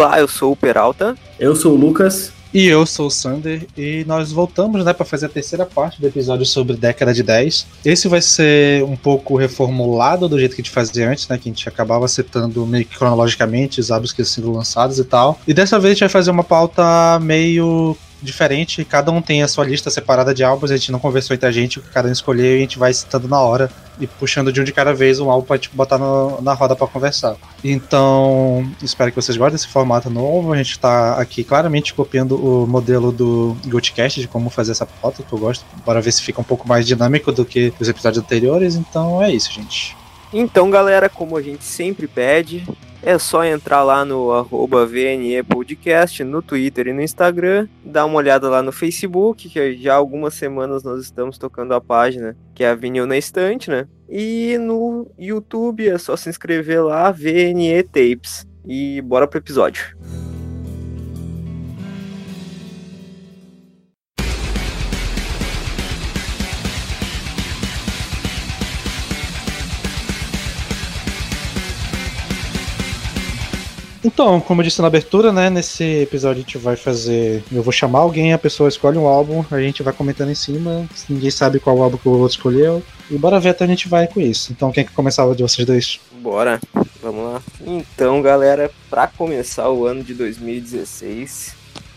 Olá, eu sou o Peralta. Eu sou o Lucas. E eu sou o Sander, e nós voltamos né, para fazer a terceira parte do episódio sobre década de 10. Esse vai ser um pouco reformulado do jeito que a gente fazia antes, né? Que a gente acabava citando meio que cronologicamente os álbuns que tinham sido lançados e tal. E dessa vez a gente vai fazer uma pauta meio diferente, cada um tem a sua lista separada de álbuns, a gente não conversou entre a gente, cada um escolheu e a gente vai citando na hora e puxando de um de cada vez um álbum pra tipo, botar no, na roda para conversar. Então, espero que vocês gostem desse formato novo. A gente tá aqui claramente copiando o modelo do Goldcast de como fazer essa pauta, que eu gosto. Bora ver se fica um pouco mais dinâmico do que os episódios anteriores. Então é isso, gente. Então, galera, como a gente sempre pede, é só entrar lá no arroba VNE Podcast, no Twitter e no Instagram, dar uma olhada lá no Facebook, que já há algumas semanas nós estamos tocando a página, que é a Vinil na Estante, né? E no YouTube é só se inscrever lá, VNE Tapes. E bora pro episódio. Então, como eu disse na abertura, né, nesse episódio a gente vai fazer. Eu vou chamar alguém, a pessoa escolhe um álbum, a gente vai comentando em cima, ninguém sabe qual álbum que o outro escolheu. E bora ver até a gente vai com isso. Então, quem é que começava de vocês dois? Bora, vamos lá. Então, galera, para começar o ano de 2016,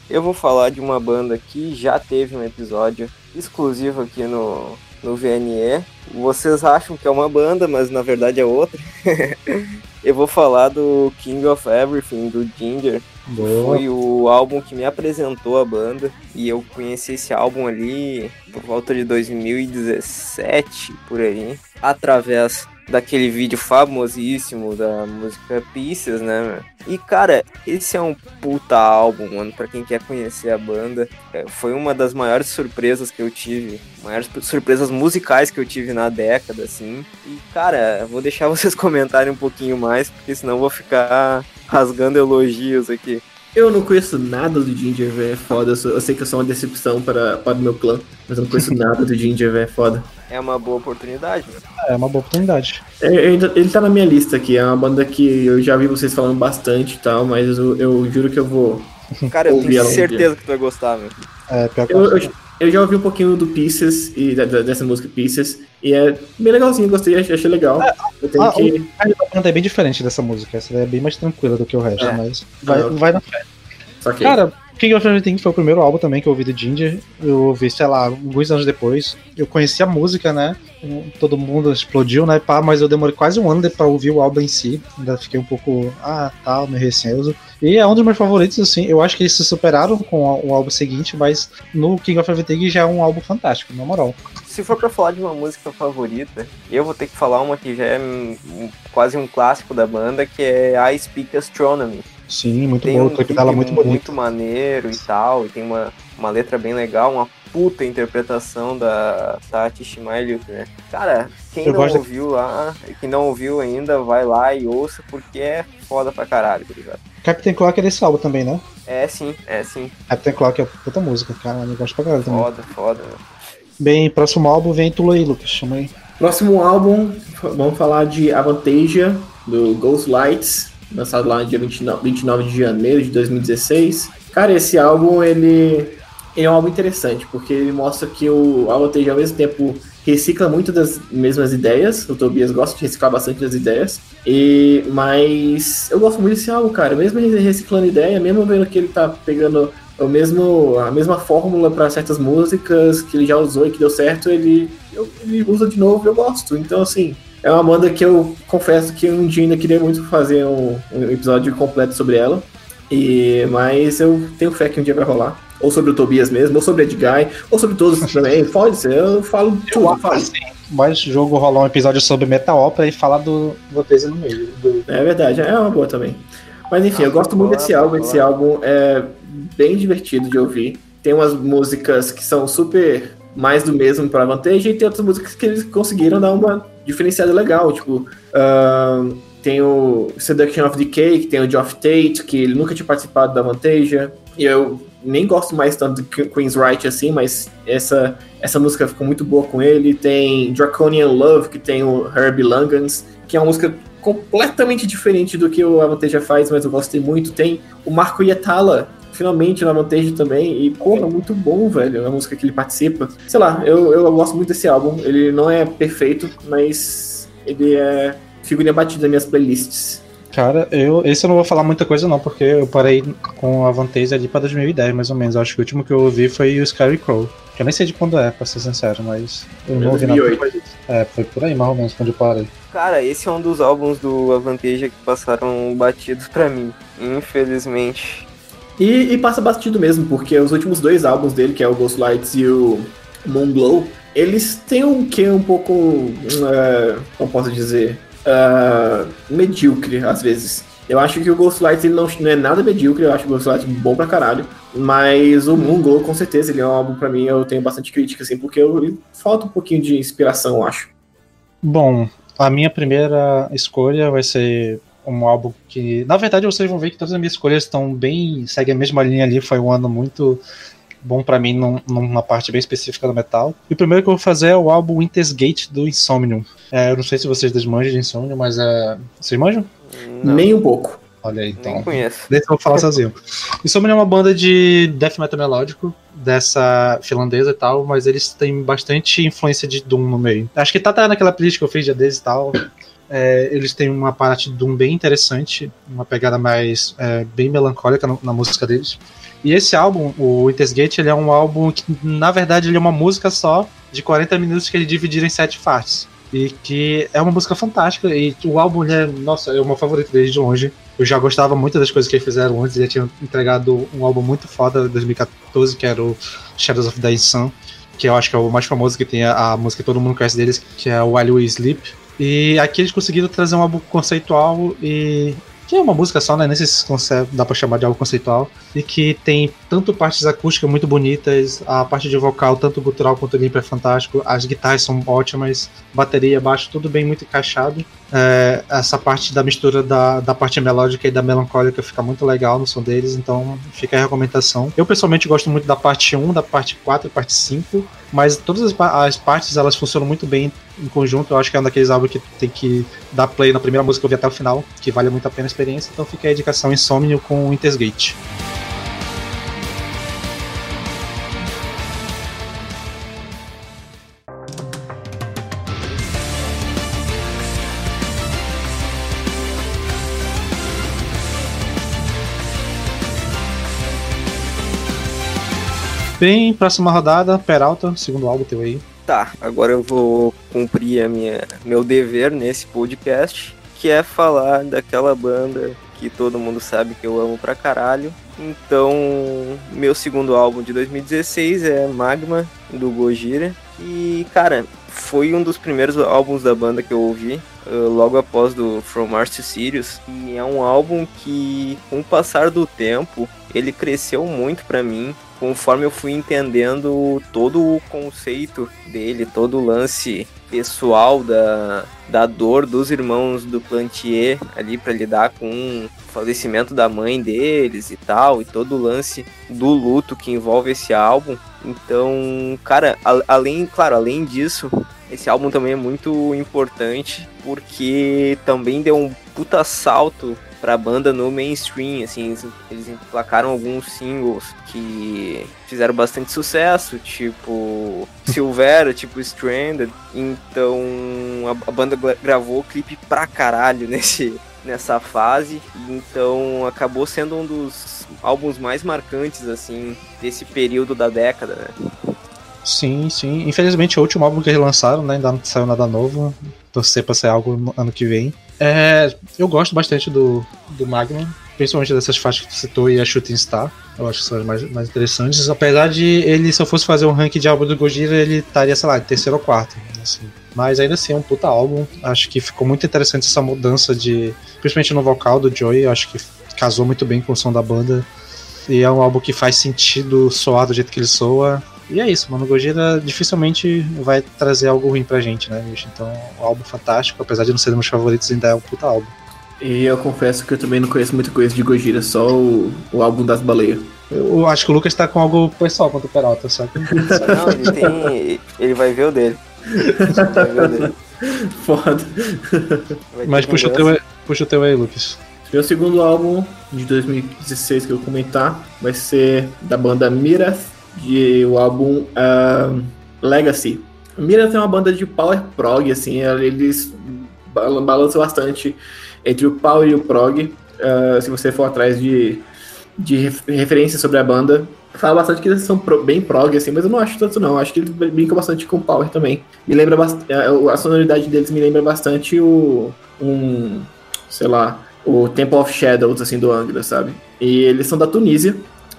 eu vou falar de uma banda que já teve um episódio exclusivo aqui no, no VNE. Vocês acham que é uma banda, mas na verdade é outra. eu vou falar do King of Everything, do Ginger. Boa. Foi o álbum que me apresentou a banda. E eu conheci esse álbum ali por volta de 2017, por aí. Através daquele vídeo famosíssimo da música Pieces, né? E cara, esse é um puta álbum, mano, pra quem quer conhecer a banda. É, foi uma das maiores surpresas que eu tive, maiores surpresas musicais que eu tive na década, assim. E cara, vou deixar vocês comentarem um pouquinho mais, porque senão eu vou ficar rasgando elogios aqui. Eu não conheço nada do Ginger, velho. É foda. Eu, sou- eu sei que eu sou uma decepção para, para o meu clã, mas eu não conheço nada do Ginger, velho. É foda. É uma boa oportunidade. né? É uma boa oportunidade. É, ele, ele tá na minha lista aqui. É uma banda que eu já vi vocês falando bastante e tal, mas eu, eu juro que eu vou. Cara, eu tenho um certeza que tu vai gostar, meu. É, pior que Eu, eu, eu já ouvi um pouquinho do Pieces e da- da- dessa música Pieces. E é bem legalzinho, gostei, achei, legal. Eu tenho Ah, que. A banda é bem diferente dessa música. Essa daí é bem mais tranquila do que o resto, É. mas vai, Ah, vai na que. Cara, King of Everything foi o primeiro álbum também que eu ouvi do Ginger. Eu ouvi, sei lá, alguns anos depois. Eu conheci a música, né? Todo mundo explodiu, né? Pá, mas eu demorei quase um ano pra ouvir o álbum em si. Ainda fiquei um pouco, ah, tal, meio receoso. E é um dos meus favoritos, assim. Eu acho que eles se superaram com o álbum seguinte, mas no King of Everything já é um álbum fantástico, na moral. Se for pra falar de uma música favorita, eu vou ter que falar uma que já é quase um clássico da banda, que é I Speak Astronomy. Sim, muito Tem bom. um O clipe dela é muito bonito. muito maneiro e tal, e tem uma, uma letra bem legal, uma puta interpretação da Tati Shimailuk, né? Cara, quem Eu não gosto da- ouviu lá, quem não ouviu ainda, vai lá e ouça, porque é foda pra caralho, tá ligado? Captain Clock é desse álbum também, né? É sim, é sim, Captain Clock é puta música, cara. Eu gosto pra caralho também. foda, foda. meu. Bem, próximo álbum vem tu aí, Lucas. Chama aí. Próximo álbum, vamos falar de Avantasia, do Ghost Lights, lançado lá no dia 29, 29 de janeiro de 2016. Cara, esse álbum, ele, ele é um álbum interessante, porque ele mostra que o Avantasia, ao mesmo tempo, recicla muito das mesmas ideias, o Tobias gosta de reciclar bastante das ideias, e mas eu gosto muito desse álbum, cara, mesmo reciclando ideia, mesmo vendo que ele tá pegando o mesmo, a mesma fórmula para certas músicas que ele já usou e que deu certo, ele, eu- ele usa de novo eu gosto. Então, assim, é uma banda que eu confesso que um dia ainda queria muito fazer um, um episódio completo sobre ela. E, mas eu tenho fé que um dia vai rolar. ou sobre o Tobias mesmo, ou sobre Ed Guy, ou sobre todos também. Pode ser, eu falo tudo. Eu falo. Assim, mais jogo rolar um episódio sobre Meta Opera e falar do Votese no meio. Do... É verdade, é uma boa também. Mas enfim, ah, eu gosto muito desse álbum. Esse álbum é bem divertido de ouvir. Tem umas músicas que são super mais do mesmo para Vantage e tem outras músicas que eles conseguiram dar uma diferenciada legal. Tipo, uh, tem o Seduction of Decay, que tem o Geoff Tate, que ele nunca tinha participado da Vantage. E eu nem gosto mais tanto de Queen's Right assim, mas essa, essa música ficou muito boa com ele. Tem Draconian Love, que tem o Herbie Langans, que é uma música completamente diferente do que o Avanteja faz, mas eu gostei muito. Tem o Marco Yetala, finalmente na Avanteja também, e porra, muito bom, velho, a música que ele participa. Sei lá, eu, eu gosto muito desse álbum. Ele não é perfeito, mas ele é figurinha batida nas minhas playlists. Cara, eu esse eu não vou falar muita coisa não, porque eu parei com a Vantage ali pra 2010, mais ou menos. Eu acho que o último que eu ouvi foi o Scary Crow. Que eu nem sei de quando é, pra ser sincero, mas eu não ouvi nada É, foi por aí mais ou menos quando eu parei. Cara, esse é um dos álbuns do Avanteja que passaram batidos pra mim, infelizmente. E, e, passa batido mesmo, porque os últimos dois álbuns dele, que é o Ghost Lights e o Moonglow, eles têm um que um pouco. Uh, como posso dizer? uh, medíocre, às vezes. Eu acho que o Ghostlight ele não, não é nada medíocre, eu acho o Ghostlight bom pra caralho. Mas o Moonglow, com certeza, ele é um álbum pra mim, eu tenho bastante crítica, assim, porque eu, falta um pouquinho de inspiração, eu acho. Bom, a minha primeira escolha vai ser um álbum que. Na verdade, vocês vão ver que todas as minhas escolhas estão bem. seguem a mesma linha ali. Foi um ano muito bom para mim num, numa parte bem específica do metal. E o primeiro que eu vou fazer é o álbum Winter's Gate do Insomnium. É, eu não sei se vocês desmanjam de Insomnium, mas é. Vocês manjam? Não. Nem um pouco. Olha aí, então. Nem conheço. Deixa eu falar sozinho. Insomnium é uma banda de death metal melódico dessa finlandesa e tal, mas eles têm bastante influência de Doom no meio. Acho que tá até naquela playlist que eu fiz dia deles e tal. É, eles têm uma parte de Doom bem interessante, uma pegada mais é, bem melancólica na música deles. E esse álbum, o Winter's Gate, ele é um álbum que, na verdade, ele é uma música só de 40 minutos que ele dividiram em sete partes. E que é uma música fantástica. E o álbum, é, nossa, é o meu favorito desde longe. Eu já gostava muito das coisas que eles fizeram antes. Eles tinham entregado um álbum muito foda de 2014, que era o Shadows of the Sun. Que eu acho que é o mais famoso que tem a, a música que todo mundo conhece deles, que é While We Sleep. E aqui eles conseguiram trazer um álbum conceitual e que é uma música só, né? Nem sei se dá pra chamar de algo conceitual, e que tem tanto partes acústicas muito bonitas, a parte de vocal, tanto gutural quanto limpa é fantástico, as guitarras são ótimas, bateria, baixo, tudo bem muito encaixado. É, essa parte da mistura da, da parte melódica e da melancólica fica muito legal no som deles, então fica a recomendação. Eu pessoalmente gosto muito da parte 1, da parte 4 e parte 5, mas todas as, as partes elas funcionam muito bem em conjunto. Eu acho que é um daqueles álbuns que tem que dar play na primeira música que eu vi até o final, que vale muito a pena a experiência, então fica a indicação Insomnio com Intersgate. Bem, próxima rodada, Peralta, segundo álbum teu aí. Tá, agora eu vou cumprir a minha, meu dever nesse podcast, que é falar daquela banda que todo mundo sabe que eu amo pra caralho. Então, meu segundo álbum de 2016 é Magma, do Gojira. E, cara, foi um dos primeiros álbuns da banda que eu ouvi, uh, logo após do From Mars to Sirius. E é um álbum que, com o passar do tempo, ele cresceu muito para mim conforme eu fui entendendo todo o conceito dele, todo o lance pessoal da, da dor dos irmãos do Plantier ali para lidar com o falecimento da mãe deles e tal, e todo o lance do luto que envolve esse álbum. Então, cara, a, além, claro, além disso, esse álbum também é muito importante porque também deu um puta salto pra banda no mainstream, assim, eles emplacaram alguns singles que fizeram bastante sucesso, tipo Silvera, tipo Stranded, então a, a banda gravou clipe pra caralho nesse, nessa fase, então acabou sendo um dos álbuns mais marcantes, assim, desse período da década, né? Sim, sim. Infelizmente, o último álbum que eles lançaram, né, ainda não saiu nada novo. Torcer pra ser algo no ano que vem. É, eu gosto bastante do, do Magnum. principalmente dessas faixas que tu citou e a Shooting Star. Eu acho que são as mais, mais interessantes. Apesar de ele, se eu fosse fazer um ranking de álbum do Gojira, ele estaria, sei lá, terceiro ou quarto. Assim. Mas ainda assim é um puta álbum. Acho que ficou muito interessante essa mudança de. Principalmente no vocal do Joey. Acho que casou muito bem com o som da banda. E é um álbum que faz sentido soar do jeito que ele soa. E é isso, mano. Gojira dificilmente vai trazer algo ruim pra gente, né, bicho? Então, um álbum fantástico, apesar de não ser dos meus favoritos, ainda é um puta álbum. E eu confesso que eu também não conheço muita coisa de Gojira, só o, o álbum das baleias. Eu acho que o Lucas tá com algo pessoal contra o Peralta, só que. Não, ele tem. Ele vai ver o dele. Vai ver o dele. Foda. Mas puxa o, teu, puxa o teu aí, Lucas. Meu segundo álbum de 2016 que eu vou comentar vai ser da banda Mirath, de o álbum ah, Legacy. Mirath é uma banda de power prog, assim, eles bal- balançam bastante entre o power e o prog. Ah, se você for atrás de, de ref- referências sobre a banda, fala bastante que eles são pro- bem prog, assim, mas eu não acho tanto não. Acho que eles brincam bastante com power também. Me lembra a sonoridade deles me lembra bastante o um, sei lá, o Temple of Shadows, assim, do Angra, sabe? E eles são da Tunísia.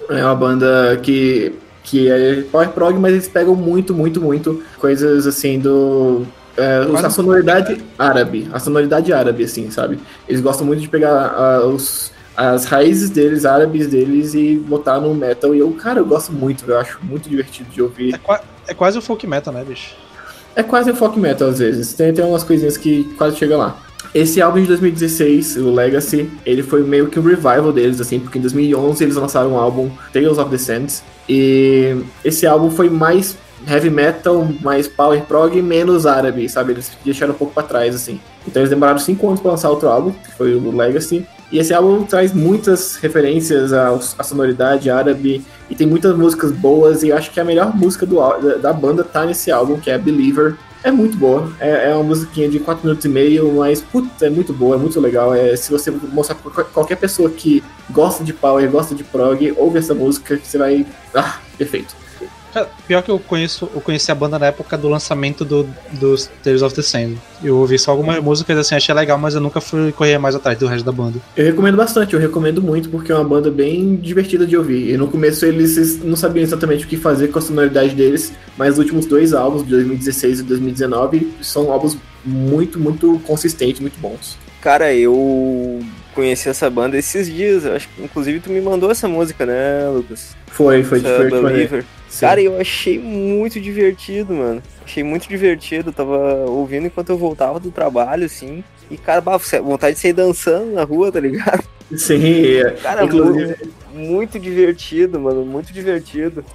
É uma banda que, que é power prog, mas eles pegam muito, muito, muito coisas, assim, do... É, a sonoridade árabe, a sonoridade árabe, assim, sabe? Eles gostam muito de pegar ah, os, as raízes deles, árabes deles, e botar no metal. E eu, cara, eu gosto muito, eu acho muito divertido de ouvir. É, qua- é quase o folk metal, né, bicho? É quase um folk metal às vezes. Tem, tem umas coisinhas que quase chega lá. Esse álbum de 2016, o Legacy, ele foi meio que um revival deles, assim, porque em 2011 eles lançaram um álbum, Tales of the Sands, e esse álbum foi mais heavy metal, mais power prog e menos árabe, sabe? Eles deixaram um pouco pra trás, assim. Então eles demoraram cinco anos pra lançar outro álbum, que foi o Legacy, e esse álbum traz muitas referências à, sonoridade árabe e tem muitas músicas boas. E acho que a melhor música do, da, da banda tá nesse álbum, que é Believer. É muito boa. É, é uma musiquinha de 4 minutos e meio, mas puta, é muito boa, é muito legal. É, se você mostrar pra qualquer- pessoa que gosta de power, gosta de prog, ouve essa música você vai. Ah, perfeito. Pior que eu conheço, eu conheci a banda na época do lançamento do, dos Tales of the Sand. Eu ouvi só algumas músicas assim, achei legal, mas eu nunca fui correr mais atrás do resto da banda. Eu recomendo bastante, eu recomendo muito porque é uma banda bem divertida de ouvir. E no começo eles não sabiam exatamente o que fazer com a sonoridade deles, mas os últimos dois álbuns, de 2016 e 2019, são álbuns muito, muito consistentes, muito bons. Cara, eu conheci essa banda esses dias. Eu acho que inclusive tu me mandou essa música, né, Lucas? Foi, foi Essa diferente. mas- Believer. Sim. Cara, eu achei muito divertido, mano. Achei muito divertido. Tava ouvindo enquanto eu voltava do trabalho, assim. E, cara, vontade de sair dançando na rua, tá ligado? Sim, é. Cara, Inclusive- muito, muito divertido, mano. Muito divertido.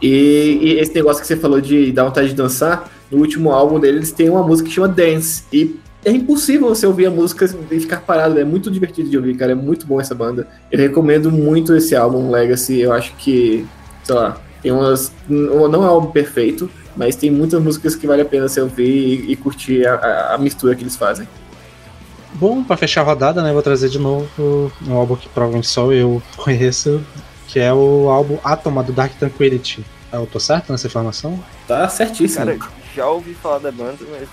E, e esse negócio que você falou de dar vontade de dançar, no último álbum deles tem uma música que chama Dance. E é impossível você ouvir a música e ficar parado. É muito divertido de ouvir, cara. É muito bom essa banda. Eu recomendo muito esse álbum Legacy. Eu acho que, sei lá, tem umas. Não é um álbum perfeito, mas tem muitas músicas que vale a pena você ouvir e, e curtir a, a- a mistura que eles fazem. Bom, pra fechar a rodada, né, vou trazer de novo um álbum que provavelmente só eu conheço, que é o álbum Atoma do Dark Tranquility. Eu tô certo nessa informação? Tá certíssimo. Cara, já ouvi falar da banda, mas.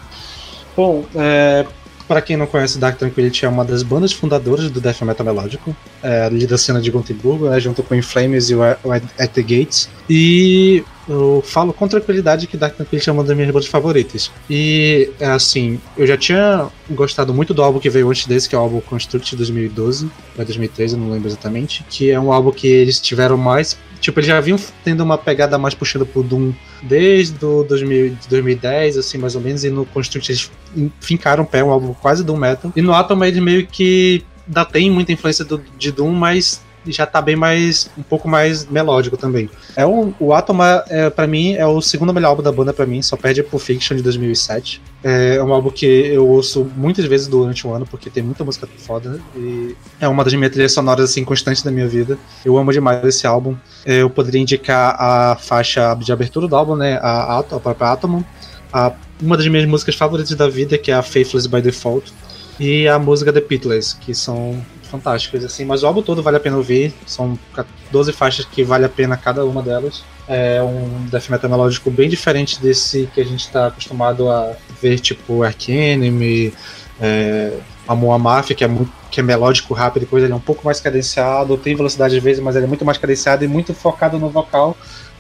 Bom, é, para quem não conhece, Dark Tranquility é uma das bandas fundadoras do death metal melódico, é, ali da cena de Gotemburgo, né, junto com Inflames e o At the Gates. E eu falo com tranquilidade que Dark Tranquility é uma das minhas bandas favoritas. E, é, assim, eu já tinha gostado muito do álbum que veio antes desse, que é o álbum Construct de 2012, ou 2013, eu não lembro exatamente, que é um álbum que eles tiveram mais. Tipo, eles já vinham tendo uma pegada mais puxada pro Doom desde o 2000, de 2010, assim, mais ou menos, e no Construct eles fincaram o pé, um álbum quase Doom Metal. E no Atom ele meio que ainda tem muita influência do, de Doom, mas já tá bem mais, um pouco mais melódico também. É um, o Atoma, é, para mim, é o segundo melhor álbum da banda para mim, só perde pro Fiction de 2007. É um álbum que eu ouço muitas vezes durante o ano, porque tem muita música foda, e é uma das minhas trilhas sonoras, assim, constantes da minha vida. Eu amo demais esse álbum. É, eu poderia indicar a faixa de abertura do álbum, né, a, Atom, a própria Atomon, a, uma das minhas músicas favoritas da vida, que é a Faithless by Default, e a música The Pitless, que são fantásticas, assim, mas o álbum todo vale a pena ouvir, são 12 faixas que vale a pena cada uma delas. É um death metal melódico bem diferente desse que a gente está acostumado a ver, tipo Ark Enemy, é, Amor à Máfia, que é muito que é melódico, rápido e coisa, ele é um pouco mais cadenciado, tem velocidade às vezes, mas ele é muito mais cadenciado e muito focado no vocal,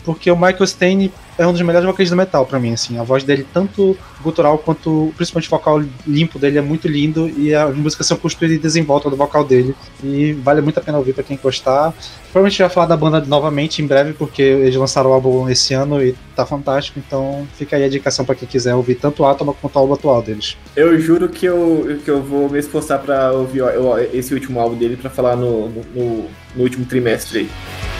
porque o Michael Stein é um dos melhores vocalistas do metal para mim, assim. A voz dele, tanto gutural quanto principalmente vocal limpo dele, é muito lindo e as músicas são construídas em volta do vocal dele. E vale muito a pena ouvir para quem gostar. Provavelmente vai falar da banda novamente em breve, porque eles lançaram o álbum esse ano e tá fantástico. Então fica aí a indicação para quem quiser ouvir tanto o Atoma quanto o álbum atual deles. Eu juro que eu, que eu vou me esforçar para ouvir esse último álbum dele para falar no, no, no último trimestre aí.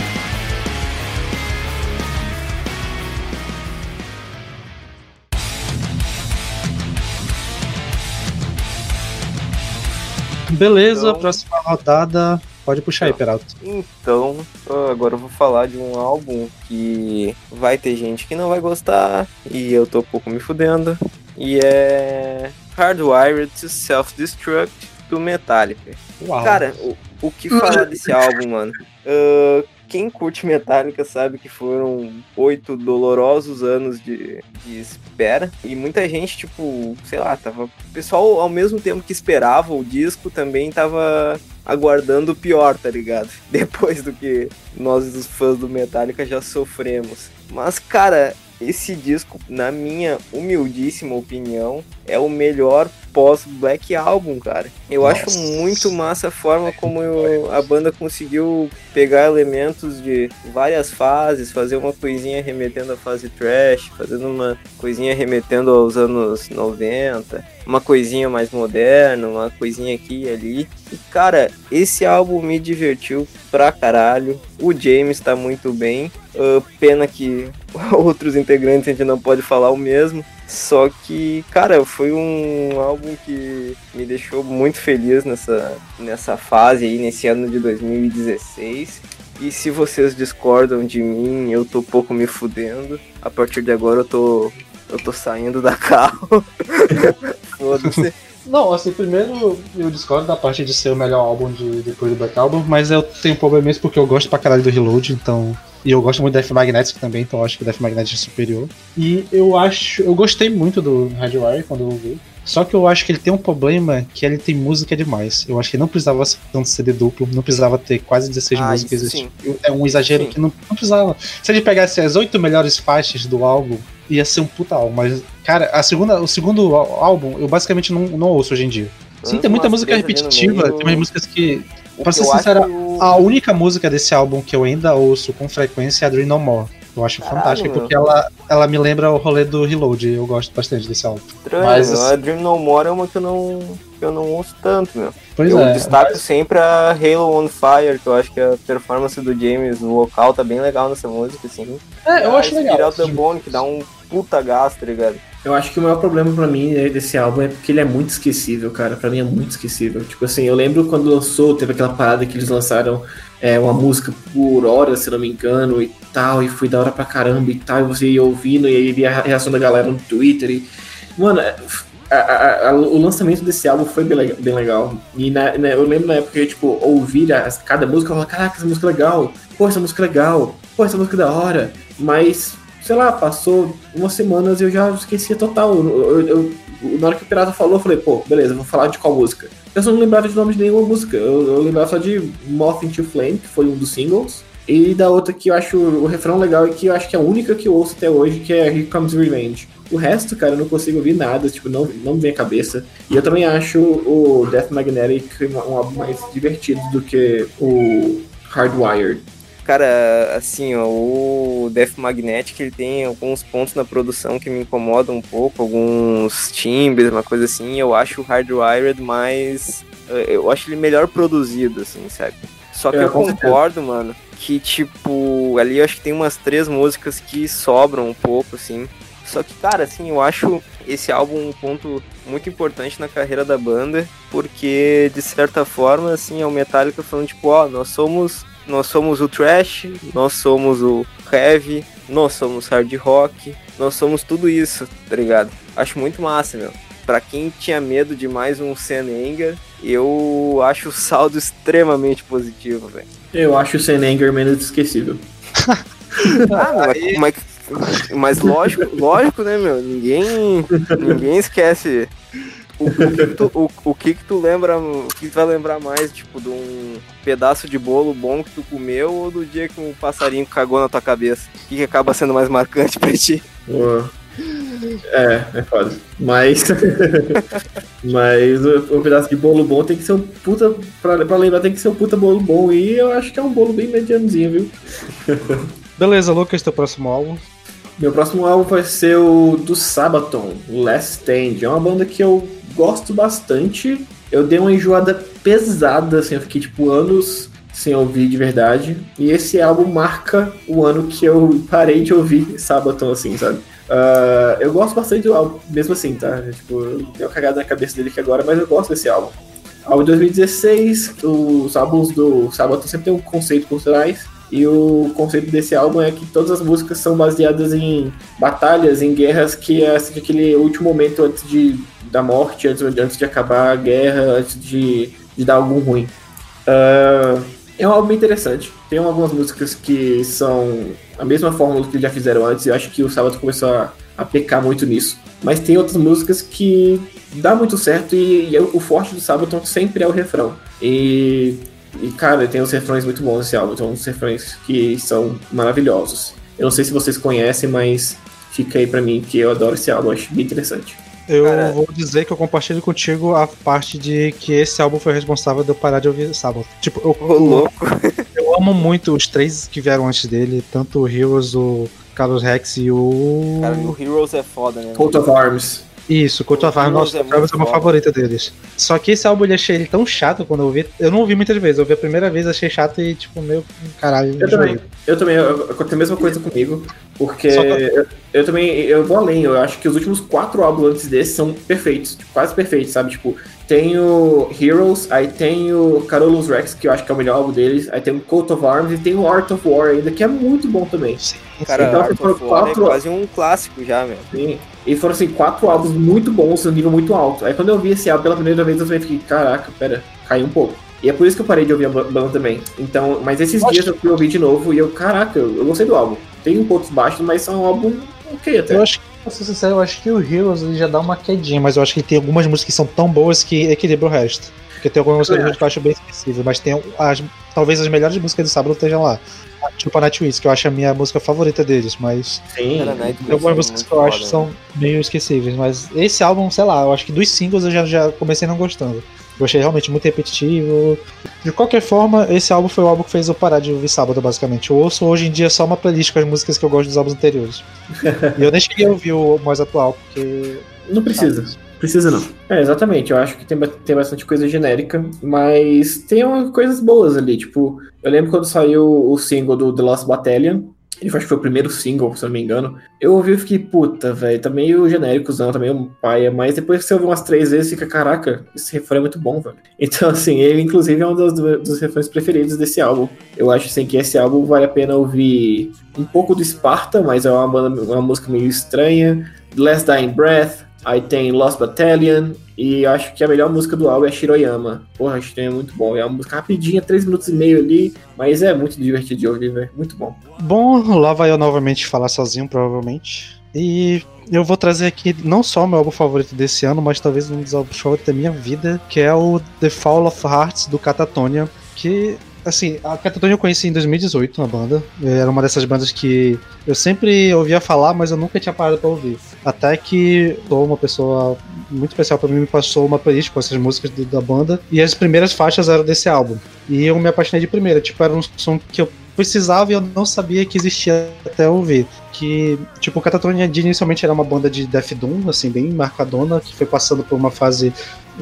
Beleza, então, próxima rodada. Pode puxar aí, Peralta. Então, agora eu vou falar de um álbum que vai ter gente que não vai gostar e eu tô um pouco me fudendo. E é Hardwired to Self-Destruct do Metallica. Uau. Cara, o, o que falar desse álbum, mano? Uh, quem curte Metallica sabe que foram oito dolorosos anos de, de, espera. E muita gente, tipo, sei lá, tava. O pessoal, ao mesmo tempo que esperava o disco, também tava aguardando o pior, tá ligado? Depois do que nós, os fãs do Metallica, já sofremos. Mas, cara, esse disco, na minha humildíssima opinião, é o melhor pós-Black Album, cara. Eu Nossa. acho muito massa a forma como eu, a banda conseguiu pegar elementos de várias fases, fazer uma coisinha remetendo à fase trash, fazendo uma coisinha remetendo aos anos 90, uma coisinha mais moderna, uma coisinha aqui e ali. E cara, esse álbum me divertiu pra caralho. O James tá muito bem. Uh, pena que outros integrantes a gente não pode falar o mesmo. Só que, cara, foi um álbum que me deixou muito feliz nessa, nessa fase aí, nesse ano de 2016. E se vocês discordam de mim, eu tô pouco me fudendo. A partir de agora eu tô. Eu tô saindo da carro. Foda-se. Não, assim, primeiro eu discordo da parte de ser o melhor álbum de, depois do Black Album, mas eu tenho problemas porque eu gosto pra caralho do Reload, então e eu gosto muito do Death Magnetic também, então acho que o Death Magnetic é superior. E eu acho. Eu gostei muito do Hardwire quando eu ouvi. Só que eu acho que ele tem um problema que ele tem música demais. Eu acho que não precisava ser tanto CD duplo, não precisava ter quase 16 ah, músicas. É um exagero sim. que não, não precisava. Se ele pegasse as oito melhores faixas do álbum, ia ser um puta álbum. Mas, cara, a segunda, o segundo álbum eu basicamente não, não ouço hoje em dia. Sim, tem muita música repetitiva, tem umas músicas que Pra ser sincero, a única música desse álbum que eu ainda ouço com frequência é a Dream No More. Eu acho Caralho, fantástico, porque ela, ela me lembra o rolê do Reload. Eu gosto bastante desse álbum. Estranho, mas, assim... a Dream No More é uma que eu não, que eu não ouço tanto, meu. Pois eu é, destaco mas... sempre a Halo on Fire, que eu acho que a performance do James no vocal tá bem legal nessa música, assim. É, eu acho legal. Out the Bone, que dá um puta gasto, tá ligado? Eu acho que o maior problema para mim desse álbum é porque ele é muito esquecível, cara. Para mim é muito esquecível. Tipo assim, eu lembro quando lançou, teve aquela parada que eles lançaram é, uma música por hora, se não me engano, e tal, e foi da hora pra caramba e tal, e você ia ouvindo, e aí via a reação da galera no Twitter. E, mano, é, a, a, a, o lançamento desse álbum foi bem, bem legal. E na, na, eu lembro na época, tipo, ouvir cada música, eu falava, caraca, essa música é legal, pô, essa música é legal, pô, essa música é da hora. Mas sei lá, passou umas semanas e eu já esquecia total. Eu, eu, eu, na hora que o Pirata falou, eu falei, pô, beleza, vou falar de qual música. Eu só não lembrava de nome de nenhuma música. Eu, eu lembrava só de Moth into Flame, que foi um dos singles. E da outra que eu acho o refrão legal e que eu acho que é a única que eu ouço até hoje, que é Here Comes Revenge. O resto, cara, eu não consigo ouvir nada, tipo, não, não me vem à cabeça. E eu também acho o Death Magnetic um álbum mais divertido do que o Hardwired. Cara, assim, ó, o Death Magnetic ele tem alguns pontos na produção que me incomodam um pouco, alguns timbres, uma coisa assim. Eu acho o Hardwired mais. Eh, eu acho ele melhor produzido, assim, sabe? Só que é, eu concordo, mano, que tipo, ali eu acho que tem umas três músicas que sobram um pouco, assim. Só que, cara, assim, eu acho esse álbum um ponto muito importante na carreira da banda, porque de certa forma, assim, é o Metallica falando, tipo, ó, nós somos nós somos o trash, nós somos o heavy, nós somos hard rock, nós somos tudo isso, tá ligado? Acho muito massa, meu. Pra quem tinha medo de mais um Senenger, eu acho o saldo extremamente positivo, velho. Eu acho o Senenger menos esquecível. ah, mas, mas, mas lógico, lógico, né, meu? Ninguém, ninguém esquece O, o, que que tu, o, o que que tu lembra, o que tu vai lembrar mais, tipo, de um pedaço de bolo bom que tu comeu ou do dia que um passarinho cagou na tua cabeça? O que, que acaba sendo mais marcante pra ti? Pô. É, é foda. Mas. mas o, o pedaço de bolo bom tem que ser um puta. Pra, pra lembrar, tem que ser um puta bolo bom. E eu acho que é um bolo bem medianozinho, viu? Beleza, Lucas, teu próximo álbum. Meu próximo álbum vai ser o do Sabaton, Last Stand. É uma banda que eu gosto bastante. Eu dei uma enjoada pesada, assim, eu fiquei tipo anos sem ouvir de verdade. E esse álbum marca o ano que eu parei de ouvir Sabaton, assim, sabe? Uh, eu gosto bastante do álbum, mesmo assim, tá? Tipo, eu tenho cagada na cabeça dele aqui agora, mas eu gosto desse álbum. Álbum de 2016, os álbuns do Sabaton sempre tem um conceito por trás. E o conceito desse álbum é que todas as músicas são baseadas em batalhas, em guerras que é assim, aquele último momento antes de, da morte, antes, antes de acabar a guerra, antes de, de dar algum ruim. Uh, é um álbum interessante. Tem algumas músicas que são a mesma fórmula que já fizeram antes. Eu acho que o Sábado começou a, a pecar muito nisso. Mas tem outras músicas que dá muito certo e, e o forte do Sábado sempre é o refrão. E e, cara, tem uns refrões muito bons nesse álbum. Tem uns refrões que são maravilhosos. Eu não sei se vocês conhecem, mas fica aí pra mim que eu adoro esse álbum. Acho bem interessante. Eu cara, vou dizer que eu compartilho contigo a parte de que esse álbum foi responsável de eu parar de ouvir sábado. Tipo, eu, Ô, louco. eu amo muito os três que vieram antes dele, tanto o Heroes, o Carlos Rex e o. Cara, o Heroes é foda, né? Coat of Arms. Isso, Cult of Arms, nossa, é, é uma favorita deles. Só que esse álbum eu achei ele tão chato quando eu ouvi. Eu não ouvi muitas vezes, eu ouvi a primeira vez, achei chato e, tipo, meu caralho. Eu também, eu também, acontece a mesma coisa comigo, porque eu, eu, também, eu vou além, eu acho que os últimos quatro álbuns antes desse são perfeitos, tipo, quase perfeitos, sabe? Tipo, tem o Heroes, aí tem o Carolus Rex, que eu acho que é o melhor álbum deles, aí tem o Coat of Arms e tem o Art of War ainda, que é muito bom também. Sim, Cara, então, Art of War é quase um clássico já, meu. Sim. E foram assim, quatro álbuns muito bons, um nível muito alto. Aí quando eu vi esse álbum pela primeira vez, eu fiquei, caraca, pera, caiu um pouco. E é por isso que eu parei de ouvir a banda também. Então, mas esses dias eu fui ouvir de novo e eu, caraca, eu, eu gostei do álbum. Tem um pontos baixos, mas são um álbum ok até. Eu acho que pra ser sincero, eu acho que o Heroes ele já dá uma quedinha, mas eu acho que tem algumas músicas que são tão boas que equilibra o resto. Porque tem algumas músicas que eu acho bem esquecíveis, mas tem as, talvez as melhores músicas do sábado estejam lá. Tipo a Nightwish, que eu acho a minha música favorita deles, mas. Sim, tem algumas músicas que eu acho que são meio esquecíveis, mas esse álbum, sei lá, eu acho que dos singles eu já, já comecei não gostando. Eu achei realmente muito repetitivo. De qualquer forma, esse álbum foi o álbum que fez eu parar de ouvir sábado, basicamente. Eu ouço hoje em dia só uma playlist com as músicas que eu gosto dos álbuns anteriores. e eu nem cheguei a ouvir o mais atual, porque. Não precisa. Precisa não. É, exatamente. Eu acho que tem, tem bastante coisa genérica, mas tem umas coisas boas ali. Tipo, eu lembro quando saiu o single do The Lost Battalion, ele acho que foi o primeiro single, se não me engano. Eu ouvi e fiquei, puta, velho, tá meio genéricozão, tá meio paia, mas depois que você ouve umas três vezes, fica, caraca, esse refrão é muito bom, velho. Então, assim, ele inclusive é um dos, dos refrões preferidos desse álbum. Eu acho, assim, que esse álbum vale a pena ouvir um pouco do Sparta, mas é uma, uma música meio estranha. Last Dying Breath, aí tem Lost Battalion, e acho que a melhor música do álbum é Shiroyama. Porra, Shiroyama é muito bom. É uma música rapidinha, 3 minutos e meio ali, mas é muito divertido de ouvir, velho. Muito bom. Bom, lá vai eu novamente falar sozinho, provavelmente. E eu vou trazer aqui não só o meu álbum favorito desse ano, mas talvez um dos álbuns favoritos da minha vida, que é o The Fall of Hearts do Catatonia, que assim, a Catatonia eu conheci em 2018 na banda. Era uma dessas bandas que eu sempre ouvia falar, mas eu nunca tinha parado pra ouvir. Até que uma pessoa muito especial para mim me passou uma playlist com essas músicas da banda e as primeiras faixas eram desse álbum. E eu me apaixonei de primeira, tipo, era um som que eu precisava e eu não sabia que existia até ouvir. Que, tipo, Catatonia inicialmente era uma banda de Death Doom, assim, bem marcadona, que foi passando por uma fase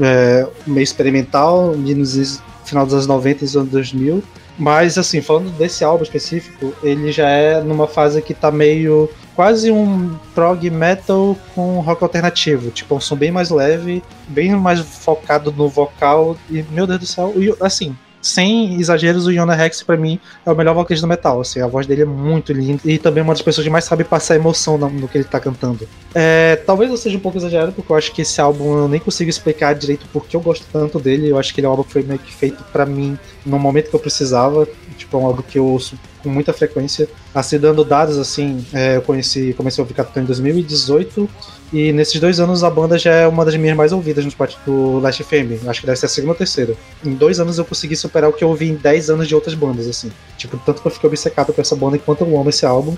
é, meio experimental, nos final dos anos 90 e anos 2000. Mas, assim, falando desse álbum específico, ele já é numa fase que tá meio. quase um prog metal com rock alternativo. Tipo, um som bem mais leve, bem mais focado no vocal. E, meu Deus do céu, assim, sem exageros, o Yona Rex, para mim, é o melhor vocalista do metal. Assim, a voz dele é muito linda e também é uma das pessoas que mais sabe passar emoção no, no que ele tá cantando. É, talvez eu seja um pouco exagerado, porque eu acho que esse álbum eu nem consigo explicar direito porque eu gosto tanto dele. Eu acho que ele é um álbum que foi meio que feito para mim no momento que eu precisava. Tipo, é um álbum que eu ouço com muita frequência. Assim, dando dados, assim, é, eu conheci, comecei a ouvir Capitão em 2018, e nesses dois anos a banda já é uma das minhas mais ouvidas no spot do Last FM. Acho que deve ser a segunda ou terceira. Em dois anos eu consegui superar o que eu ouvi em dez anos de outras bandas, assim. Tipo, tanto que eu fiquei obcecado por essa banda enquanto eu amo esse álbum.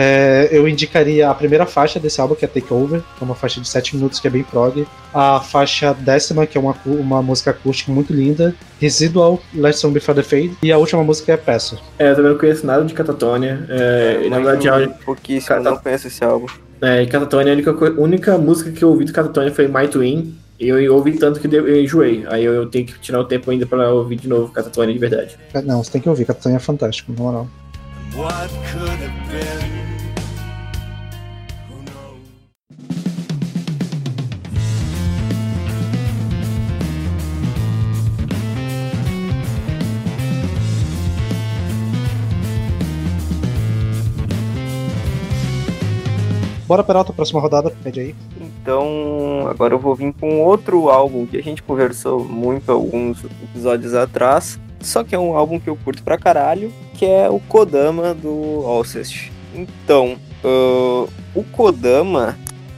É, eu indicaria a primeira faixa desse álbum, que é Take Over, que é uma faixa de 7 minutos que é bem prog. A faixa décima, que é uma, uma música acústica muito linda. Residual, Let's Song Before the Fade. E a última música é Peça. É, eu também não conheço nada de Catatonia. É, na verdade, eu pouquíssimo, Cata... não conheço esse álbum. É, Catatonia, a única, única música que eu ouvi do Catatonia foi My Twin. E eu ouvi tanto que eu enjoei. Aí eu, eu tenho que tirar o tempo ainda pra ouvir de novo Catatonia de verdade. É, não, você tem que ouvir, Catatonia é fantástico, na moral. What could have been? Bora, Peralta, próxima rodada, pede aí. Então, agora eu vou vir com outro álbum que a gente conversou muito alguns episódios atrás, só que é um álbum que eu curto pra caralho, que é o Kodama do Alcest. Então, uh, o Kodama,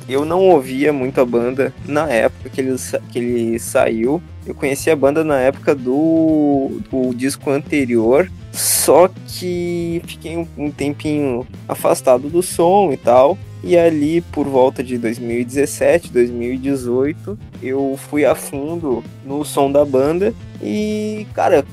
eu não ouvia muito a banda na época que ele, que ele saiu. Eu conheci a banda na época do, do disco anterior, só que fiquei um, um tempinho afastado do som e tal. E ali, por volta de 2017, 2018, eu fui a fundo no som da banda e, cara,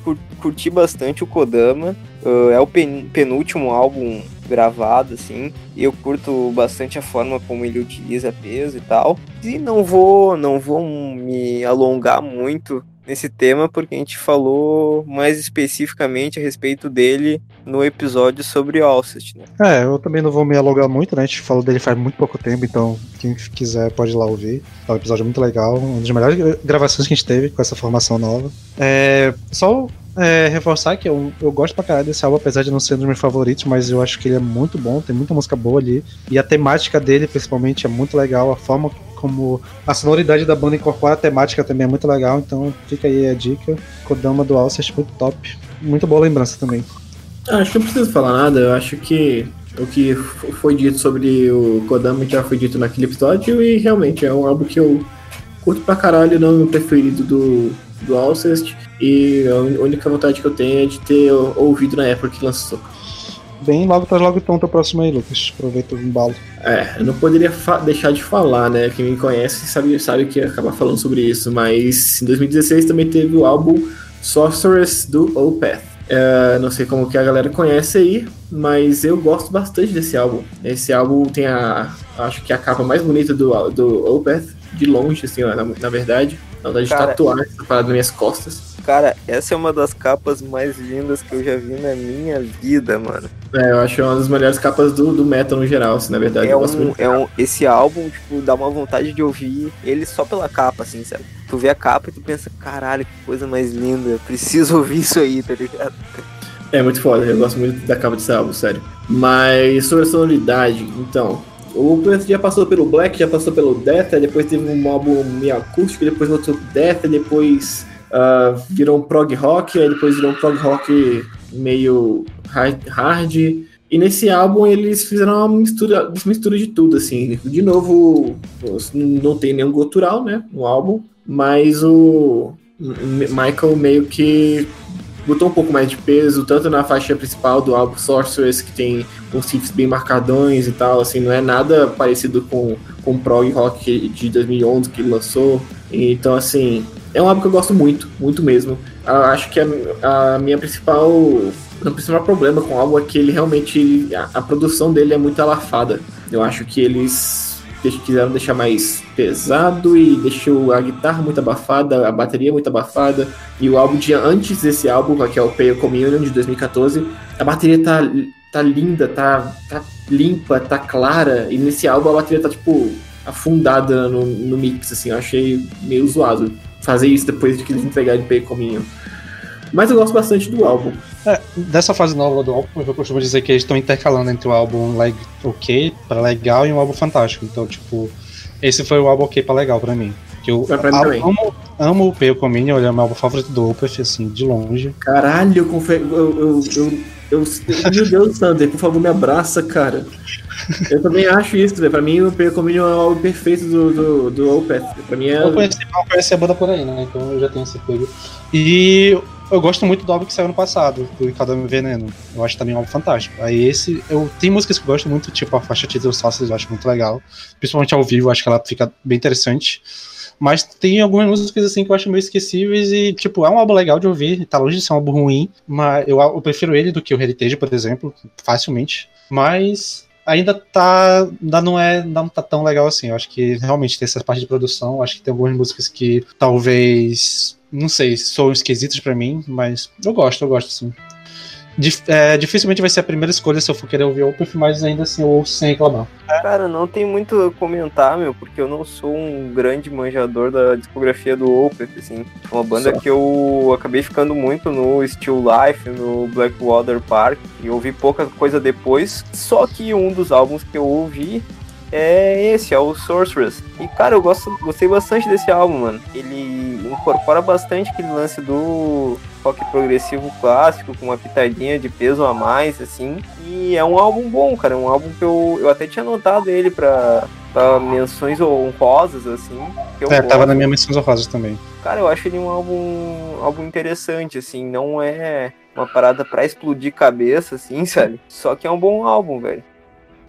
curti bastante o Kodama. Uh, é o penúltimo álbum gravado, assim. E eu curto bastante a forma como ele utiliza peso e tal. E não vou, não vou me alongar muito nesse tema porque a gente falou mais especificamente a respeito dele no episódio sobre Alcest, né? É, eu também não vou me alongar muito, né? A gente falou dele faz muito pouco tempo, então quem quiser pode ir lá ouvir. É um episódio muito legal, uma das melhores gravações que a gente teve com essa formação nova. É, só é, reforçar que eu, eu gosto pra caralho desse álbum, apesar de não ser um dos meus favoritos, mas eu acho que ele é muito bom, tem muita música boa ali. E a temática dele, principalmente, é muito legal. A forma como a sonoridade da banda incorpora a temática também é muito legal, então fica aí a dica. Kodama do Alcest, muito top. Muito boa lembrança também. Ah, acho que não preciso falar nada, eu acho que o que foi dito sobre o Kodama já foi dito naquele episódio e realmente é um álbum que eu curto pra caralho, não é o meu preferido do, do Alcest e a única vontade que eu tenho é de ter ouvido na época que lançou. Bem, logo tá logo então teu próximo aí, Lucas. Aproveita o embalo. É, eu não poderia deixar de falar, né? Quem me conhece sabe, sabe que ia acabar falando sobre isso, mas em 2016 também teve o álbum Sorceress do Opeth. É, não sei como que a galera conhece aí, mas eu gosto bastante desse álbum. Esse álbum tem a. Acho que a capa mais bonita do, do Opeth, de longe, assim, na, na verdade. Na verdade, de tatuar essa parada nas minhas costas. Cara, essa é uma das capas mais lindas que eu já vi na minha vida, mano. É, eu acho uma das melhores capas do, do metal no geral, assim, na verdade. É um, é um, esse álbum, tipo, dá uma vontade de ouvir ele só pela capa, assim, sabe? Tu vê a capa e tu pensa, caralho, que coisa mais linda, eu preciso ouvir isso aí, tá ligado? É muito foda, eu gosto muito da capa desse álbum, sério. Mas sobre a sonoridade, então, o Plant já passou pelo Black, já passou pelo Death, depois teve um álbum meio acústico, depois outro Death, depois uh, virou um prog rock, aí depois virou um prog rock meio hard. E nesse álbum eles fizeram uma mistura, mistura de tudo, assim. De novo, não tem nenhum gutural, né, no álbum, mas o Michael meio que botou um pouco mais de peso, tanto na faixa principal do álbum Sorceress, que tem uns riffs bem marcadões e tal, assim, não é nada parecido com, com o prog rock de 2011 que ele lançou. Então, assim, é um álbum que eu gosto muito, muito mesmo. Eu acho que a, a minha principal. O principal problema com o álbum é que ele realmente. A, a produção dele é muito alafada. Eu acho que eles quiseram deixar mais pesado e deixou a guitarra muito abafada, a bateria muito abafada. E o álbum de antes desse álbum, que é o Pale Communion de 2014, a bateria tá, tá linda, tá, tá limpa, tá clara. E nesse álbum a bateria tá tipo afundada no, no mix, assim, eu achei meio zoado fazer isso depois de que eles entregarem Pay Cominho. Mas eu gosto bastante do álbum. É, dessa fase nova do álbum, eu costumo dizer que eles estão intercalando entre o álbum like, ok para legal e um álbum fantástico. Então, tipo, esse foi o álbum ok para legal para mim. Que eu amo, amo o Pale Communion, ele é o meu álbum favorito do Opeth, assim, de longe. Caralho, eu, eu, eu, eu Eu, meu Deus, Sander, por favor, me abraça, cara. Eu também acho isso, velho. Pra mim, o Percomínio é o álbum perfeito do, do, do Opeth. Pra mim é. Eu conheci, eu conheci a banda por aí, né? Então eu já tenho esse coisa. E eu gosto muito do álbum que saiu no passado, do Cada Veneno. Eu acho também um álbum fantástico. Aí esse, eu tem músicas que eu gosto muito, tipo a faixa título Sauces, eu acho muito legal. Principalmente ao vivo, acho que ela fica bem interessante. Mas tem algumas músicas assim que eu acho meio esquecíveis e, tipo, é um álbum legal de ouvir, tá longe de ser um álbum ruim, mas eu, eu prefiro ele do que o Heritage, por exemplo, facilmente. Mas ainda tá. Ainda não é. Ainda não tá tão legal assim. Eu acho que realmente tem essa parte de produção. Acho que tem algumas músicas que talvez. Não sei, são esquisitas para mim, mas eu gosto, eu gosto sim. Dif é, dificilmente vai ser a primeira escolha se eu for querer ouvir Opeth, mas ainda assim eu ouço sem reclamar. Cara, não tem muito a comentar, meu, porque eu não sou um grande manjador da discografia do Opeth, assim. É uma banda Só. que eu acabei ficando muito no Still Life, no Blackwater Park, e ouvi pouca coisa depois. Só que um dos álbuns que eu ouvi é esse, é o Sorceress. E, cara, eu gosto, gostei bastante desse álbum, mano. Ele incorpora bastante aquele lance do rock progressivo clássico, com uma pitadinha de peso a mais, assim. E é um álbum bom, cara. É um álbum que eu, eu até tinha anotado ele pra, pra menções honrosas, assim. é, gosto. tava na minha menções honrosas também. Cara, eu acho ele um álbum, álbum interessante, assim. Não é uma parada pra explodir cabeça, assim, sabe? Só que é um bom álbum, velho.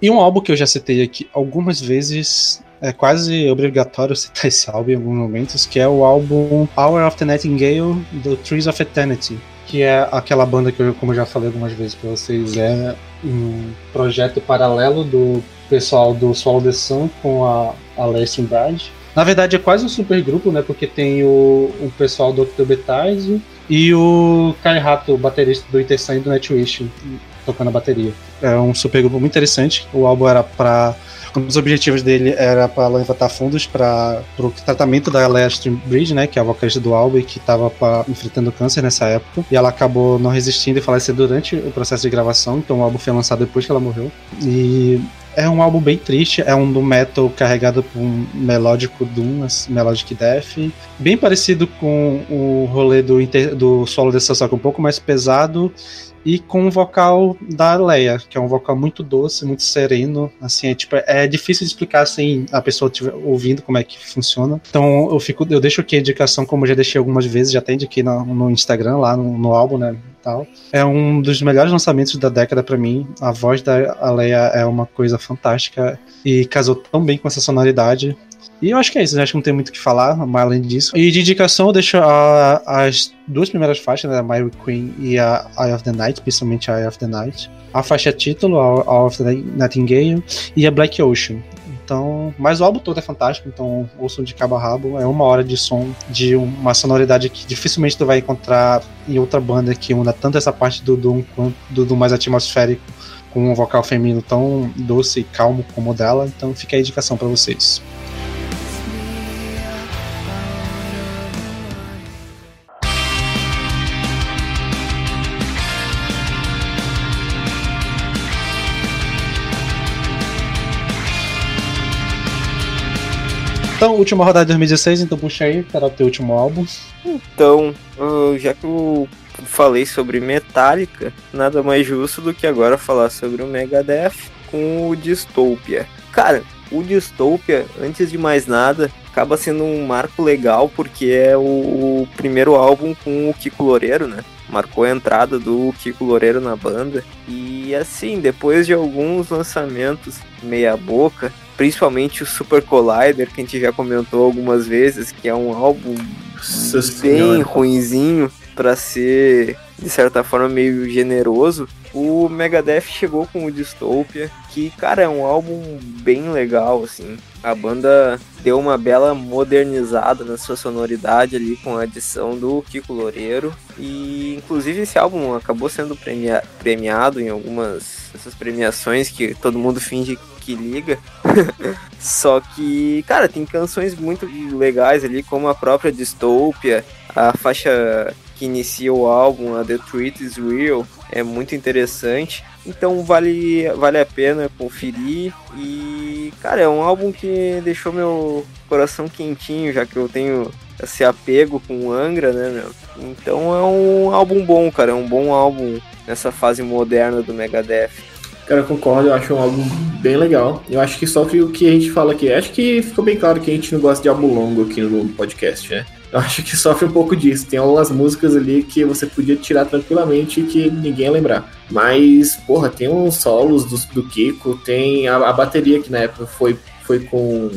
E um álbum que eu já citei aqui algumas vezes, é quase obrigatório citar esse álbum em alguns momentos, que é o álbum Power of the Nightingale do Trees of Eternity, que é aquela banda que eu, como eu já falei algumas vezes para vocês, é um projeto paralelo do pessoal do Swallow the Sun com a, a Leslie Brad. Na verdade é quase um super grupo, né? Porque tem o, o pessoal do Octobetize e o Kai Hato, baterista do Intersun e do Nightwish tocando a bateria. É um super grupo muito interessante. O álbum era para um dos objetivos dele era para levantar fundos para o tratamento da Leia Streambridge, né, que é a vocalista do álbum e que estava enfrentando câncer nessa época. E ela acabou não resistindo e faleceu durante o processo de gravação, então o álbum foi lançado depois que ela morreu. E é um álbum bem triste, é um do metal carregado por um melódico doom, melodic death, bem parecido com o rolê do, do solo dessa só que um pouco mais pesado e com o vocal da Leia, que é um vocal muito doce, muito sereno, assim, é, tipo, é difícil de explicar sem a pessoa estiver ouvindo como é que funciona. Então eu fico, eu deixo aqui a indicação, como já deixei algumas vezes, já tem aqui no, no Instagram, lá no, no, álbum, né, tal. É um dos melhores lançamentos da década para mim. A voz da Leia é uma coisa fantástica e casou tão bem com essa sonoridade. E eu acho que é isso, acho que não tem muito o que falar, mas além disso. E de indicação eu deixo a, as duas primeiras faixas, né, a My Queen e a Eye of the Night, principalmente a Eye of the Night. A faixa título, a Eye of the Nightingale, e a Black Ocean. Então, mas o álbum todo é fantástico, então ouçam de cabo a rabo. É uma hora de som, de uma sonoridade que dificilmente tu vai encontrar em outra banda que una tanto essa parte do Doom quanto do, do mais atmosférico com um vocal feminino tão doce e calmo como o dela. Então fica a indicação para vocês. Então, última rodada de 2016, então puxa aí para o teu último álbum. Então, já que eu falei sobre Metallica, nada mais justo do que agora falar sobre o Megadeth com o Dystopia. Cara, o Dystopia, antes de mais nada, acaba sendo um marco legal porque é o primeiro álbum com o Kiko Loureiro, né? Marcou a entrada do Kiko Loureiro na banda. E assim, depois de alguns lançamentos meia boca, principalmente o Super Collider, que a gente já comentou algumas vezes, que é um álbum Nossa bem senhora. ruinzinho para ser de certa forma meio generoso. O Megadeth chegou com o Dystopia, que cara é um álbum bem legal assim. A banda deu uma bela modernizada na sua sonoridade ali com a adição do Kiko Loureiro e inclusive esse álbum acabou sendo premia premiado em algumas dessas premiações que todo mundo finge que liga. Só que, cara, tem canções muito legais ali, como a própria Dystopia, a faixa que inicia o álbum, a The Truth is Real, é muito interessante. Então vale, vale a pena conferir. E, cara, é um álbum que deixou meu coração quentinho, já que eu tenho esse apego com Angra, né, meu? Então é um álbum bom, cara. É um bom álbum nessa fase moderna do Megadeth. Cara, eu concordo, eu acho um álbum bem legal. Eu acho que sofre o que a gente fala aqui. Acho que ficou bem claro que a gente não gosta de álbum longo aqui no podcast, né? Eu acho que sofre um pouco disso. Tem algumas músicas ali que você podia tirar tranquilamente e que ninguém ia lembrar. Mas, porra, tem uns solos do, do Kiko, tem a, a bateria que na época foi, foi com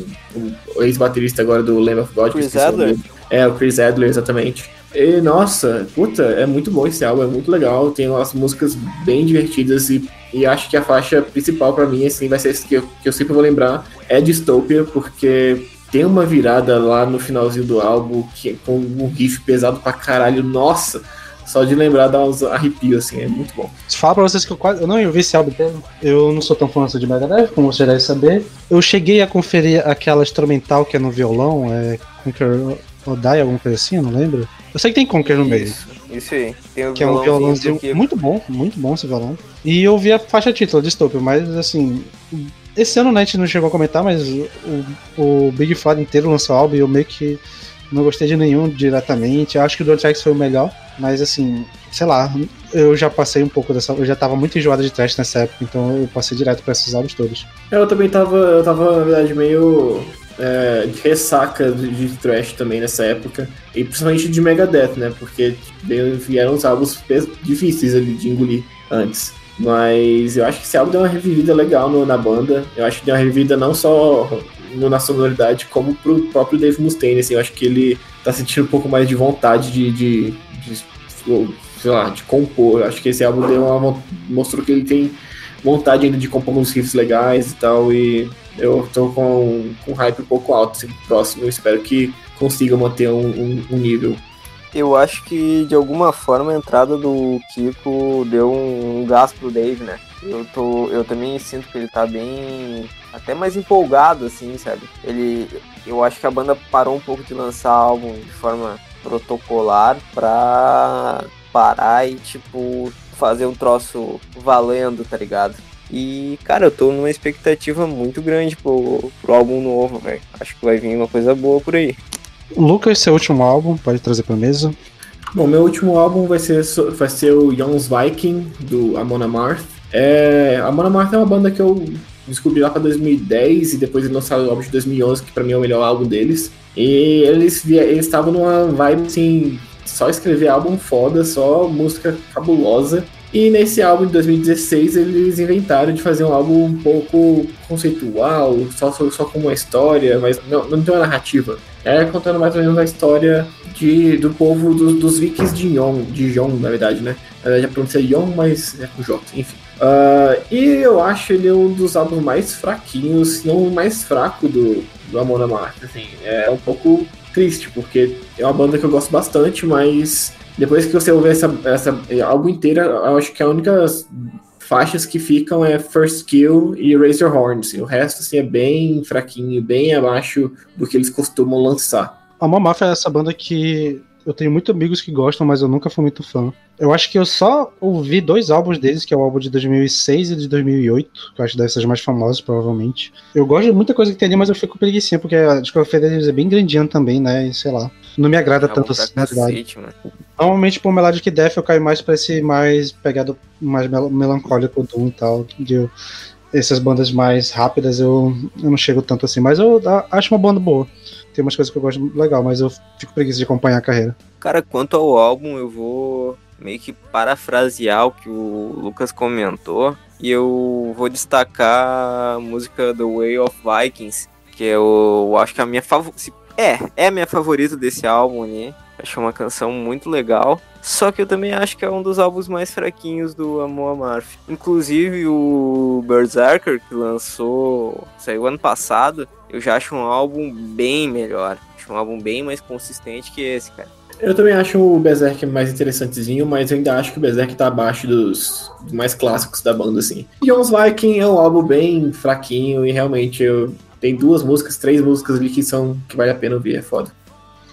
o ex-baterista agora do Lamb of God. Chris Adler? É, o Chris Adler, exatamente. E, nossa, puta, é muito bom esse álbum, é muito legal. Tem umas músicas bem divertidas e, e acho que a faixa principal para mim, assim, vai ser esse que eu, que eu sempre vou lembrar, é Dystopia, porque tem uma virada lá no finalzinho do álbum que, com um riff pesado pra caralho. Nossa! Só de lembrar dá uns arrepios, assim, é muito bom. Fala pra vocês que eu quase. Eu não ouvi esse álbum inteiro. Eu não sou tão fã assim de Megadeth, como você deve saber. Eu cheguei a conferir aquela instrumental que é no violão, é Conquer Odai, alguma coisa assim, eu não lembro. Eu sei que tem Conquer no meio. Isso, isso aí. Tem o Que é um violãozinho do muito bom, muito bom esse violão. E eu vi a faixa título de Stopper, mas assim. Esse ano né, a gente não chegou a comentar, mas o, o Big Four inteiro lançou álbum e eu meio que não gostei de nenhum diretamente. Eu acho que o do Tracks foi o melhor, mas assim, sei lá, eu já passei um pouco dessa. Eu já tava muito enjoada de trash nessa época, então eu passei direto pra esses álbuns todos. Eu também tava, eu tava na verdade, meio é, de ressaca de, trash também nessa época. E principalmente de Megadeth, né? Porque vieram uns álbuns difíceis ali de engolir antes. Mas eu acho que esse álbum deu uma revivida legal no- na banda. Eu acho que deu uma revivida não só no- na sonoridade, como pro próprio Dave Mustaine. Assim, eu acho que ele tá sentindo um pouco mais de vontade de, de, de sei lá, de compor. Eu acho que esse álbum deu uma, mostrou que ele tem vontade ainda de compor uns riffs legais e tal. E eu tô com, com hype um pouco alto assim, próximo. Eu espero que consiga manter um, um- um nível. Eu acho que de alguma forma a entrada do Kiko deu um gás pro Dave, né? Eu, tô, eu também sinto que ele tá bem. até mais empolgado, assim, sabe? Ele. Eu acho que a banda parou um pouco de lançar álbum de forma protocolar pra parar e, tipo, fazer um troço valendo, tá ligado? E, cara, eu tô numa expectativa muito grande pro, pro álbum novo, velho. Acho que vai vir uma coisa boa por aí. Lucas, seu último álbum, pode trazer pra mesa. Bom, meu último álbum vai ser, vai ser o Jones Viking, do Amon Amarth. É, Amon Amarth é uma banda que eu descobri lá pra 2010 e depois eles lançaram o álbum de 2011, que pra mim é o melhor álbum deles. E eles estavam numa vibe assim, só escrever álbum foda, só música cabulosa. E nesse álbum de 2016 eles inventaram de fazer um álbum um pouco conceitual, só, só com uma história, mas não, não tem uma narrativa. É contando mais ou menos a história de, do povo dos, dos vikings de Yon, de Jon, na verdade, né? Na verdade a pronúncia é Yon, mas é com J, enfim. Ah, e eu acho ele um dos álbuns mais fraquinhos, se não o mais fraco do, do Amon assim. É um pouco triste, porque é uma banda que eu gosto bastante, mas depois que você ouvir essa, essa álbum inteira, eu acho que a única faixas que ficam é First Kill e Raise Your Horn. assim. O resto assim, é bem fraquinho, bem abaixo do que eles costumam lançar. A Mamafia é essa banda que eu tenho muitos amigos que gostam, mas eu nunca fui muito fã. Eu acho que eu só ouvi dois álbuns deles, que é o álbum de 2006 e de 2008, que eu acho que deve ser os mais famosos, provavelmente. Eu gosto de muita coisa que tem ali, mas eu fico com preguicinha, porque a discografia deles é bem grandinha também, né? E sei lá. Não me agrada Álbum tanto assim, na cacete, mano. Normalmente, por Melodic Death, eu caio mais pra esse mais pegado, mais mel melancólico Doom e tal. De, essas bandas mais rápidas eu, eu não chego tanto assim, mas eu acho uma banda boa. Tem umas coisas que eu gosto legal, mas eu fico preguiça de acompanhar a carreira. Cara, quanto ao álbum, eu vou meio que parafrasear o que o Lucas comentou. E eu vou destacar a música The Way of Vikings, que eu, eu acho que é a minha favorita. É, é a minha favorita desse álbum ali. Acho uma canção muito legal. Só que eu também acho que é um dos álbuns mais fraquinhos do Amon Amarth. Inclusive o Berserker, que lançou. saiu ano passado, eu já acho um álbum bem melhor. Acho um álbum bem mais consistente que esse, cara. Eu também acho o Berserk mais interessantezinho, mas eu ainda acho que o Berserk tá abaixo dos, mais clássicos da banda, assim. Jones Viking é um álbum bem fraquinho e realmente eu, tem duas músicas, três músicas ali que são que vale a pena ouvir, é foda.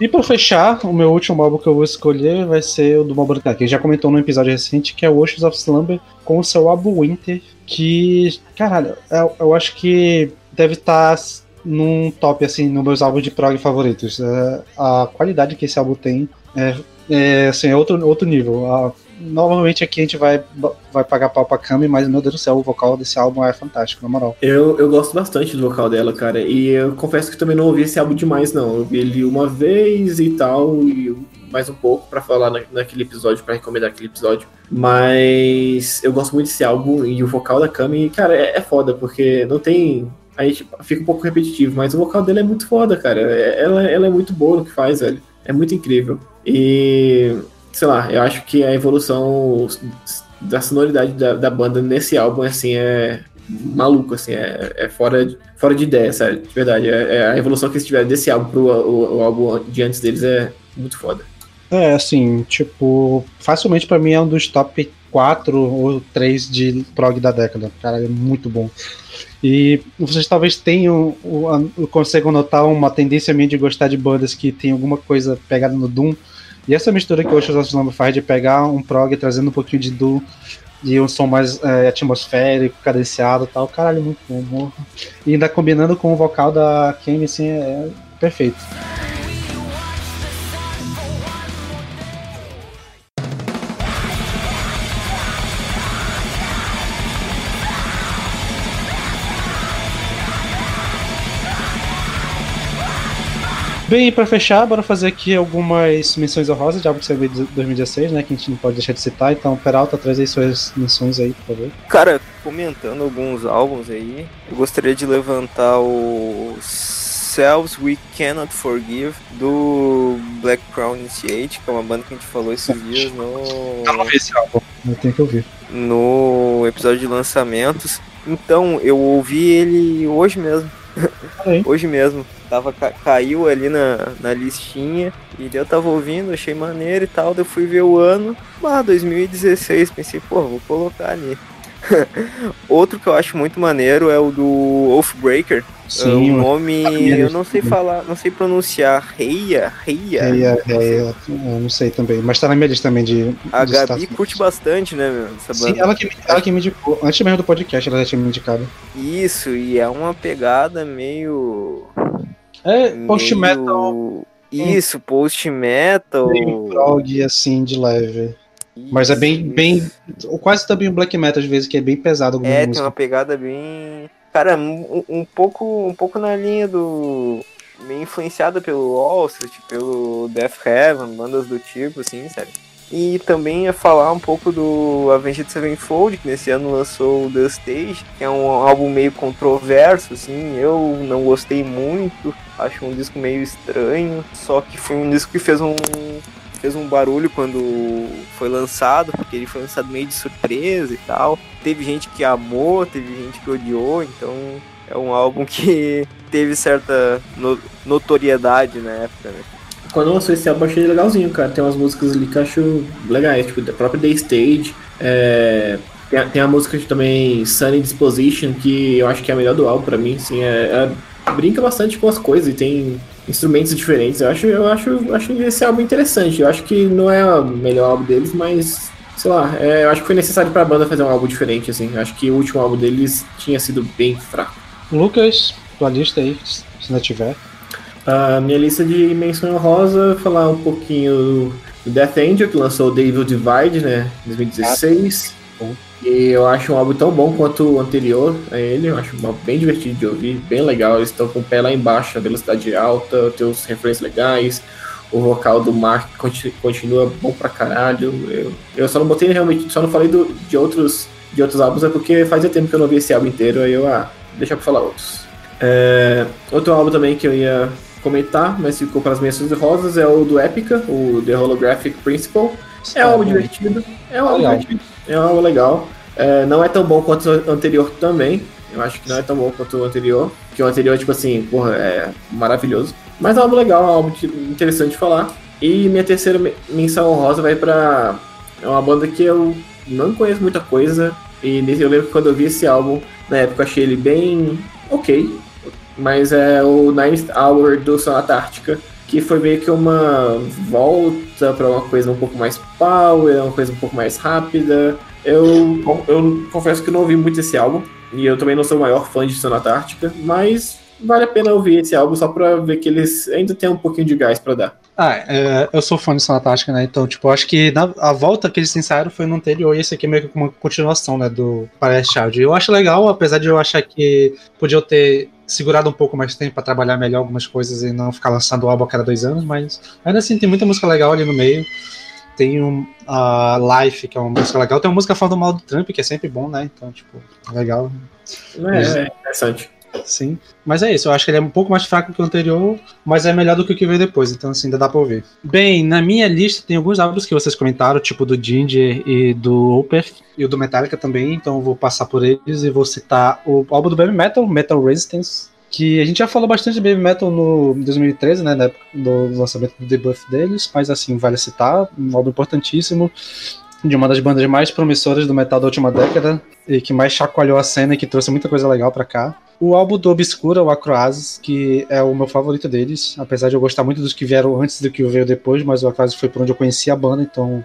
E pra fechar, o meu último álbum que eu vou escolher vai ser o do Morbid que já comentou no episódio recente, que é o Oceans of Slumber, com o seu álbum Winter, que, caralho, eu, eu acho que deve estar num top, assim, nos meus álbuns de prog favoritos. É, a qualidade que esse álbum tem é, é, assim, é outro, outro nível. A Normalmente aqui a gente vai, vai pagar pau pra Kami, mas meu Deus do céu, o vocal desse álbum é fantástico, na moral. Eu, eu gosto bastante do vocal dela, cara. E eu confesso que também não ouvi esse álbum demais, não. Eu vi ele uma vez e tal, e mais um pouco para falar na, naquele episódio, para recomendar aquele episódio. Mas eu gosto muito desse álbum e o vocal da Kami, cara, é, é foda, porque não tem a gente fica um pouco repetitivo, mas o vocal dele é muito foda, cara. É, ela, ela é muito boa no que faz, velho. É muito incrível. E, sei lá, eu acho que a evolução da sonoridade da, da banda nesse álbum, assim, é maluco, assim, é, é fora, de, fora de ideia, sério, de verdade. É, é, a evolução que eles tiveram desse álbum pro o, o álbum de antes deles é muito foda. É, assim, tipo, facilmente para mim é um dos top 4 ou 3 de prog da década. Cara, é muito bom. E vocês talvez tenham, consigam notar uma tendência minha de gostar de bandas que tem alguma coisa pegada no Doom. E essa mistura que o Ocean of faz de pegar um prog trazendo um pouquinho de Doom e um som mais é, atmosférico, cadenciado e tal, caralho, muito bom. E ainda combinando com o vocal da Kane, assim, é perfeito. Bem, para fechar, bora fazer aqui algumas menções honrosas de algo que saiu em 2016, né? Que a gente não pode deixar de citar. Então, Peralta, traz aí suas menções aí, por favor. Cara, comentando alguns álbuns aí, eu gostaria de levantar o Selves We Cannot Forgive do Black Crown Initiate, que é uma banda que a gente falou esses dias no. Eu não vi esse álbum, eu tenho que ouvir. No episódio de lançamentos. Então, eu ouvi ele hoje mesmo. Hoje mesmo. Tava, caiu ali na, na listinha. E eu tava ouvindo, achei maneiro e tal. Daí eu fui ver o ano, ah, 2016, pensei, pô, vou colocar ali. Outro que eu acho muito maneiro é o do Oathbreaker. Sim, o nome eu não sei falar, não sei pronunciar. Reia, Reia. Reia, Reia, eu não sei também, mas tá na minha lista também de. A de Gabi curte bastante, né, meu? Essa Sim, ela que, ela que me indicou. Antes mesmo do podcast, ela já tinha me indicado. Isso, e é uma pegada meio. É, post-metal. Isso, post-metal. Bem prog, assim, de leve. Mas é bem, isso. bem. Quase também um black metal, às vezes, que é bem pesado. É, tem uma pegada bem. Cara, um, um, pouco, um pouco na linha do. meio influenciada pelo Wall Street, pelo Death Heaven, bandas do tipo, assim, sério. E também ia falar um pouco do Avenged Sevenfold, que nesse ano lançou o The Stage, que é um álbum meio controverso, assim, eu não gostei muito, acho um disco meio estranho, só que foi um disco que fez um fez um barulho quando foi lançado, porque ele foi lançado meio de surpresa e tal. Teve gente que amou, teve gente que odiou, então é um álbum que teve certa notoriedade na época, né? Quando lançou esse álbum, achei legalzinho, cara. Tem umas músicas ali que eu acho legais, tipo, a própria The Stage. É... Tem, a, tem a música também Sunny Disposition, que eu acho que é a melhor do álbum pra mim, assim, é, é, brinca bastante com as coisas e tem instrumentos diferentes. Eu acho, eu acho, eu acho esse álbum interessante. Eu acho que não é o melhor álbum deles, mas sei lá, é, eu acho que foi necessário pra banda fazer um álbum diferente, assim. Eu acho que o último álbum deles tinha sido bem fraco. Lucas, tua lista aí, se não tiver. A minha lista de menção rosa, falar um pouquinho do Death Angel, que lançou o Devil Divide, né, em 2016. Ah, e eu acho um álbum tão bom quanto o anterior a ele, eu acho um álbum bem divertido de ouvir, bem legal. Eles estão com o pé lá embaixo, a velocidade alta, tem os referências legais, o vocal do Mark continua bom pra caralho. Eu, eu só não botei realmente, só não falei do, de outros de outros álbuns, é porque fazia tempo que eu não vi esse álbum inteiro, aí eu, ah, deixa pra falar outros. É, outro álbum também que eu ia comentar, mas ficou para as menções rosas, é o do Epica, o The Holographic Principle. É um álbum divertido, é um álbum divertido, é álbum legal. É, não é tão bom quanto o anterior também. Eu acho que não é tão bom quanto o anterior. Que o anterior, tipo assim, porra, é maravilhoso. Mas é um álbum legal, é um álbum interessante de falar. E minha terceira menção honrosa vai pra. É uma banda que eu não conheço muita coisa. E eu lembro que quando eu vi esse álbum, na época eu achei ele bem ok mas é o Ninth Hour do Sonata Ártica, que foi meio que uma volta para uma coisa um pouco mais power, uma coisa um pouco mais rápida. Eu, eu confesso que não ouvi muito esse álbum, e eu também não sou o maior fã de Sonata Ártica, mas vale a pena ouvir esse álbum só pra ver que eles ainda têm um pouquinho de gás para dar. Ah, é, eu sou fã de Sonata Tática, né? Então, tipo, acho que na, a volta que eles ensaiaram foi no anterior e esse aqui é meio que uma continuação, né? Do Parece Child. Eu acho legal, apesar de eu achar que podia ter segurado um pouco mais tempo para trabalhar melhor algumas coisas e não ficar lançando o álbum a cada dois anos, mas ainda assim tem muita música legal ali no meio. Tem um, a Life, que é uma música legal. Tem uma música falando mal do Trump, que é sempre bom, né? Então, tipo, legal. É, é interessante. Sim. Mas é isso, eu acho que ele é um pouco mais fraco que o anterior, mas é melhor do que o que veio depois, então assim, ainda dá pra ouvir. Bem, na minha lista tem alguns álbuns que vocês comentaram, tipo do Ginger e do Opeth, e o do Metallica também, então eu vou passar por eles e vou citar o álbum do Baby Metal, Metal Resistance, que a gente já falou bastante de Baby Metal no 2013, né, na época do lançamento do debuff deles, mas assim, vale citar, um álbum importantíssimo, de uma das bandas mais promissoras do metal da última década e que mais chacoalhou a cena e que trouxe muita coisa legal para cá. O álbum do Obscura, o Acroasis, que é o meu favorito deles, apesar de eu gostar muito dos que vieram antes do que veio depois, mas o Acroasis foi por onde eu conheci a banda, então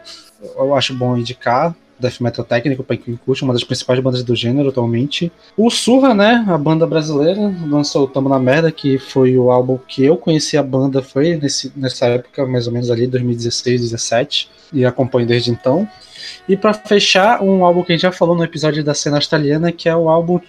eu acho bom indicar death metal técnico quem curte, uma das principais bandas do gênero atualmente. O Surra, né, a banda brasileira, lançou o Tamo na Merda, que foi o álbum que eu conheci a banda, foi nesse, nessa época, mais ou menos ali, 2016, 2017, e acompanho desde então. E para fechar, um álbum que a gente já falou no episódio da cena australiana, que é o álbum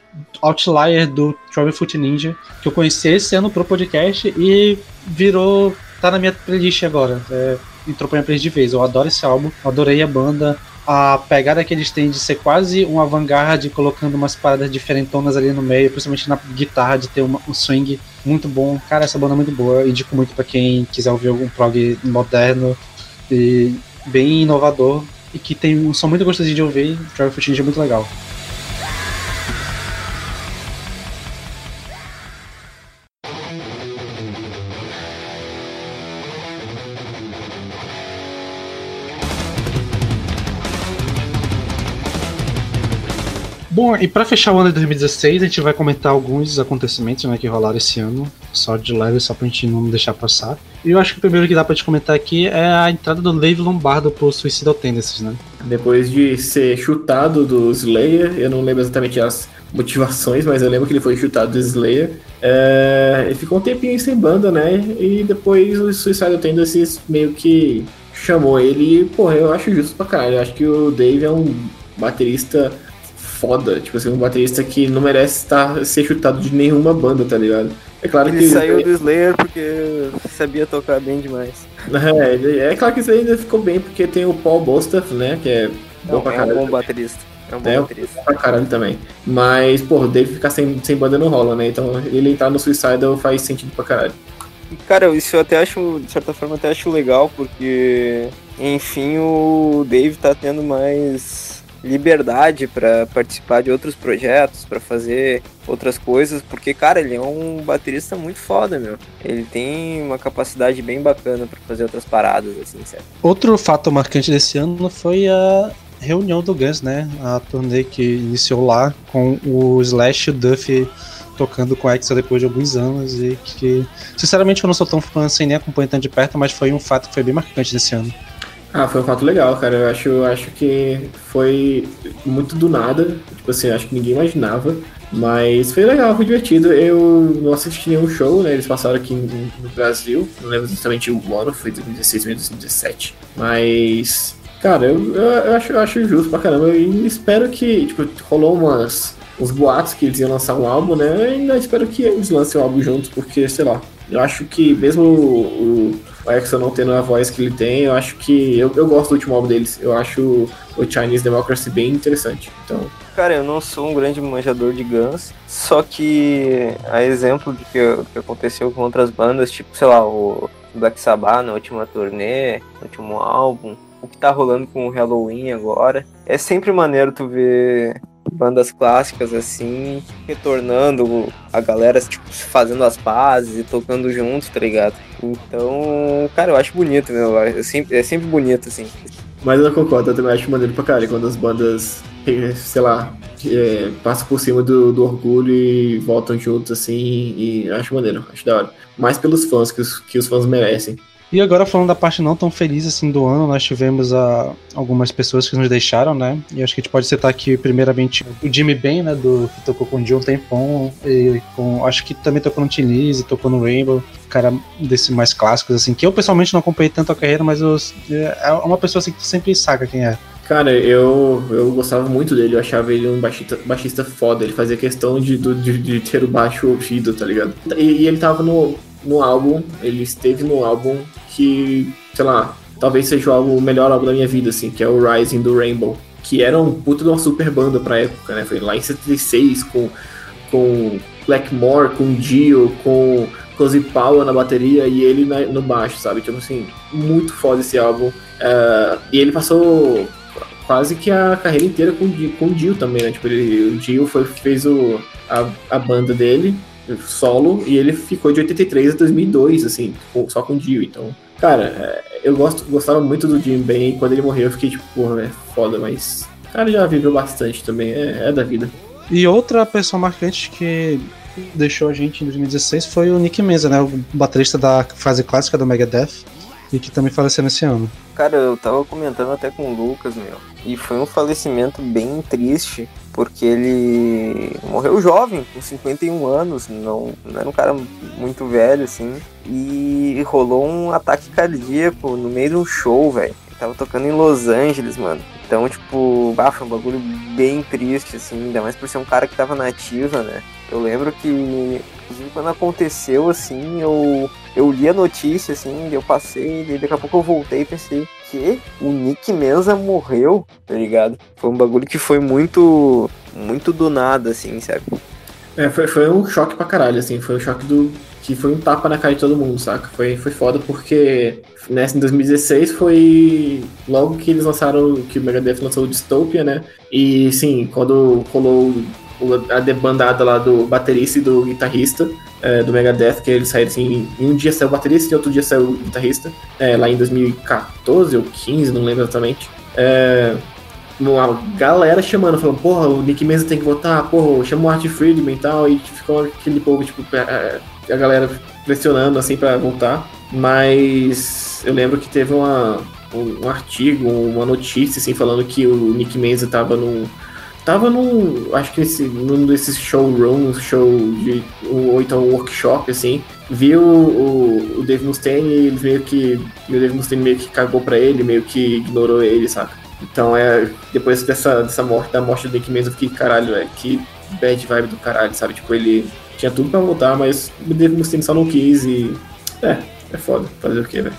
Outlier do Travel Foot Ninja, que eu conheci esse ano pro podcast e virou. tá na minha playlist agora. É, entrou pra minha playlist de vez. Eu adoro esse álbum, adorei a banda a pegada que eles têm de ser quase um avant-garde, colocando umas paradas diferentonas ali no meio, principalmente na guitarra, de ter uma, um swing muito bom. Cara, essa banda é muito boa. Indico muito para quem quiser ouvir algum prog moderno e bem inovador e que tem um som muito gostosinho de ouvir. Travel Footage é muito legal. Bom, e para fechar o ano de 2016, a gente vai comentar alguns acontecimentos né, que rolaram esse ano, só de leve, só pra gente não deixar passar. E eu acho que o primeiro que dá pra te comentar aqui é a entrada do Dave Lombardo pro Suicidal Tendencies, né? Depois de ser chutado do Slayer, eu não lembro exatamente as motivações, mas eu lembro que ele foi chutado do Slayer. É, ele ficou um tempinho sem banda, né? E depois o Suicidal Tendencies meio que chamou ele e, porra, eu acho justo pra caralho. Eu acho que o Dave é um baterista foda, tipo assim, um baterista que não merece estar ser chutado de nenhuma banda, tá ligado? É claro ele que. Ele saiu do Slayer porque sabia tocar bem demais. É, é claro que isso ainda ficou bem, porque tem o Paul Bostaff, né? Que é bom não, pra caralho. É um bom baterista. É um bom é, baterista. pra caralho também. Mas, porra, deve ficar sem, sem banda não rola, né? Então ele entrar no Suicidal faz sentido pra caralho. Cara, isso eu até acho, de certa forma, até acho legal, porque, enfim, o Dave tá tendo mais liberdade para participar de outros projetos, para fazer outras coisas, porque, cara, ele é um baterista muito foda, meu. Ele tem uma capacidade bem bacana para fazer outras paradas, assim, certo? Outro fato marcante desse ano foi a reunião do Guns, né? A turnê que iniciou lá com o Slash e o Duff tocando com a Exo depois de alguns anos e que, sinceramente, eu não sou tão fã assim, nem acompanho tanto de perto, mas foi um fato que foi bem marcante desse ano. Ah, foi um fato legal, cara. Eu acho, acho que foi muito do nada. Tipo assim, acho que ninguém imaginava. Mas foi legal, foi divertido. Eu não assisti nenhum show, né? Eles passaram aqui no Brasil. Não lembro exatamente o ano, foi 2016 ou 2017. Mas, cara, eu, eu, acho, eu acho justo pra caramba. E espero que, tipo, rolou umas, uns boatos que eles iam lançar um álbum, né? Eu ainda espero que eles lancem o um álbum juntos, porque, sei lá, eu acho que mesmo o, o o Exxon não tendo a voz que ele tem, eu acho que. Eu, eu gosto do último álbum deles. Eu acho o Chinese Democracy bem interessante. Então. Cara, eu não sou um grande manjador de Guns, só que a exemplo do que, que aconteceu com outras bandas, tipo, sei lá, o Black Sabbath na última turnê, no último álbum, o que tá rolando com o Halloween agora. É sempre maneiro tu ver bandas clássicas assim, retornando a galera, tipo, fazendo as pazes e tocando juntos, tá ligado? Então, cara, eu acho bonito, meu. É sempre, é sempre bonito, assim. Mas eu concordo, eu também acho maneiro pra caralho quando as bandas, sei lá, é, passam por cima do, do, orgulho e voltam juntos, assim, e acho maneiro, acho da hora. Mais pelos fãs, que os, que os fãs merecem. E agora falando da parte não tão feliz assim do ano, nós tivemos a, algumas pessoas que nos deixaram, né? E acho que a gente pode citar aqui primeiramente o Jimmy Ben, né? Do, que tocou com o John Tempon, e com, acho que também tocou no Tin Lizzy, tocou no Rainbow, cara desse mais clássicos, assim, que eu pessoalmente não acompanhei tanto a carreira, mas eu, é uma pessoa assim que tu sempre saca quem é. Cara, eu, eu gostava muito dele, eu achava ele um baixista, baixista foda, ele fazia questão de, de, de ter o baixo ouvido, tá ligado? E, e, ele tava no, no álbum, ele esteve no álbum que, sei lá, talvez seja o, álbum, o melhor álbum da minha vida, assim, que é o Rising do Rainbow, que era um puta de uma super banda pra época, né? Foi lá em 76, com, com Blackmore, com Dio, com Cozy Powell na bateria e ele na, no baixo, sabe? Tipo assim, muito foda esse álbum. Uh, e ele passou quase que a carreira inteira com, com o Dio também, né? Tipo, ele, o Dio foi, fez o, a, a banda dele, solo, e ele ficou de 83 a 2002, assim, só com o Dio. Então, cara, é, eu gosto, gostava muito do Jim Ben, e quando ele morreu eu fiquei tipo, porra, é foda, mas o cara já viveu bastante também, é, é da vida. E outra pessoa marcante que deixou a gente em 2016 foi o Nick Mesa, né? O baterista da fase clássica do Megadeth e que também faleceu nesse ano. Cara, eu tava comentando até com o Lucas, meu, e foi um falecimento bem triste, porque ele morreu jovem, com 51 anos, não, não era um cara muito velho, assim, e rolou um ataque cardíaco no meio de um show, velho. Tava tocando em Los Angeles, mano. Então, tipo, bah, foi um bagulho bem triste, assim, ainda mais por ser um cara que tava nativa, né? Eu lembro que, inclusive, quando aconteceu, assim, eu, eu li a notícia, assim, eu passei, e daqui a pouco eu voltei e pensei o Nick Menza morreu, tá ligado? Foi um bagulho que foi muito, muito do nada, assim, sabe? É, foi, foi um choque pra caralho, assim, foi um choque do. que foi um tapa na cara de todo mundo, saca? Foi, foi foda porque nessa em 2016 foi logo que eles lançaram, que o Megadeth lançou o Dystopia, né? E sim, quando rolou a debandada lá do baterista e do guitarrista é, do Megadeth, que eles saíram assim, em um dia saiu o baterista e outro dia saiu o guitarrista, é, lá em 2014 ou 15, não lembro exatamente. É, uma galera chamando, falando, porra, o Nick Menza tem que votar, porra, chama o Art Friedman e tal, e ficou aquele povo, tipo, é, a galera pressionando assim para voltar. Mas eu lembro que teve uma, um, um artigo, uma notícia assim, falando que o Nick Menza tava num Tava num. Acho que esse, num desses showrooms, show de. Ou então workshop, assim. Viu o, o Dave Mustaine e meio que. O Dave Mustaine meio que cagou pra ele, meio que ignorou ele, saca? Então é. Depois dessa, dessa morte, da morte do Nick Menzo, eu fiquei, caralho, é que bad vibe do caralho, sabe? Tipo, ele tinha tudo pra voltar, mas o Dave Mustaine só não quis e. É, é foda. Fazer o quê, velho?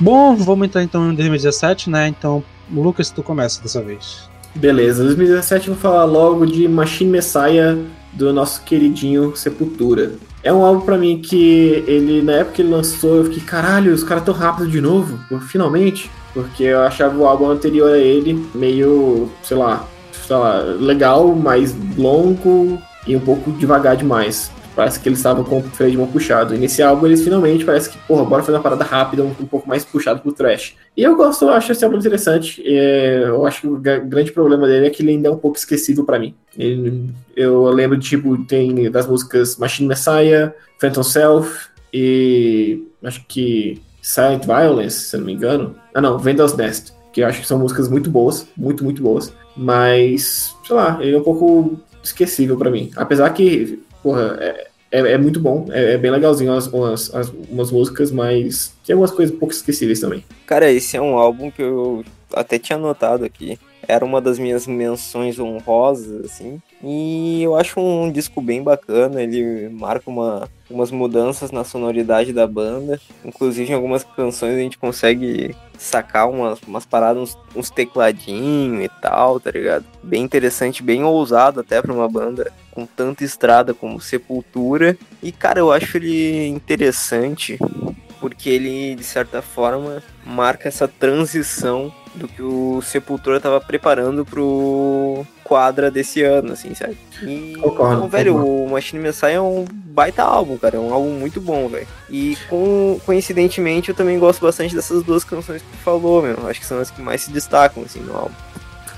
Bom, vamos entrar então em 2017, né? Então, Lucas, tu começa dessa vez. Beleza, 2017 eu vou falar logo de Machine Messiah do nosso queridinho Sepultura. É um álbum para mim que ele, na época que ele lançou, eu fiquei, caralho, os caras tão rápido de novo, finalmente. Porque eu achava o álbum anterior a ele meio, sei lá, sei lá, legal, mais longo e um pouco devagar demais. Parece que eles estavam com o freio de mão puxado. E nesse álbum eles finalmente parece que, porra, bora fazer uma parada rápida, um, um pouco mais puxado pro trash. E eu gosto, eu acho esse álbum interessante. É, eu acho que o grande problema dele é que ele ainda é um pouco esquecível para mim. Ele, eu lembro tipo, tem das músicas Machine Messiah, Phantom Self e acho que Silent Violence, se não me engano. Ah não, Vendor's Nest. Que eu acho que são músicas muito boas, muito, muito boas. Mas, sei lá, ele é um pouco esquecível para mim. Apesar que porra, é, é, é muito bom, é, é, bem legalzinho as, umas, as, umas músicas, mas tem algumas coisas um pouco esquecíveis também. Cara, esse é um álbum que eu até tinha anotado aqui. Era uma das minhas menções honrosas, assim. E eu acho um disco bem bacana, ele marca uma, umas mudanças na sonoridade da banda. Inclusive, em algumas canções a gente consegue sacar umas, umas paradas, uns, uns tecladinhos e tal, tá ligado? Bem interessante, bem ousado até pra uma banda com tanta estrada como Sepultura. E, cara, eu acho ele interessante porque ele, de certa forma, marca essa transição do que o Sepultura estava preparando pro quadra desse ano, assim, sabe? E, Concordo, então, velho, concordo. o Machine Messiah é um baita álbum, cara. É um álbum muito bom, velho. E com, coincidentemente eu também gosto bastante dessas duas canções que tu falou, meu. Acho que são as que mais se destacam, assim, no álbum.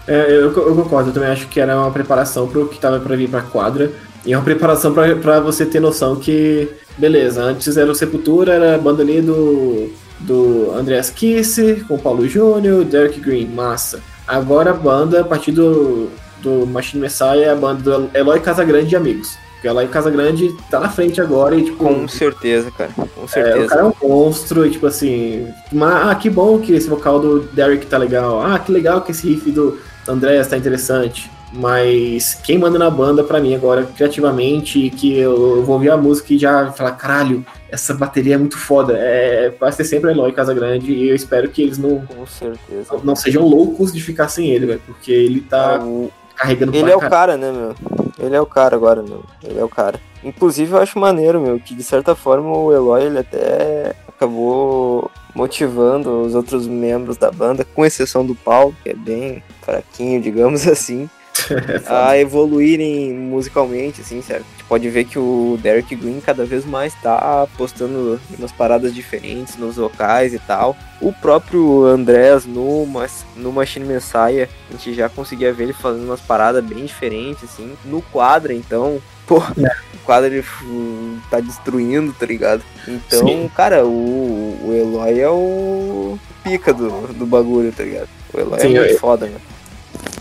É, eu, eu concordo, eu também acho que era uma preparação pro que tava pra vir pra quadra. E é uma preparação pra, pra você ter noção que, beleza, antes era o Sepultura, era a banda ali do, do Andreas Kisser, com o Paulo Júnior, Derek Green, massa. Agora a banda, a partir do, do Machine Messiah, é a banda do Eloy Casagrande e Amigos. Porque Eloy Casagrande tá na frente agora e, tipo, Com certeza, cara. Com é, o certeza. cara é um monstro, e tipo assim. ah, que bom que esse vocal do Derek tá legal. Ah, que legal que esse riff do Andrés tá interessante. Mas quem manda na banda pra mim agora, criativamente, que eu, eu vou ouvir a música e já falar, caralho, essa bateria é muito foda. É, vai ser sempre Eloy Casagrande e eu espero que eles não, certeza. não sejam loucos de ficar sem ele, velho. Porque ele tá O- carregando Ele é o caralho. cara, né, meu? Ele é o cara agora, meu. Ele é o cara. Inclusive, eu acho maneiro, meu, que de certa forma o Eloy, ele até acabou motivando os outros membros da banda, com exceção do Paulo, que é bem fraquinho, digamos assim. a evoluírem musicalmente, assim, certo? A gente pode ver que o Derek Green cada vez mais tá apostando umas paradas diferentes nos vocais e tal. O próprio Andrés no, no Machine Messiah, a gente já conseguia ver ele fazendo umas paradas bem diferentes, assim. No quadro, então, pô, o quadro ele tá destruindo, tá ligado? Então, Sim. cara, o, o Eloy é o pica do, do bagulho, tá ligado? O Eloy Sim, é muito eu- foda, né?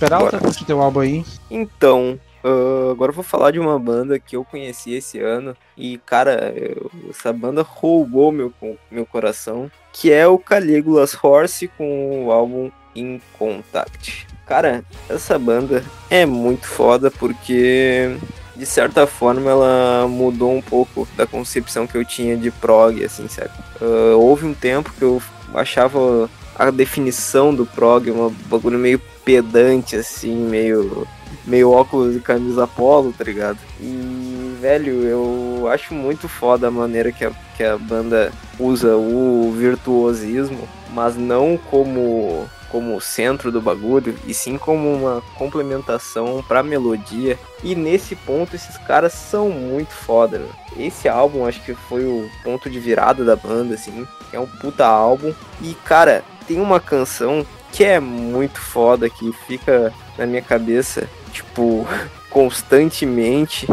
Peralta, Bora. curte teu álbum aí. Então, ah, agora eu vou falar de uma banda que eu conheci esse ano e, cara, eu- essa banda roubou meu, meu coração, que é o Caligula's Horse com o álbum In Contact. Cara, essa banda é muito foda porque, de certa forma, ela mudou um pouco da concepção que eu tinha de prog, assim, sabe? Ah, houve um tempo que eu achava a definição do prog um bagulho meio pedante, assim, meio meio óculos e camisa polo, tá ligado? E, velho, eu acho muito foda a maneira que a, que a banda usa o virtuosismo, mas não como como centro do bagulho, e sim como uma complementação pra melodia. E nesse ponto esses caras são muito foda, meu. Esse álbum acho que foi o ponto de virada da banda, assim. É um puta álbum. E, cara, tem uma canção que é muito foda, que fica na minha cabeça, tipo, constantemente.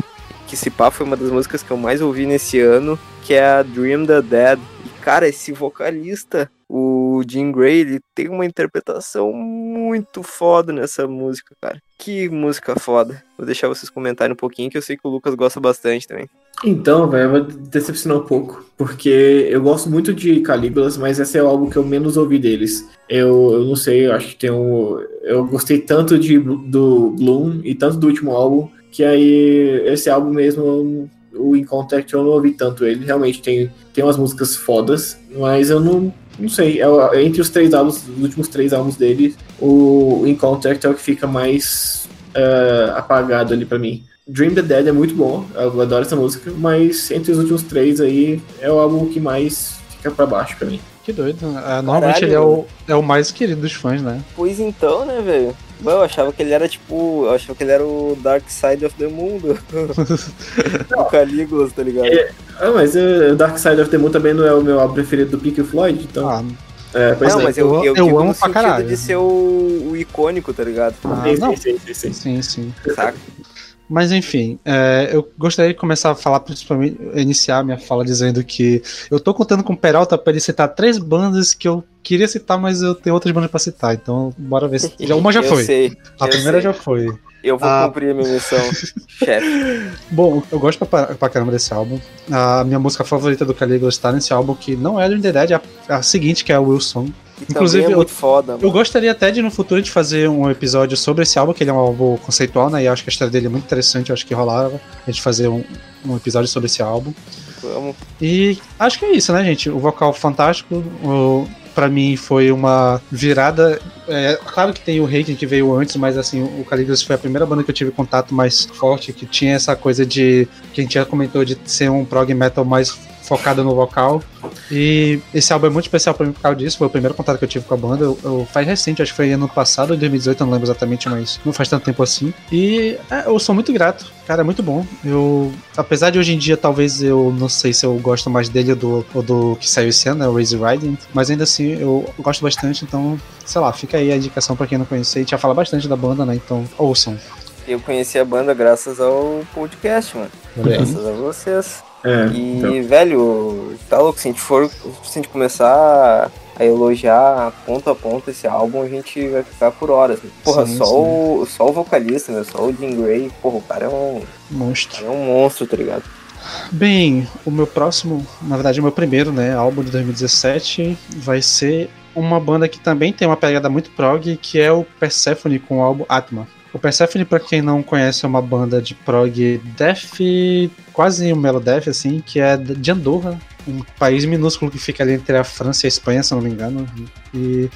Que se pá foi uma das músicas que eu mais ouvi nesse ano, que é a Dream the Dead. E cara, esse vocalista, o Jim Gray, ele tem uma interpretação muito foda nessa música, cara. Que música foda. Vou deixar vocês comentarem um pouquinho, que eu sei que o Lucas gosta bastante também. Então, velho, eu vou decepcionar um pouco, porque eu gosto muito de Calígulas, mas esse é o álbum que eu menos ouvi deles. Eu, eu não sei, eu acho que tem um. Eu gostei tanto de, do Bloom e tanto do último álbum, que aí esse álbum mesmo, o In Contact, eu não ouvi tanto ele. Realmente tem, tem umas músicas fodas, mas eu não. Não sei, é o- entre os três álbuns, os últimos três álbuns dele, o In Contact é o que fica mais eh, apagado ali pra mim. Dream the Dead é muito bom, eu adoro essa música, mas entre os últimos três aí é o álbum que mais fica pra baixo pra mim. Que doido. É, normalmente ele é o, é o mais querido dos fãs, né? Pois então, né, velho? Eu achava que ele era tipo. Eu achava que ele era o Dark Side of the Moon do Calígulas, tá ligado? É, Ah, mas uh, Dark Side of the Moon também não é o meu álbum preferido do Pink Floyd, então. Ah, é, pois não, é. mas eu, eu- eu, eu digo amo no pra sentido caralho. de ser o, o icônico, tá ligado? ah, Sim, não. sim, sim, sim, sim. Sim. Saca? Mas enfim, é, eu gostaria de começar a falar, principalmente, iniciar minha fala dizendo que eu tô contando com o Peralta pra ele citar três bandas que eu queria citar, mas eu tenho outras bandas pra citar, então bora ver se. Já, uma já foi. Sei, A primeira sei. já foi. Eu vou Ah. cumprir a minha missão, chefe. Bom, eu gosto pra, pra caramba desse álbum. A minha música favorita do Caligula está nesse álbum, que não é do The Dead, é a, a seguinte, que é a Wilson. E Inclusive, é eu- muito foda, mano. Eu gostaria até de no futuro de fazer um episódio sobre esse álbum, que ele é um álbum conceitual, né? E acho que a história dele é muito interessante, eu acho que rolava a gente fazer um, um episódio sobre esse álbum. Vamos. E acho que é isso, né, gente? O vocal fantástico. O, pra mim foi uma virada. É, claro que tem o Haken que veio antes, mas assim, o Caligulus foi a primeira banda que eu tive contato mais forte, que tinha essa coisa de. que a gente já comentou de ser um prog metal mais focado no vocal. E esse álbum é muito especial pra mim por causa disso. Foi o primeiro contato que eu tive com a banda. Eu, eu faz recente, acho que foi ano passado, 2018, eu não lembro exatamente, mas não faz tanto tempo assim. E é, eu sou muito grato. Cara, é muito bom. Eu, apesar de hoje em dia, talvez eu não sei se eu gosto mais dele ou do, ou do que saiu esse ano, né, o Raise Riding, mas ainda assim eu gosto bastante, então, sei lá, fica aí a indicação pra quem não conhecer. A gente já fala bastante da banda, né? Então, ouçam. Eu conheci a banda graças ao podcast, mano. Graças a vocês. É, E, então. velho, tá louco, se a gente for, se a gente começar a elogiar ponto a ponto esse álbum, a gente vai ficar por horas. né? Porra, Sim, só, sim. O, só o vocalista, né? Só o Jim Gray, porra, o cara é um, Monstro. é um monstro, tá ligado? Bem, o meu próximo, na verdade, o meu primeiro, né, álbum de 2017 vai ser uma banda que também tem uma pegada muito prog, que é o Persephone com o álbum Atma. O Persephone, pra quem não conhece, é uma banda de prog death, quase um melodeath, assim, que é de Andorra, um país minúsculo que fica ali entre a França e a Espanha, se não me engano. E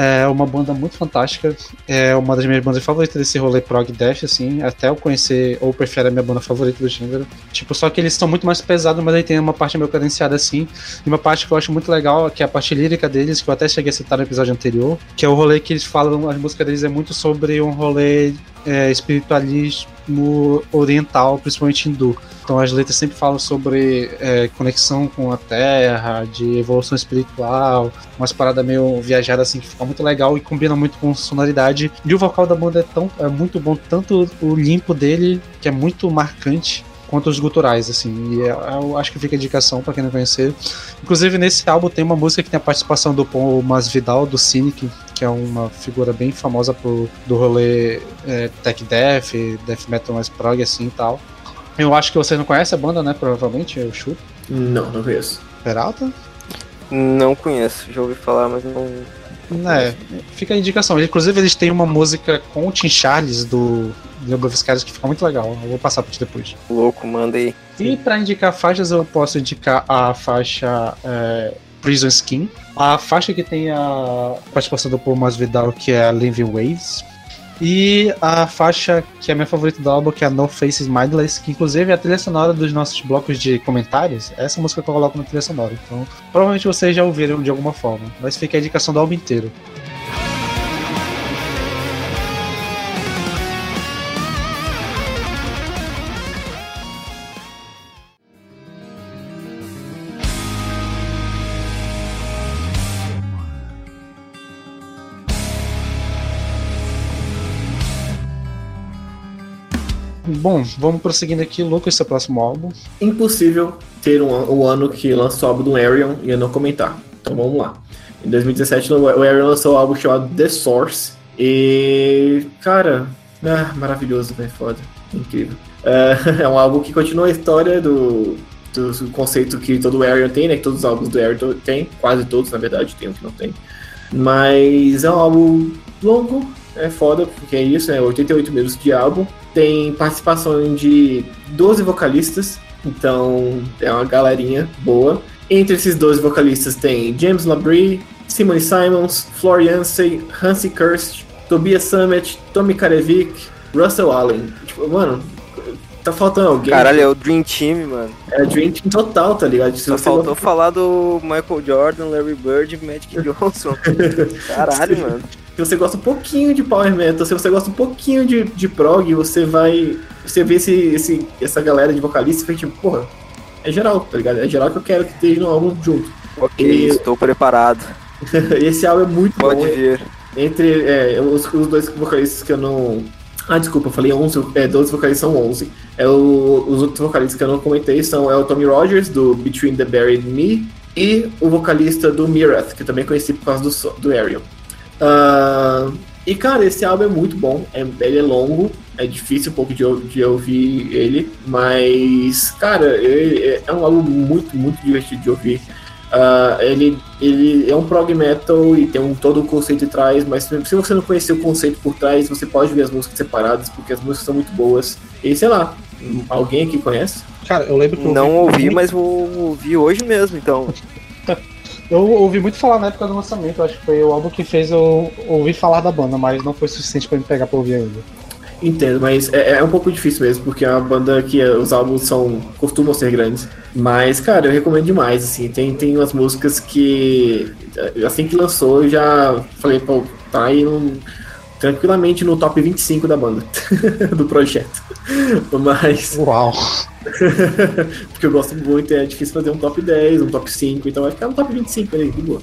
é uma banda muito fantástica. É uma das minhas bandas favoritas desse rolê prog death, assim. Até eu conhecer, ou prefere a minha banda favorita do gênero. Tipo, só que eles são muito mais pesados, mas aí tem uma parte meio cadenciada assim. E uma parte que eu acho muito legal, que é a parte lírica deles, que eu até cheguei a citar no episódio anterior, que é o rolê que eles falam, as músicas deles é muito sobre um rolê é, espiritualismo oriental, principalmente hindu. Então as letras sempre falam sobre é, conexão com a terra, de evolução espiritual, umas paradas meio viajadas assim que fica muito legal e combina muito com sonoridade. E o vocal da banda é, tão, é muito bom, tanto o limpo dele, que é muito marcante, quanto os guturais, assim. E é- eu acho que fica a indicação pra quem não conhecer. Inclusive, nesse álbum tem uma música que tem a participação do Paul Masvidal, do Cynic, que é uma figura bem famosa pro, do rolê é, tech death, death metal mais prog, assim e tal. Eu acho que vocês não conhecem a banda, né? Provavelmente, eu chuto. Não, não conheço. Peralta? Não conheço, já ouvi falar, mas não. É, fica a indicação. Inclusive, eles têm uma música com o Tim Charles do Dilma Viscaris que fica muito legal. Eu vou passar pra ti depois. Louco, manda aí. E pra indicar faixas, eu posso indicar a faixa é, Prison Skin, a faixa que tem a participação do Paul Masvidal, que é a Living Waves, e a faixa que é a minha favorita do álbum, que é a No Faces Mindless, que inclusive é a trilha sonora dos nossos blocos de comentários. Essa música que eu coloco na trilha sonora. Então, provavelmente vocês já ouviram de alguma forma, mas fica a indicação do álbum inteiro. Bom, vamos prosseguindo aqui. Lucas, seu próximo álbum. Impossível ter um, ano que lançou o álbum do Arion e eu não comentar. Então vamos lá. Em 2017, o Arion lançou um álbum chamado The Source. E. Cara, ah, maravilhoso, velho. Foda. Incrível. É, é um álbum que continua a história do, do, conceito que todo Arion tem, né? Que todos os álbuns do Arion tem. Quase todos, na verdade, tem um que não tem. Mas é um álbum longo, é foda, porque é isso, é 88 minutos de álbum. Tem participação de 12 vocalistas, então é uma galerinha boa. Entre esses 12 vocalistas tem James Labrie, Simone Simons, Florian Yancey, Hansi Kirst, Tobias Summit, Tommy Karevic, Russell Allen. Tipo, mano, tá faltando alguém. Caralho, é o Dream Team, mano. É Dream Team total, tá ligado? Se Só faltou falar do Michael Jordan, Larry Bird e Magic Johnson. Caralho, mano. Se você gosta um pouquinho de power metal, se você gosta um pouquinho de, de prog, você vai. Você vê esse, esse, essa galera de vocalistas e fica tipo, porra, é geral, tá ligado? É geral que eu quero que esteja no álbum junto. Ok, E- estou preparado. esse álbum é muito Pode bom. vir. Entre é, os, os dois vocalistas que eu não. Ah, desculpa, eu falei 11, é, 12 vocalistas são 11. É o, os outros vocalistas que eu não comentei são é o Tommy Rogers, do Between the Buried and Me, e o vocalista do Mirath, que eu também conheci por causa do, do Ariel. Ah, e cara, esse álbum é muito bom, é, ele é longo, é difícil um pouco de, de ouvir ele, mas, cara, ele- é um álbum muito, muito divertido de ouvir. Ah, ele, ele é um prog metal e tem um, todo o conceito por trás, mas se você não conhecer o conceito por trás, você pode ver as músicas separadas, porque as músicas são muito boas. E sei lá, alguém aqui conhece? Cara, eu lembro que eu Não ouvi, muito- mas vou ouvir hoje mesmo, então. Eu ouvi muito falar na época do lançamento, acho que foi o álbum que fez eu ouvir falar da banda, mas não foi suficiente pra me pegar pra ouvir ainda. Entendo, mas é, é, um pouco difícil mesmo, porque é uma banda que os álbuns são costumam ser grandes. Mas, cara, eu recomendo demais, assim. Tem, tem umas músicas que, assim que lançou, eu já falei, pô, tá aí no, tranquilamente no top 25 da banda, do projeto. Mas. Uau! porque eu gosto muito, é difícil fazer um top 10, um top 5, então vai ficar no top 25 aí, de boa.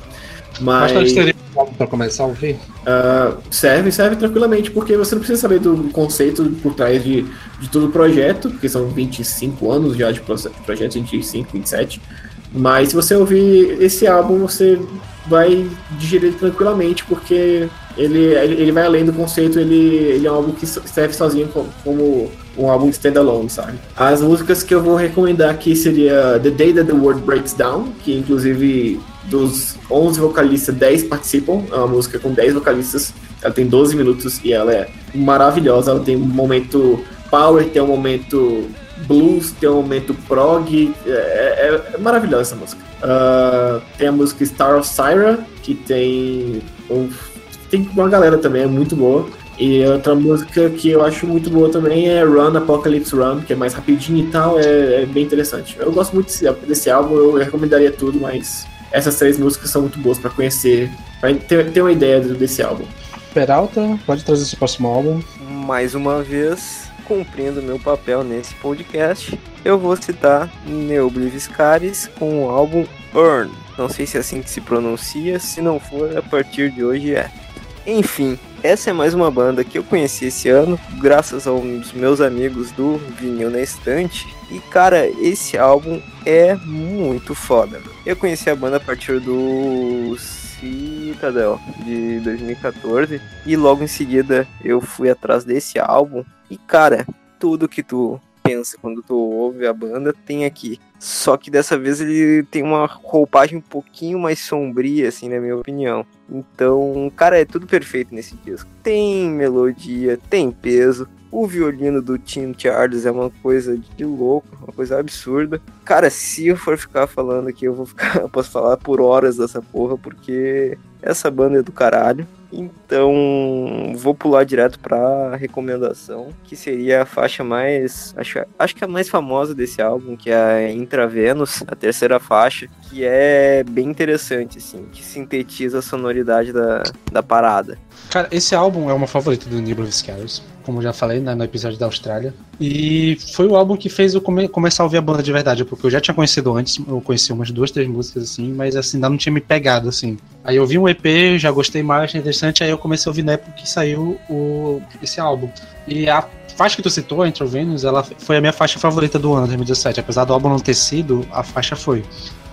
Mas. Mas para começar a ouvir? Uh, serve, serve tranquilamente, porque você não precisa saber do conceito por trás de, de todo o projeto, porque são 25 anos já de projeto, 25, 27. Mas se você ouvir esse álbum, você vai digerir tranquilamente, porque ele, ele vai além do conceito, ele, ele é um álbum que serve sozinho como, como um álbum standalone, sabe? As músicas que eu vou recomendar aqui seria The Day That The World Breaks Down, que inclusive dos 11 vocalistas, 10 participam, é uma música com 10 vocalistas, ela tem 12 minutos e ela é maravilhosa, ela tem um momento power, tem um momento blues, tem um momento prog, é, é, é maravilhosa essa música. Uh, tem a música Star of Syra, que tem um, tem uma galera também, é muito boa. E outra música que eu acho muito boa também é Run Apocalypse Run, que é mais rapidinho e tal, é, é bem interessante. Eu gosto muito desse, desse álbum, eu recomendaria tudo, mas essas três músicas são muito boas para conhecer, para ter, ter uma ideia desse álbum. Peralta, pode trazer esse próximo álbum. Mais uma vez, cumprindo meu papel nesse podcast, eu vou citar Neobliviscaris com o álbum Earn. Não sei se é assim que se pronuncia, se não for, a partir de hoje é. Enfim, essa é mais uma banda que eu conheci esse ano, graças aos meus amigos do Vinil na Estante. E cara, esse álbum é muito foda. Eu conheci a banda a partir do Citadel de 2014 e logo em seguida eu fui atrás desse álbum. E cara, tudo que tu pensa quando tu ouve a banda tem aqui. Só que dessa vez ele tem uma roupagem um pouquinho mais sombria, assim, na minha opinião. Então, cara, é tudo perfeito nesse disco. Tem melodia, tem peso. O violino do Tim Charles é uma coisa de louco, uma coisa absurda. Cara, se eu for ficar falando aqui, eu vou ficar, eu posso falar por horas dessa porra, porque essa banda é do caralho. Então, vou pular direto para recomendação, que seria a faixa mais, acho, acho que a mais famosa desse álbum, que é a Intravenus, a terceira faixa, que é bem interessante, assim, que sintetiza a sonoridade da, da parada. Cara, esse álbum é uma favorita do Nibble Viscaris, como já falei né, no episódio da Austrália. E foi o álbum que fez eu come começar a ouvir a banda de verdade, porque eu já tinha conhecido antes, eu conheci umas duas, três músicas assim, mas assim, ainda não tinha me pegado, assim. Aí eu vi um EP, já gostei mais, achei interessante, aí eu comecei a ouvir na época que saiu o, esse álbum. E a faixa que tu citou, Intro Venus, ela foi a minha faixa favorita do ano, 2017. Apesar do álbum não ter sido, a faixa foi.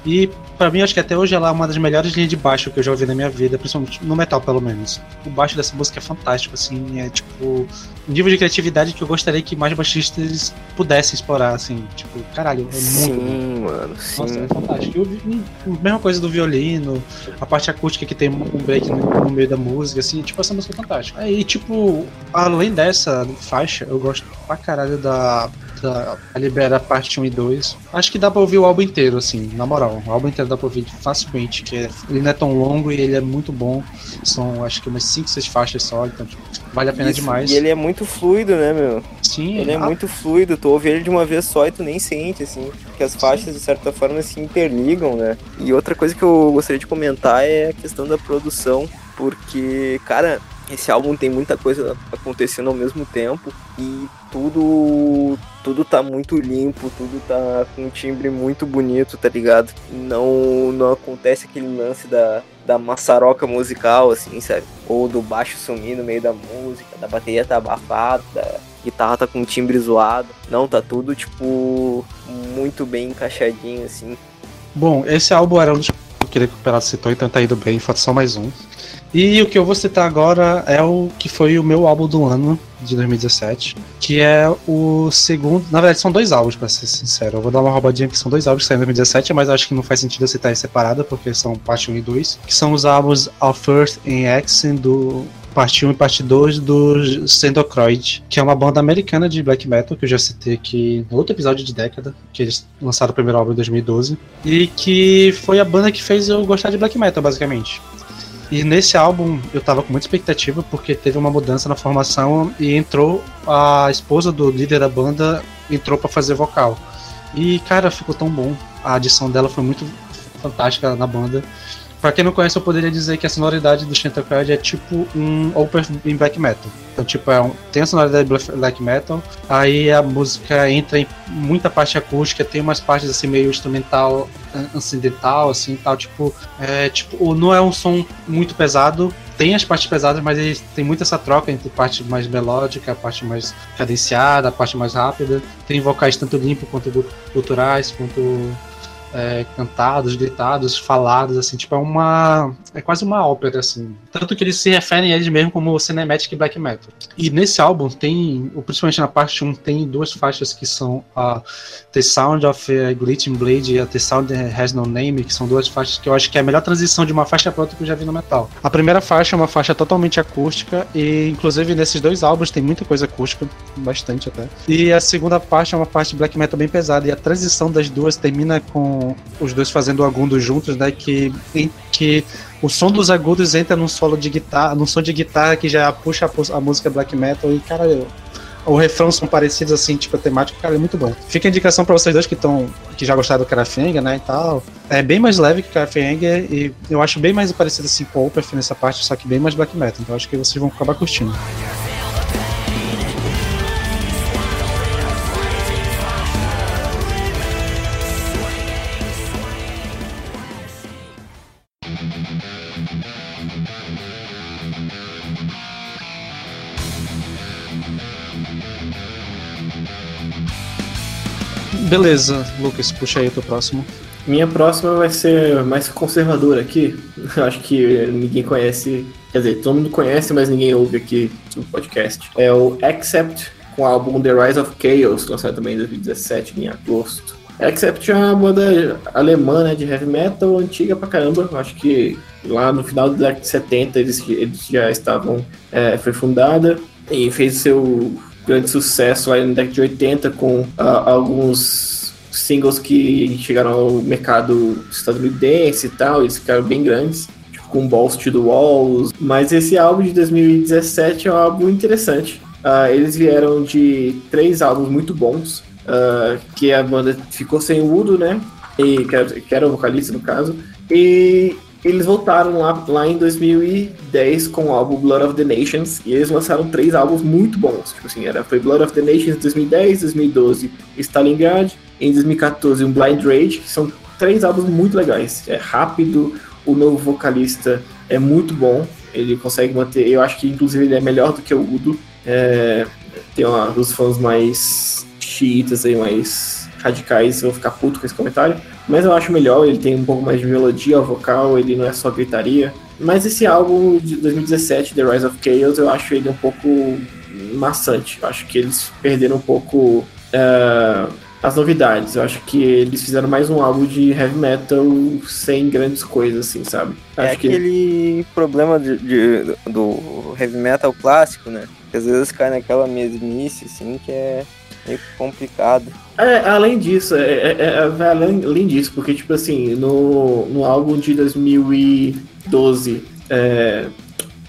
E para mim, acho que até hoje ela é uma das melhores linhas de baixo que eu já ouvi na minha vida, principalmente no metal, pelo menos. O baixo dessa música é fantástico, assim, é tipo um nível de criatividade que eu gostaria que mais baixistas pudessem explorar, assim, tipo, caralho, é sim, muito. Sim, mano, sim. Nossa, é fantástico. E a mesma coisa do violino, a parte acústica que tem um break no, meio da música, assim, tipo, essa música é fantástica. Aí, tipo, além dessa faixa, eu gosto pra caralho da da Libera parte 1 e 2. Acho que dá pra ouvir o álbum inteiro, assim, na moral. O álbum inteiro dá pra ouvir facilmente, que é, ele não é tão longo e ele é muito bom. São, acho que umas 5, 6 faixas só, então tipo, vale a pena Isso, demais. E ele é muito fluido, né, meu? Sim. Ele é muito fluido, tu ouve ele de uma vez só e tu nem sente, assim, que as faixas, de certa forma, se interligam, né? E outra coisa que eu gostaria de comentar é a questão da produção, porque, cara, esse álbum tem muita coisa acontecendo ao mesmo tempo e tudo tudo tá muito limpo, tudo tá com um timbre muito bonito, tá ligado? Não não acontece aquele lance da, da maçaroca musical, assim, sabe? Ou do baixo sumir no meio da música, da bateria tá abafada, da guitarra tá com um timbre zoado. Não, tá tudo, tipo, muito bem encaixadinho, assim. Bom, esse álbum era um dos que eu queria que o citou, então tá indo bem, falta só mais um. E o que eu vou citar agora é o que foi o meu álbum do ano de 2017, que é o segundo. Na verdade, são dois álbuns, pra ser sincero. Eu vou dar uma roubadinha que são dois álbuns que saíram em 2017, mas acho que não faz sentido eu citar em separada, porque são parte 1 e 2, que são os álbuns Our First in Action do parte 1 e parte 2 do Sendocroid, que é uma banda americana de black metal, que eu já citei aqui no outro episódio de década, que eles lançaram o primeiro álbum em 2012, e que foi a banda que fez eu gostar de black metal, basicamente. E nesse álbum eu tava com muita expectativa porque teve uma mudança na formação e entrou a esposa do líder da banda entrou para fazer vocal. E cara, ficou tão bom. A adição dela foi muito fantástica na banda. Pra quem não conhece, eu poderia dizer que a sonoridade do Shantarcard é tipo um Opeth em black metal. Então, tipo, é um, tem a sonoridade de black metal, aí a música entra em muita parte acústica, tem umas partes assim meio instrumental, acidental, assim, tal, tipo, é, tipo, não é um som muito pesado, tem as partes pesadas, mas ele tem muito essa troca entre parte mais melódica, parte mais cadenciada, parte mais rápida. Tem vocais tanto limpos quanto guturais, quanto é, cantados, gritados, falados, assim, tipo, é uma. É quase uma ópera, assim. Tanto que eles se referem a eles mesmo como Cinematic Black Metal. E nesse álbum tem, principalmente na parte 1, tem duas faixas que são a The Sound of a Glitching Blade e a The Sound Has No Name, que são duas faixas que eu acho que é a melhor transição de uma faixa para outra que eu já vi no metal. A primeira faixa é uma faixa totalmente acústica, e inclusive nesses dois álbuns tem muita coisa acústica, bastante até. E a segunda parte é uma parte black metal bem pesada, e a transição das duas termina com os dois fazendo agudos juntos, né? Que, que o som dos agudos entra num solo de guitarra, num som de guitarra que já puxa a, música black metal e, cara, eu, o refrão são parecidos assim, tipo, a temática, cara, é muito bom. Fica a indicação para vocês dois que estão que já gostaram do Karafenga, né, e tal. É bem mais leve que o Karafenga e eu acho bem mais parecido assim com o Opeth nessa parte, só que bem mais black metal. Então acho que vocês vão acabar curtindo. Beleza, Lucas, puxa aí o teu próximo. Minha próxima vai ser mais conservadora aqui. Acho que ninguém conhece, quer dizer, todo mundo conhece, mas ninguém ouve aqui no podcast. É o Accept com o álbum The Rise of Chaos, lançado também em 2017, em agosto. Accept é uma banda alemã né, de heavy metal, antiga pra caramba. Acho que lá no final década de 70 eles, eles já estavam. É, foi fundada e fez seu grande sucesso aí na década de 80 com uh, alguns singles que chegaram ao mercado estadunidense e tal, eles ficaram bem grandes, tipo, com Balls to the Walls. Mas esse álbum de 2017 é um álbum interessante. Uh, eles vieram de três álbuns muito bons, uh, que a banda ficou sem o Udo, né? E, que, era, que era o vocalista no caso. E eles voltaram lá, lá em 2010 com o álbum Blood of the Nations e eles lançaram três álbuns muito bons. Tipo assim, era, foi Blood of the Nations em 2010, 2012 Stalingrad, em 2014 um Blind Rage, que são três álbuns muito legais. É rápido, o novo vocalista é muito bom, ele consegue manter, eu acho que inclusive ele é melhor do que o Udo. É, tem uma, os fãs mais chiitas aí, mais radicais vão ficar puto com esse comentário. Mas eu acho melhor, ele tem um pouco mais de melodia vocal, ele não é só gritaria. Mas esse álbum de 2017, The Rise of Chaos, eu acho ele um pouco maçante. Eu acho que eles perderam um pouco uh, as novidades. Eu acho que eles fizeram mais um álbum de heavy metal sem grandes coisas, assim, sabe? É Acho que aquele problema de, de- do heavy metal clássico, né? Que às vezes cai naquela mesmice, assim, que é meio complicado. É, além disso, é, é- é- vai além, além disso, porque, tipo assim, no, no álbum de 2012, é,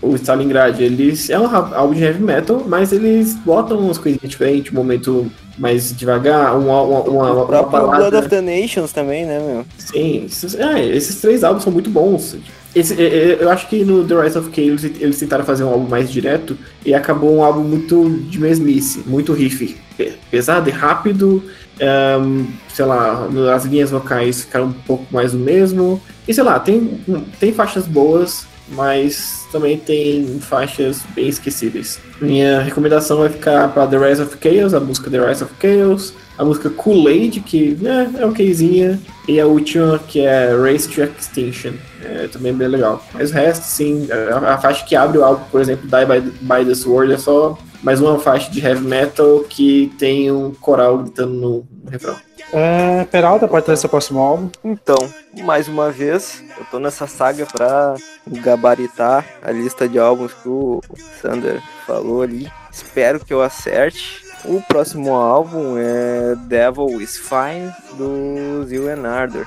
o Stalingrad, eles é um álbum de heavy metal, mas eles botam umas coisinhas diferentes, um momento mais devagar, uma, uma, uma, uma balada. Blood of the Nations também, né, meu? Sim, esses, é, esses três álbuns são muito bons. Esse- é, é, eu acho que no The Rise of Chaos eles, tentaram fazer um álbum mais direto e acabou um álbum muito de mesmice, muito riff, pe- pesado e rápido. ahn, sei lá, as linhas vocais ficaram um pouco mais o mesmo. E sei lá, tem, tem faixas boas, mas também tem faixas bem esquecíveis. Minha recomendação vai ficar para The Rise of Chaos, a música The Rise of Chaos, a música Kool-Aid, que né, é okzinha, e a última que é Race to Extinction, é também bem legal. Mas o resto, sim, a, a faixa que abre o álbum, por exemplo, Die by, by the Sword, é só mais uma faixa de heavy metal que tem um coral gritando no refrão. É, Peralta, pode trazer seu próximo álbum. Então, mais uma vez, eu tô nessa saga pra gabaritar a lista de álbuns que o Sander falou ali. Espero que eu acerte. O próximo álbum é Devil is Fine, do Zil and Ardor.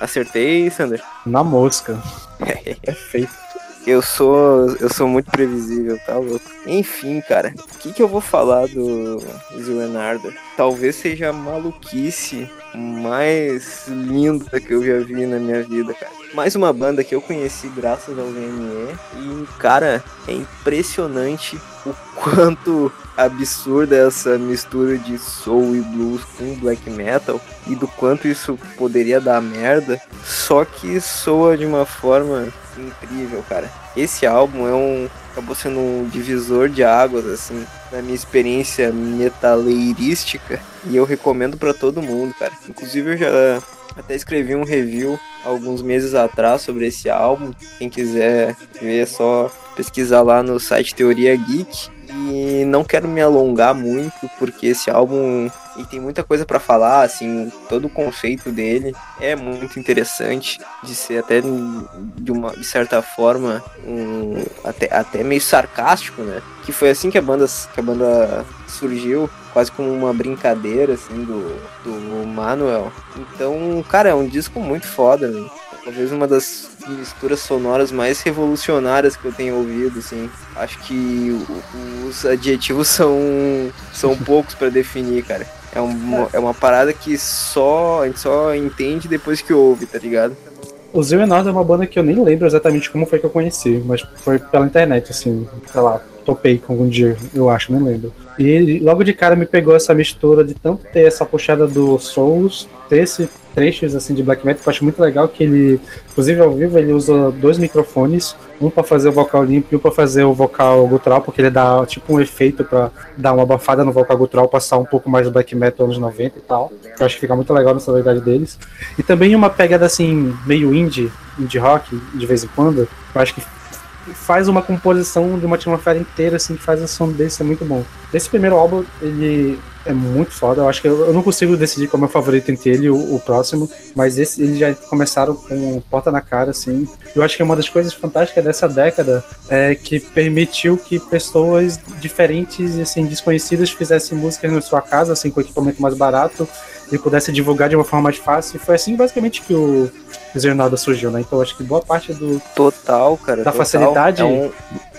Acertei, Sander? Na mosca. Perfeito. Eu sou. Eu sou muito previsível, tá louco? Enfim, cara, o que, que eu vou falar do Leonardo? Talvez seja a maluquice mais linda que eu já vi na minha vida, cara. Mais uma banda que eu conheci graças ao VME e, cara, é impressionante o quanto absurda essa mistura de soul e blues com black metal e do quanto isso poderia dar merda, só que soa de uma forma incrível, cara. Esse álbum é um acabou sendo um divisor de águas assim na minha experiência metaleirística e eu recomendo para todo mundo, cara. Inclusive eu já até escrevi um review alguns meses atrás sobre esse álbum. Quem quiser ver é só pesquisar lá no site Teoria Geek. E não quero me alongar muito, porque esse álbum e tem muita coisa para falar, assim, todo o conceito dele é muito interessante, de ser até de uma de certa forma um, até, até meio sarcástico, né? Que foi assim que a banda que a banda surgiu, quase como uma brincadeira assim do, do Manuel. Então, cara, é um disco muito foda, né? talvez uma das misturas sonoras mais revolucionárias que eu tenho ouvido, assim. Acho que os adjetivos são, são poucos para definir, cara. É, um, é uma parada que só, a gente só entende depois que ouve, tá ligado? O Zio Enord é uma banda que eu nem lembro exatamente como foi que eu conheci, mas foi pela internet, assim, sei lá, topei com algum dia, eu acho, nem lembro. E logo de cara me pegou essa mistura de tanto ter essa puxada do Souls, ter esse trechos assim de black metal que eu acho muito legal que ele, inclusive ao vivo, ele usa dois microfones, um para fazer o vocal limpo e um para fazer o vocal gutural, porque ele dá tipo um efeito para dar uma abafada no vocal gutural, passar um pouco mais do black metal anos 90 e tal. Eu acho que fica muito legal nessa verdade deles. E também uma pegada assim meio indie, indie rock de vez em quando. Eu acho que faz uma composição de uma atmosfera inteira, assim, que faz o som desse é muito bom. Esse primeiro álbum, ele é muito foda. Eu acho que eu, eu não consigo decidir qual é o meu favorito entre ele e o, o, próximo, mas esse, eles já começaram com porta na cara, assim. Eu acho que uma das coisas fantásticas dessa década é que permitiu que pessoas diferentes assim, desconhecidas fizessem músicas na sua casa, assim, com equipamento mais barato e pudesse divulgar de uma forma mais fácil. E foi assim basicamente que o Zernada surgiu, né? Então acho que boa parte do. Total, cara. Da total. facilidade. É um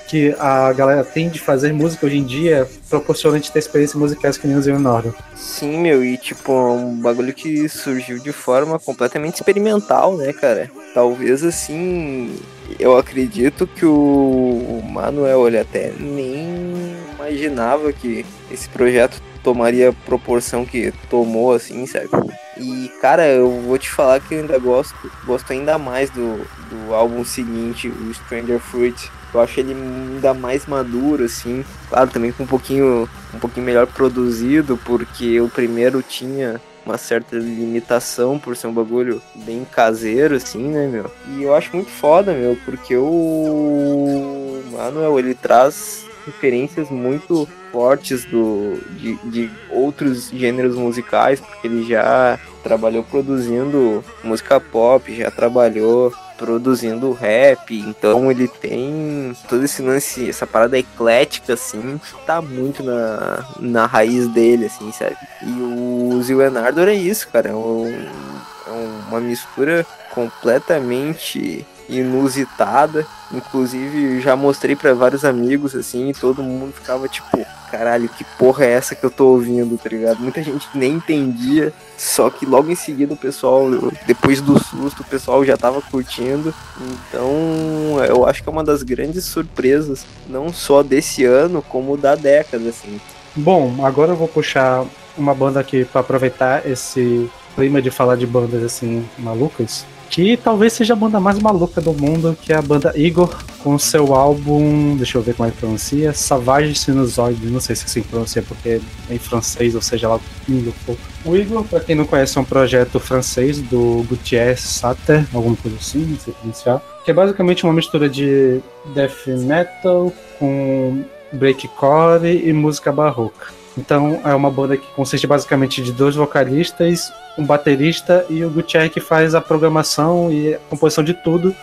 que a galera tem de fazer música hoje em dia proporciona a gente ter experiências musicais que nem o Zero Nordo. Sim, meu, e tipo, é um bagulho que surgiu de forma completamente experimental, né, cara? Talvez assim, eu acredito que o Manuel, ele até nem imaginava que esse projeto tomaria proporção que tomou, assim, sabe? E, cara, eu vou te falar que eu ainda gosto, gosto ainda mais do, do álbum seguinte, o Stranger Fruit. Eu acho ele ainda mais maduro, assim. Claro, também com um pouquinho, um pouquinho melhor produzido, porque o primeiro tinha uma certa limitação por ser um bagulho bem caseiro, assim, né, meu? E eu acho muito foda, meu, porque o Manuel, ele traz referências muito fortes do, de, de outros gêneros musicais, porque ele já trabalhou produzindo música pop, já trabalhou produzindo rap, então ele tem todo esse lance, essa parada eclética, assim, tá muito na, na raiz dele, assim, sabe? E o Leonardo é isso, cara, é, um, é uma mistura completamente inusitada. Inclusive, já mostrei para vários amigos assim, e todo mundo ficava tipo, caralho, que porra é essa que eu tô ouvindo, tá ligado? Muita gente nem entendia, só que logo em seguida o pessoal, depois do susto, o pessoal já tava curtindo. Então, eu acho que é uma das grandes surpresas, não só desse ano, como da década, assim. Bom, agora eu vou puxar uma banda aqui para aproveitar esse clima de falar de bandas assim malucas que talvez seja a banda mais maluca do mundo, que é a banda Igor, com seu álbum, deixa eu ver como é que pronuncia, Savage Sinusoid, não sei se assim pronuncia porque é em francês, ou seja, lá língua for. O Igor, para quem não conhece, é um projeto francês do Gutierrez Sater, alguma coisa assim, não sei pronunciar, que é basicamente uma mistura de death metal com breakcore e música barroca. Então é uma banda que consiste basicamente de dois vocalistas, um baterista e o Gutierrez que faz a programação e a composição de tudo.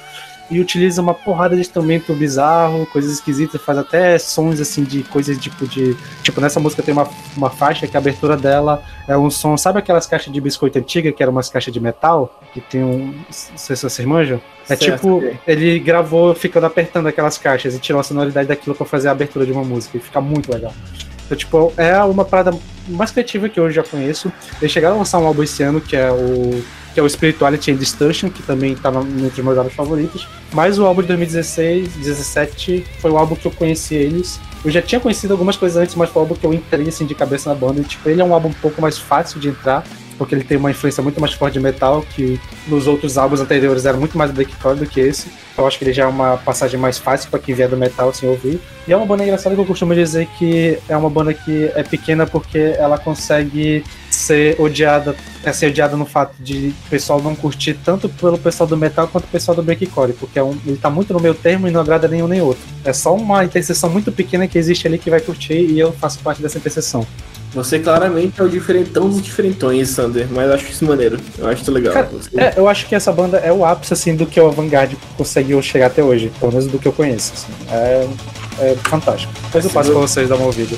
e utiliza uma porrada de instrumento bizarro, coisas esquisitas, faz até sons assim de coisas tipo de. Tipo, nessa música tem uma, uma faixa que a abertura dela é um som. Sabe aquelas caixas de biscoito antiga, que eram umas caixas de metal? Que tem um. Não sei se vocês manjam. É Certo, tipo, ok. ele gravou ficando apertando aquelas caixas e tirou a sonoridade daquilo pra fazer a abertura de uma música. E fica muito legal. Então, tipo, é uma parada mais criativa que eu já conheço. Eles chegaram a lançar um álbum esse ano que é o. Que é o Spirituality and Distortion, que também no- entre meus álbuns favoritos. Mas o álbum de 2016, 17 foi o álbum que eu conheci eles. Eu já tinha conhecido algumas coisas antes, mas foi o álbum que eu entrei assim de cabeça na banda. E, tipo, ele é um álbum um pouco mais fácil de entrar, porque ele tem uma influência muito mais forte de metal, que nos outros álbuns anteriores era muito mais breakcore do que esse. Eu acho que ele já é uma passagem mais fácil para quem vier do metal sem ouvir. E é uma banda engraçada que eu costumo dizer que é uma banda que é pequena porque ela consegue ser odiada, é ser odiada no fato de o pessoal não curtir tanto pelo pessoal do metal quanto o pessoal do breakcore, porque é um, ele tá muito no meu termo e não agrada nenhum nem outro. É só uma interseção muito pequena que existe ali que vai curtir e eu faço parte dessa interseção. Você claramente é o diferentão dos diferentões, Sander, mas acho isso maneiro. Eu acho isso legal. Cara, É, eu acho que essa banda é o ápice assim do que o Vanguard conseguiu chegar até hoje, pelo menos do que eu conheço. assim. É, é fantástico. Depois eu passo pra vocês dar uma ouvida.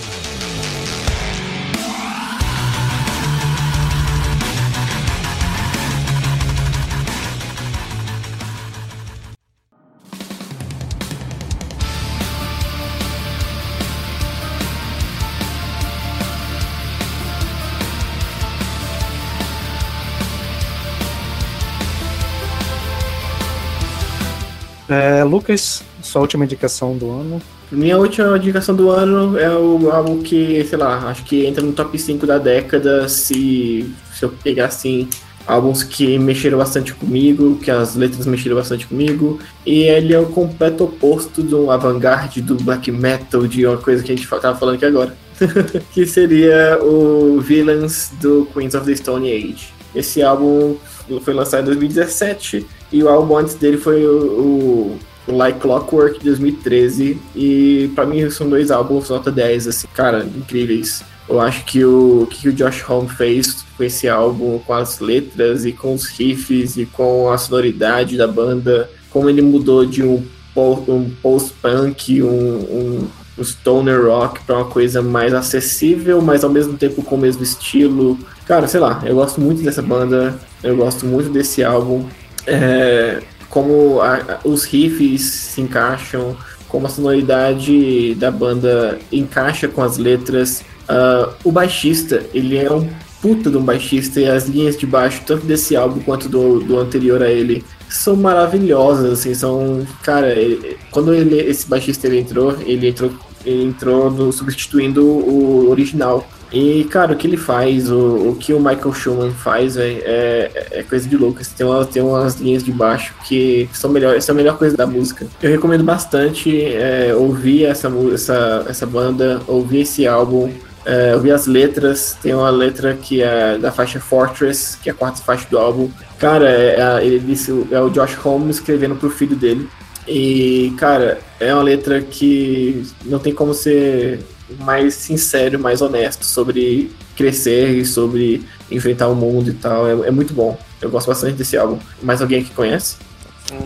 Lucas, sua última indicação do ano. Minha última indicação do ano é o álbum que, sei lá, acho que entra no top 5 da década se, se eu pegar assim álbuns que mexeram bastante comigo, que as letras mexeram bastante comigo, e ele é o completo oposto do avant-garde, do black metal, de uma coisa que a gente tava falando aqui agora, que seria o Villains do Queens of the Stone Age. Esse álbum foi lançado em 2017 e o álbum antes dele foi o Like Clockwork de 2013 e pra mim são dois álbuns nota 10 assim, cara, incríveis. Eu acho que o que o Josh Homme fez com esse álbum, com as letras e com os riffs e com a sonoridade da banda, como ele mudou de um, um post-punk, um, um, um stoner rock pra uma coisa mais acessível, mas ao mesmo tempo com o mesmo estilo. Cara, sei lá, eu gosto muito dessa banda, eu gosto muito desse álbum. É, como a- os riffs se encaixam, como a sonoridade da banda encaixa com as letras. Ah, o baixista, ele é um puta de um baixista e as linhas de baixo, tanto desse álbum quanto do, do anterior a ele, são maravilhosas, assim, são, cara, ele- quando ele, esse baixista ele entrou, ele entrou, ele entrou no, substituindo o original. E, cara, o que ele faz, o, o que o Michael Schumann faz, é, é coisa de louco. Tem, uma, tem umas linhas de baixo que são, melhor, são a melhor coisa da música. Eu recomendo bastante é, ouvir essa, essa, essa banda, ouvir esse álbum, é, ouvir as letras. Tem uma letra que é da faixa Fortress, que é a quarta faixa do álbum. Cara, é, é- ele disse, é o Josh Holmes escrevendo pro filho dele. E, cara, é uma letra que não tem como ser mais sincero, mais honesto sobre crescer e sobre enfrentar o mundo e tal. É, é muito bom. Eu gosto bastante desse álbum. Mais alguém que conhece?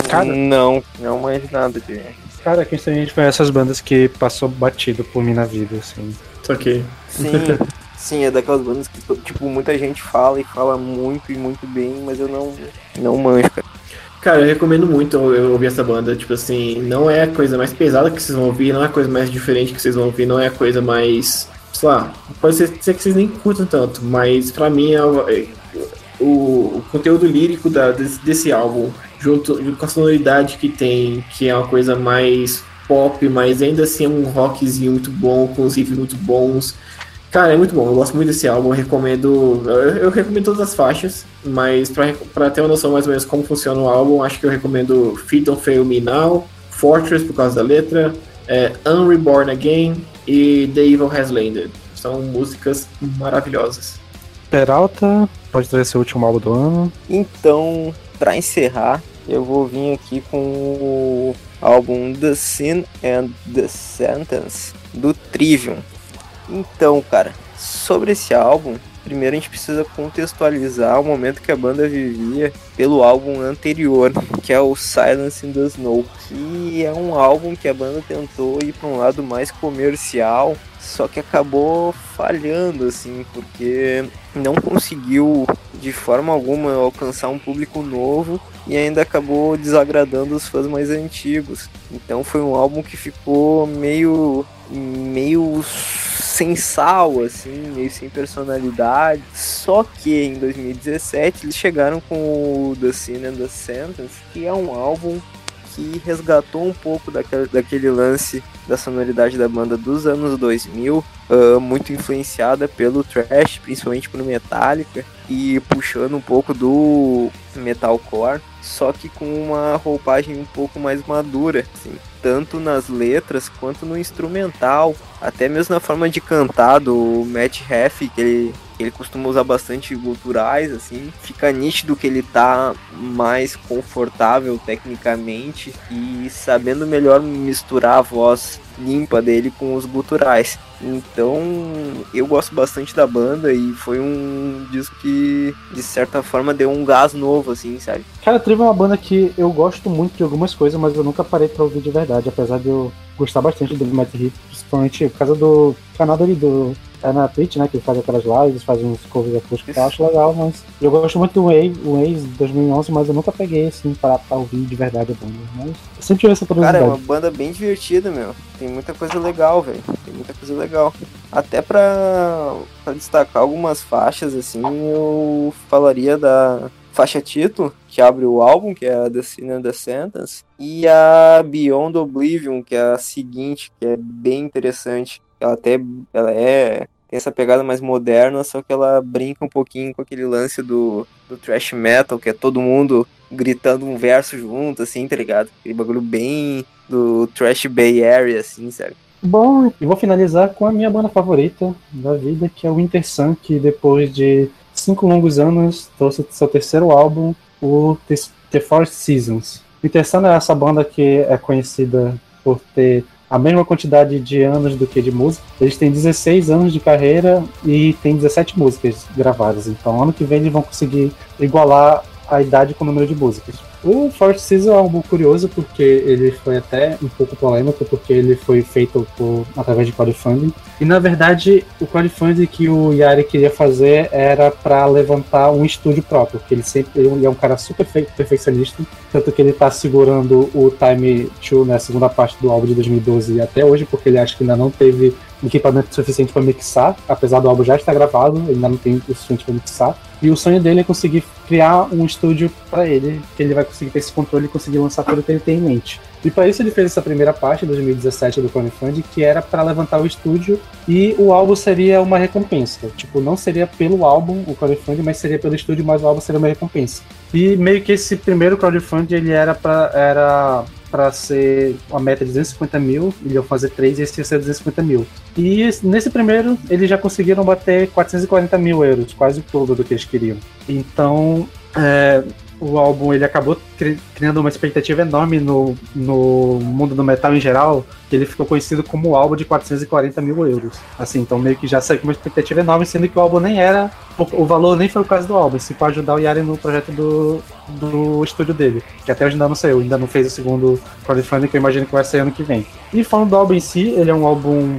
Cara. Não, não mais nada de. Cara, aqui a gente conhece as bandas que passou batido por mim na vida, assim. Só que. Sim, sim, é daquelas bandas que tipo, muita gente fala e fala muito e muito bem, mas eu não, não manjo, cara. Cara, eu recomendo muito eu ouvir essa banda. Tipo assim, não é a coisa mais pesada que vocês vão ouvir, não é a coisa mais diferente que vocês vão ouvir, não é a coisa mais. Sei lá, pode ser, ser que vocês nem curtam tanto, mas pra mim é, o- é- o, o conteúdo lírico da, desse, desse álbum, junto, junto com a sonoridade que tem, que é uma coisa mais pop, mas ainda assim é um rockzinho muito bom, com os riffs muito bons. Cara, é muito bom, eu gosto muito desse álbum, eu recomendo. Eu, eu recomendo todas as faixas, mas pra, pra ter uma noção mais ou menos como funciona o álbum, acho que eu recomendo Feet Don't Fail Me Now, Fortress por causa da letra, é, Unreborn Again e The Evil Has Landed. São músicas maravilhosas. Peralta, pode trazer seu último álbum do ano. Então, pra encerrar, eu vou vir aqui com o álbum The Sin and the Sentence do Trivium. Então, cara, sobre esse álbum, primeiro a gente precisa contextualizar o momento que a banda vivia pelo álbum anterior, que é o Silence in the Snow, que é um álbum que a banda tentou ir para um lado mais comercial, só que acabou falhando assim, porque não conseguiu de forma alguma alcançar um público novo e ainda acabou desagradando os fãs mais antigos. Então foi um álbum que ficou meio meio sem sal, assim, meio sem personalidade. Só que em 2017 eles chegaram com o The Sin and the Sentence, que é um álbum que resgatou um pouco daquele, daquele lance da sonoridade da banda dos anos 2000, uh, muito influenciada pelo thrash, principalmente pelo Metallica, e puxando um pouco do metalcore, só que com uma roupagem um pouco mais madura, assim, tanto nas letras quanto no instrumental, até mesmo na forma de cantar do Matt Heff, que ele ele costuma usar bastante culturais, assim, fica nítido que ele tá mais confortável tecnicamente e sabendo melhor misturar a voz limpa dele com os guturais. Então, eu gosto bastante da banda e foi um disco que, de certa forma, deu um gás novo, assim, sabe? Cara, Trivo é uma banda que eu gosto muito de algumas coisas, mas eu nunca parei pra ouvir de verdade, apesar de eu gostar bastante do Matt Heath, principalmente por causa do canal dele, do é na Twitch, né? Que ele faz aquelas lives, faz uns covers acústicos que eu acho legal, mas eu gosto muito do Waze, o Waze 2011, mas eu nunca peguei assim pra, pra ouvir de verdade a banda. Mas eu sempre tive essa curiosidade. Cara, é uma banda bem divertida, meu. Tem muita coisa legal, velho. Tem muita coisa legal. Até pra, pra destacar algumas faixas, assim, eu falaria da faixa título, que abre o álbum, que é a The Sin and the Sentence, e a Beyond Oblivion, que é a seguinte, que é bem interessante. Ela até ela é tem essa pegada mais moderna, só que ela brinca um pouquinho com aquele lance do, do thrash metal, que é todo mundo gritando um verso junto, assim, tá ligado? Aquele bagulho bem do thrash Bay Area, assim, sabe? Bom, e vou finalizar com a minha banda favorita da vida, que é o Winter Sun, que depois de cinco longos anos trouxe seu terceiro álbum, o The Forest Seasons. Winter Sun é essa banda que é conhecida por ter a mesma quantidade de anos do que de música. Eles têm 16 anos de carreira e tem 17 músicas gravadas. Então, ano que vem eles vão conseguir igualar a idade com o número de músicas. O Forest Season é algo curioso porque ele foi até um pouco polêmico porque ele foi feito por, através de crowdfunding. E na verdade, o crowdfunding que o Yari queria fazer era para levantar um estúdio próprio, porque ele sempre ele é um cara super perfeccionista, tanto que ele está segurando o Time 2 na né, segunda parte do álbum de 2012 até hoje, porque ele acha que ainda não teve equipamento suficiente para mixar, apesar do álbum já estar gravado, ele ainda não tem o suficiente para mixar. E o sonho dele é conseguir criar um estúdio para ele, que ele vai conseguir ter esse controle e conseguir lançar tudo que ele tem em mente. E para isso ele fez essa primeira parte, 2017, do crowdfunding, que era para levantar o estúdio e o álbum seria uma recompensa. Tipo, não seria pelo álbum o crowdfunding, mas seria pelo estúdio, mas o álbum seria uma recompensa. E meio que esse primeiro crowdfunding ele era para era para ser uma meta de 250 mil, eles iam fazer três e esse ia ser 250 mil. E nesse primeiro, eles já conseguiram bater 440 mil euros, quase o todo do que eles queriam. Então, é, o álbum ele acabou criando uma expectativa enorme no, no mundo do metal em geral, que ele ficou conhecido como o álbum de 440 mil euros. Assim, então meio que já saiu com uma expectativa enorme, sendo que o álbum nem era. O, o valor nem foi o caso do álbum, se pode ajudar o Yari no projeto do, do estúdio dele, que até hoje ainda não saiu, ainda não fez o segundo crowdfunding, que eu imagino que vai sair ano que vem. E falando do álbum em si, ele é um álbum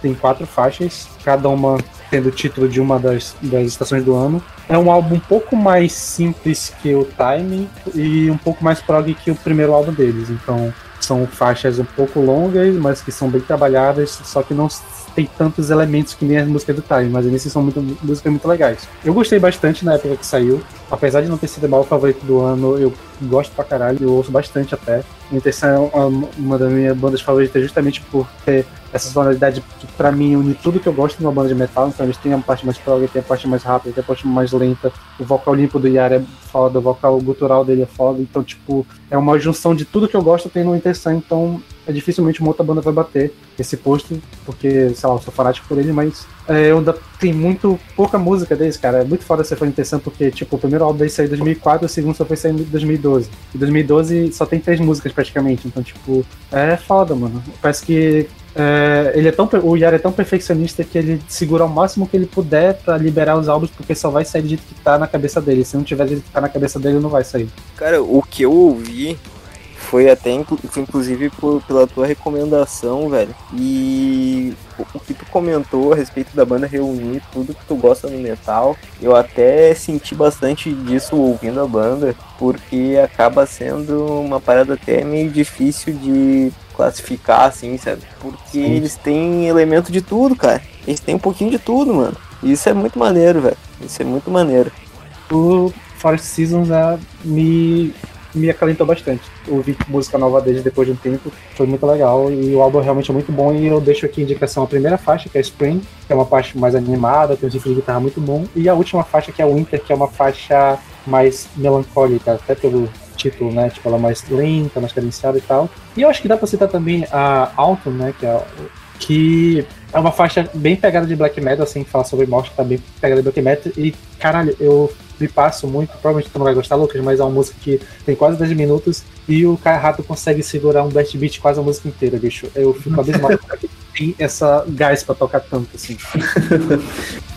tem quatro faixas, cada uma tendo o título de uma das, das estações do ano. É um álbum um pouco mais simples que o Time e um pouco mais prog que o primeiro álbum deles. Então são faixas um pouco longas, mas que são bem trabalhadas, só que não tem tantos elementos que nem as músicas do Time, mas eles são muito, músicas muito legais. Eu gostei bastante na época que saiu, apesar de não ter sido o maior favorito do ano, eu gosto pra caralho, eu ouço bastante até. A Intenção é uma, uma das minhas bandas favoritas justamente por ter essa sonoridade que pra mim une tudo que eu gosto de uma banda de metal, então eles têm a parte mais prog, tem a parte mais rápida, tem a parte mais lenta, o vocal limpo do Yara é foda, o vocal gutural dele é foda, então tipo, é uma junção de tudo que eu gosto tem no Intenção, então é dificilmente uma outra banda vai bater esse posto, porque, sei lá, eu sou fanático por ele, mas é, eu ainda tem muito pouca música deles, cara. É muito foda ser fã porque, tipo, o primeiro álbum deles saiu em 2004, o segundo só foi sair em 2012. Em 2012 só tem três músicas praticamente, então, tipo, é foda, mano. Parece que é, ele é tão, o Yara é tão perfeccionista que ele segura ao máximo que ele puder pra liberar os álbuns, porque só vai sair do jeito que tá na cabeça dele. Se não tiver do jeito que tá na cabeça dele, não vai sair. Cara, o que eu ouvi foi até foi inclusive por- pela tua recomendação, velho. E o, que tu comentou a respeito da banda reunir tudo que tu gosta no metal, eu até senti bastante disso ouvindo a banda, porque acaba sendo uma parada até meio difícil de classificar, assim, sabe? Porque Sim. eles têm elemento de tudo, cara. Eles têm um pouquinho de tudo, mano. E isso é muito maneiro, velho. Isso é muito maneiro. O Forest Seasons é, me, me acalentou bastante. Ouvir música nova deles depois de um tempo foi muito legal e o álbum realmente é muito bom. E eu deixo aqui a indicação a primeira faixa, que é Spring, que é uma faixa mais animada, tem um riff de guitarra muito bom, e a última faixa, que é Winter, que é uma faixa mais melancólica, até pelo título, né? Tipo, ela é mais lenta, mais cadenciada e tal. E eu acho que dá pra citar também a Autumn, né? Que é, que é uma faixa bem pegada de black metal, assim, que fala sobre morte, tá bem pegada de black metal. E, caralho, eu me passo muito, provavelmente tu não vai gostar, Lucas, mas é uma música que tem quase 10 minutos e o Kai Rato consegue segurar um blast beat quase a música inteira, bicho. Eu fico abismado tem essa gás pra tocar tanto, assim.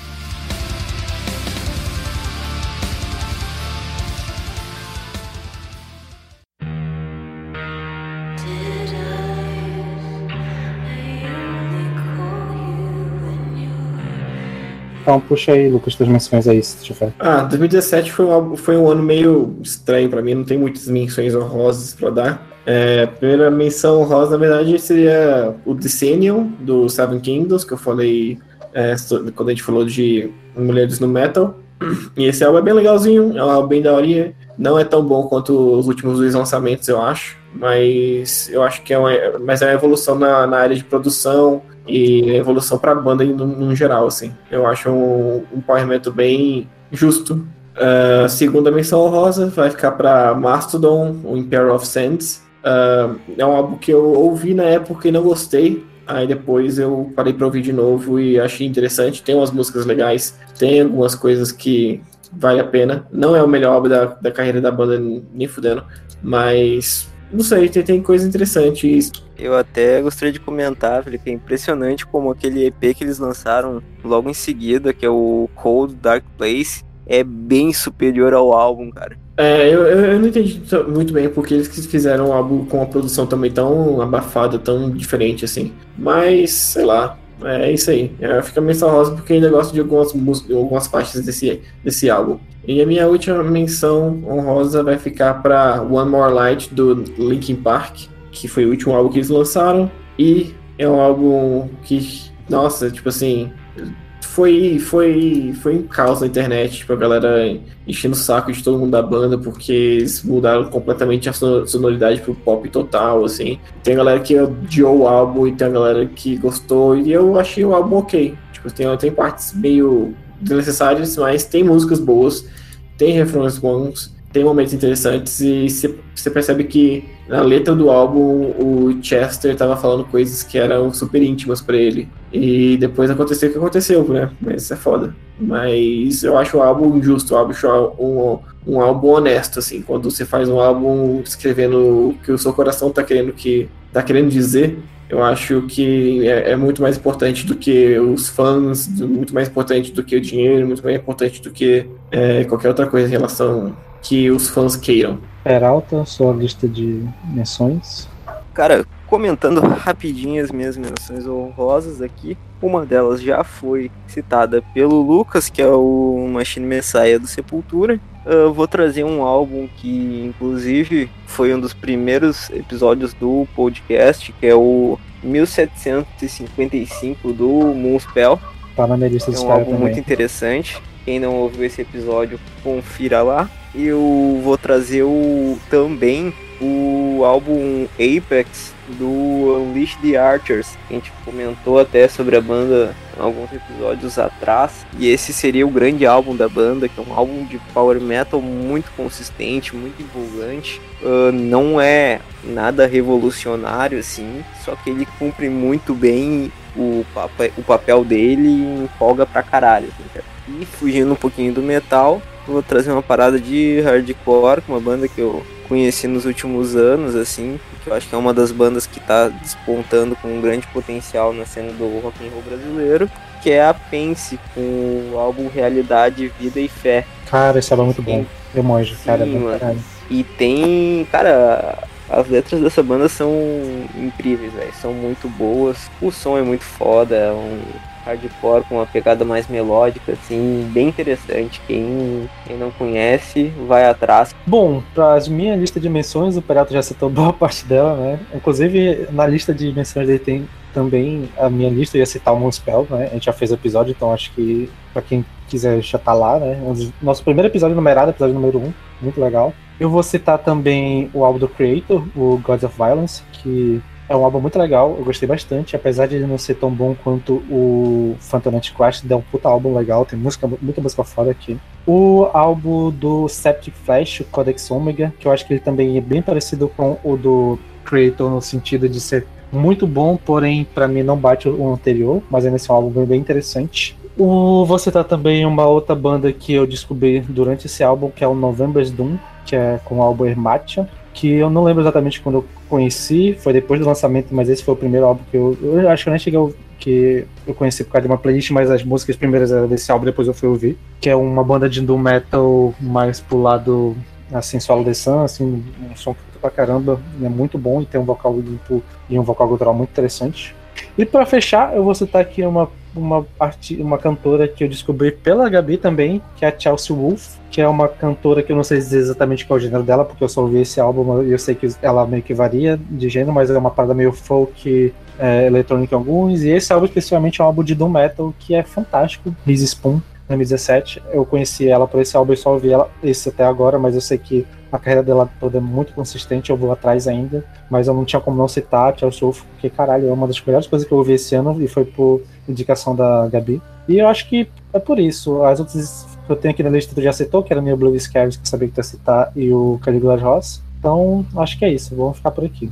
Então puxa aí, Lucas, tuas menções aí, se tiver. Ah, 2017 foi um, foi um ano meio estranho pra mim, não tem muitas menções honrosas pra dar. É, primeira menção honrosa, na verdade, seria o Decennial, do Seven Kingdoms, que eu falei é, quando a gente falou de Mulheres no Metal. E esse álbum é bem legalzinho, é um álbum bem daorinha. Não é tão bom quanto os últimos dois lançamentos, eu acho. Mas eu acho que é uma, mas é uma evolução na, na área de produção e evolução pra banda no, geral, assim. Eu acho um, um power metal bem justo. A segunda menção honrosa vai ficar para Mastodon, o Imperial of Sands. Ah, é um álbum que eu ouvi na época e não gostei. Aí depois eu parei para ouvir de novo e achei interessante. Tem umas músicas legais, tem algumas coisas que vale a pena. Não é o melhor álbum da, da carreira da banda, nem fudendo. Mas, não sei, tem, tem coisas interessantes. Eu até gostaria de comentar, Felipe, é impressionante como aquele EP que eles lançaram logo em seguida, que é o Cold Dark Place, é bem superior ao álbum, cara. É, eu, eu, não entendi muito bem porque eles fizeram um álbum com uma produção também tão abafada, tão diferente assim. Mas, sei lá, é isso aí. É, fica menção rosa porque ainda gosto de algumas, algumas faixas desse, desse álbum. E a minha última menção honrosa vai ficar para One More Light do Linkin Park, que foi o último álbum que eles lançaram. E é um álbum que, nossa, tipo assim, foi, foi, foi um caos na internet, tipo, a galera enchendo o saco de todo mundo da banda, porque eles mudaram completamente a so- sonoridade pro pop total, assim. Tem a galera que odiou o álbum e tem a galera que gostou, e eu achei o álbum ok. Tipo, tem, tem partes meio desnecessárias, mas tem músicas boas, tem refrões bons, tem momentos interessantes, e você percebe que na letra do álbum o Chester tava falando coisas que eram super íntimas pra ele. E depois aconteceu o que aconteceu, né? Mas isso é foda. Mas eu acho o álbum justo, eu acho um, um álbum honesto, assim. Quando você faz um álbum escrevendo o que o seu coração tá querendo, que, tá querendo dizer, eu acho que é, é muito mais importante do que os fãs, muito mais importante do que o dinheiro, muito mais importante do que é, qualquer outra coisa em relação que os fãs queiram. Peralta, sua lista de menções. Cara, comentando rapidinho as minhas menções honrosas aqui, uma delas já foi citada pelo Lucas, que é o Machine Messiah do Sepultura. Eu vou trazer um álbum que, inclusive, foi um dos primeiros episódios do podcast, que é o 1755 do Moonspell. Tá na minha lista É um álbum também. muito interessante. Quem não ouviu esse episódio, confira lá. Eu vou trazer o, também o álbum Apex do Unleash the Archers. A gente comentou até sobre a banda alguns episódios atrás. E esse seria o grande álbum da banda, que é um álbum de power metal muito consistente, muito empolgante. Ah, não é nada revolucionário assim, só que ele cumpre muito bem o, papel, o papel dele e empolga pra caralho. Assim. E fugindo um pouquinho do metal, vou trazer uma parada de hardcore, uma banda que eu conheci nos últimos anos, assim, que eu acho que é uma das bandas que tá despontando com um grande potencial na cena do rock and roll brasileiro, que é a Pense, com o álbum Realidade, Vida e Fé. Cara, esse álbum é muito bom. Emoji, cara, é bom mano. caralho. E tem, cara, as letras dessa banda são incríveis, velho. São muito boas. O som é muito foda, é um hardcore com uma pegada mais melódica, assim, bem interessante. Quem, quem não conhece, vai atrás. Bom, para as minha lista de menções, o Perato já citou boa parte dela, né? Inclusive, na lista de menções dele tem também a minha lista, ia citar o Moonspell, né? A gente já fez o episódio, então acho que para quem quiser já tá lá, né? Nosso primeiro episódio numerado, episódio número 1, um, muito legal. Eu vou citar também o álbum do Creator, o Gods of Violence, que é um álbum muito legal, eu gostei bastante, apesar de não ser tão bom quanto o Phantom Antichrist, é um puta álbum legal, tem música, muita música fora aqui. O álbum do Septic Flash, o Codex Omega, que eu acho que ele também é bem parecido com o do Creator no sentido de ser muito bom, porém para mim não bate o anterior, mas ainda assim é um álbum bem interessante. O, vou citar também uma outra banda que eu descobri durante esse álbum, que é o November's Doom, que é com o álbum Hermatia, que eu não lembro exatamente quando eu conheci, foi depois do lançamento, mas esse foi o primeiro álbum que eu. Eu acho que eu nem cheguei que eu conheci por causa de uma playlist, mas as músicas primeiras eram desse álbum, depois eu fui ouvir. Que é uma banda de doom metal mais pro lado assim, solo de sun, assim, um som pra caramba, é muito bom e tem um vocal limpo e um vocal cultural muito interessante. E para fechar, eu vou citar aqui uma uma, uma cantora que eu descobri pela Gabi também, que é a Chelsea Wolf, que é uma cantora que eu não sei dizer exatamente qual é o gênero dela, porque eu só ouvi esse álbum e eu sei que ela meio que varia de gênero, mas é uma parada meio folk, é, eletrônica em alguns, e esse álbum especialmente é um álbum de doom metal que é fantástico, Liz Spoon, 2017. Eu conheci ela por esse álbum e só ouvi ela esse até agora, mas eu sei que a carreira dela toda é muito consistente, eu vou atrás ainda, mas eu não tinha como não citar a Chelsea Wolf, porque caralho, é uma das melhores coisas que eu ouvi esse ano e foi por indicação da Gabi. E eu acho que é por isso. As outras que eu tenho aqui na lista tu já citou, que era o Blue Scares, que eu sabia que tu ia citar, e o Caligula Ross. Então, acho que é isso. Vamos ficar por aqui.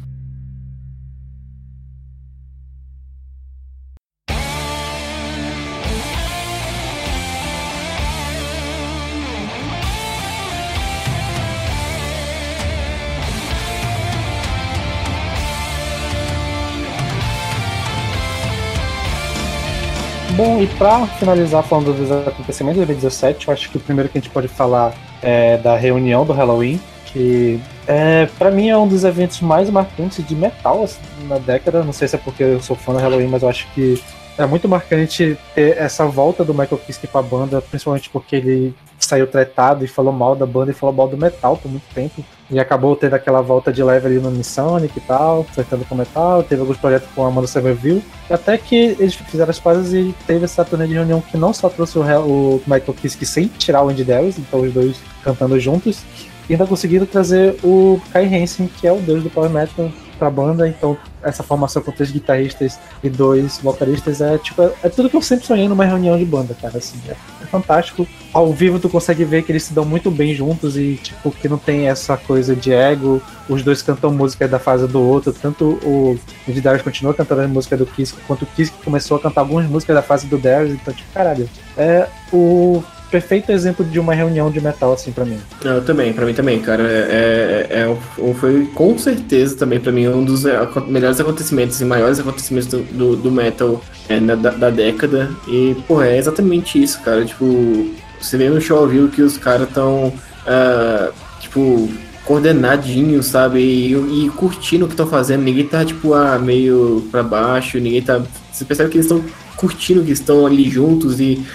Bom, e para finalizar falando dos acontecimentos de 2017, eu acho que o primeiro que a gente pode falar é da reunião do Halloween, que é, para mim é um dos eventos mais marcantes de metal assim, na década. Não sei se é porque eu sou fã do Halloween, mas eu acho que é muito marcante ter essa volta do Michael Kiske pra banda, principalmente porque ele saiu tretado e falou mal da banda e falou mal do metal por muito tempo. E acabou tendo aquela volta de leve ali no Missonic e tal, flertando com metal, teve alguns projetos com a Amanda Severville, até que eles fizeram as pazes e teve essa turnê de reunião que não só trouxe o, o Michael Kiske sem tirar o Andy Darius, então os dois cantando juntos, e ainda conseguiram trazer o Kai Hansen, que é o deus do power metal, pra banda, então essa formação com três guitarristas e dois vocalistas é tipo é, é tudo que eu sempre sonhei numa reunião de banda, cara, assim, é, é, fantástico. Ao vivo tu consegue ver que eles se dão muito bem juntos e tipo que não tem essa coisa de ego, os dois cantam música da fase do outro, tanto o Darius continua cantando a música do Kiss, quanto o Kiss começou a cantar algumas músicas da fase do Darius, então tipo, caralho, é o perfeito exemplo de uma reunião de metal, assim, para mim. Eu também, para mim também, cara. É, é, é, foi com certeza também para mim um dos é, melhores acontecimentos e maiores acontecimentos do, do, do metal é, da, da, década. E, pô, é exatamente isso, cara. Tipo, você vê no show ao vivo que os caras tão, uh, ah, tipo, coordenadinhos, sabe? E, e curtindo o que estão fazendo. Ninguém tá, tipo, ah, meio para baixo, ninguém tá. Você percebe que eles estão curtindo que estão ali juntos e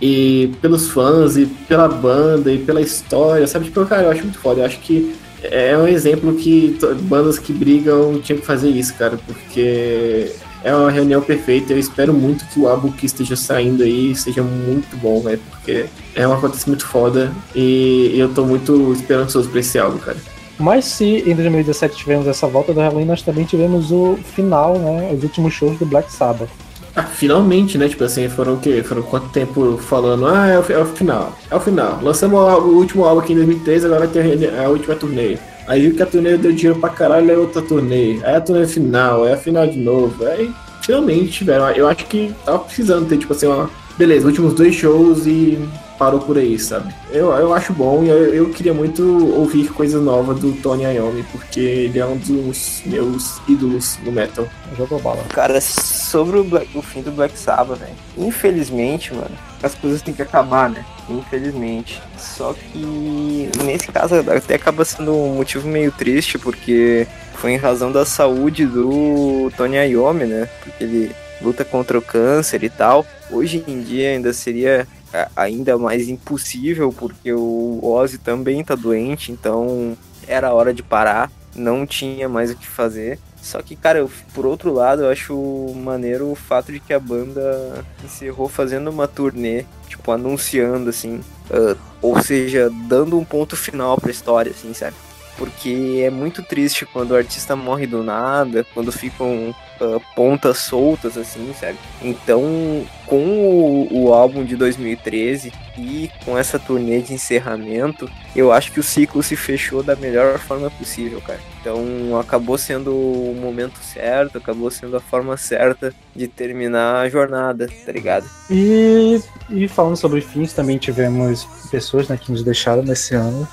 e pelos fãs, e pela banda, e pela história, sabe? Tipo, cara, eu acho muito foda. Eu acho que é um exemplo que bandas que brigam tinham que fazer isso, cara, porque é uma reunião perfeita. Eu espero muito que o álbum que esteja saindo aí seja muito bom, velho, porque é uma acontecimento foda e eu tô muito esperançoso pra esse álbum, cara. Mas se em 2017 tivemos essa volta do Halloween, nós também tivemos o final, né? Os últimos shows do Black Sabbath. Ah, finalmente, né? Tipo assim, foram o quê? Foram quanto tempo falando, ah, é o, é o final, é o final. Lançamos o, o, último álbum aqui em 2013, agora vai ter a última turnê. Aí viu que a turnê deu dinheiro pra caralho, é outra turnê. Aí a turnê final, é a final de novo. Aí finalmente tiveram. Eu acho que tava precisando ter, tipo assim, uma. Beleza, últimos dois shows e parou por aí, sabe? Eu, eu acho bom e eu, eu queria muito ouvir coisa nova do Tony Iommi, porque ele é um dos meus ídolos no metal. Jogou bala. Cara, sobre o, Black- o fim do Black Sabbath, velho. Infelizmente, mano, as coisas têm que acabar, né? Infelizmente. Só que nesse caso até acaba sendo um motivo meio triste, porque foi em razão da saúde do Tony Iommi, né? Porque ele luta contra o câncer e tal. Hoje em dia ainda seria ainda mais impossível, porque o Ozzy também tá doente, então era hora de parar, não tinha mais o que fazer. Só que, cara, eu- por outro lado, eu acho maneiro o fato de que a banda encerrou fazendo uma turnê, tipo, anunciando, assim, ah, ou seja, dando um ponto final pra história, assim, sabe? Porque é muito triste quando o artista morre do nada, quando ficam ah, pontas soltas, assim, sabe? Então, com o, o álbum de 2013 e com essa turnê de encerramento, eu acho que o ciclo se fechou da melhor forma possível, cara. Então, acabou sendo o momento certo, acabou sendo a forma certa de terminar a jornada, tá ligado? E, e falando sobre fins, também tivemos pessoas né, que nos deixaram nesse ano.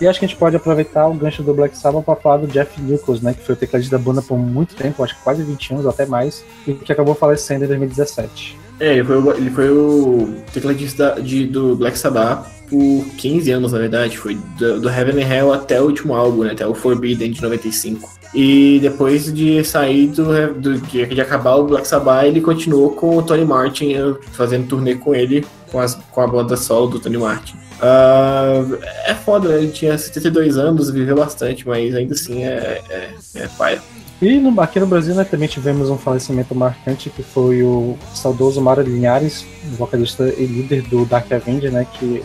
E acho que a gente pode aproveitar o gancho do Black Sabbath para falar do Jeff Nichols, né, que foi o tecladista da banda por muito tempo, acho que quase 20 anos até mais, e que acabou falecendo em 2017. É, ele foi, o- ele foi o tecladista de, do Black Sabbath por 15 anos, na verdade. Foi do, do Heaven and Hell até o último álbum, né? Até o Forbidden de 95. E depois de sair do, do de, de acabar o Black Sabbath, ele continuou com o Tony Martin, eh, fazendo turnê com ele, com, as, com a banda solo do Tony Martin. Ah, é foda, né? Ele tinha 72 anos, viveu bastante, mas ainda assim é, é, é paia. E no, aqui no Brasil né, também tivemos um falecimento marcante, que foi o saudoso Mário Linhares, vocalista e líder do Dark Avenger, né, que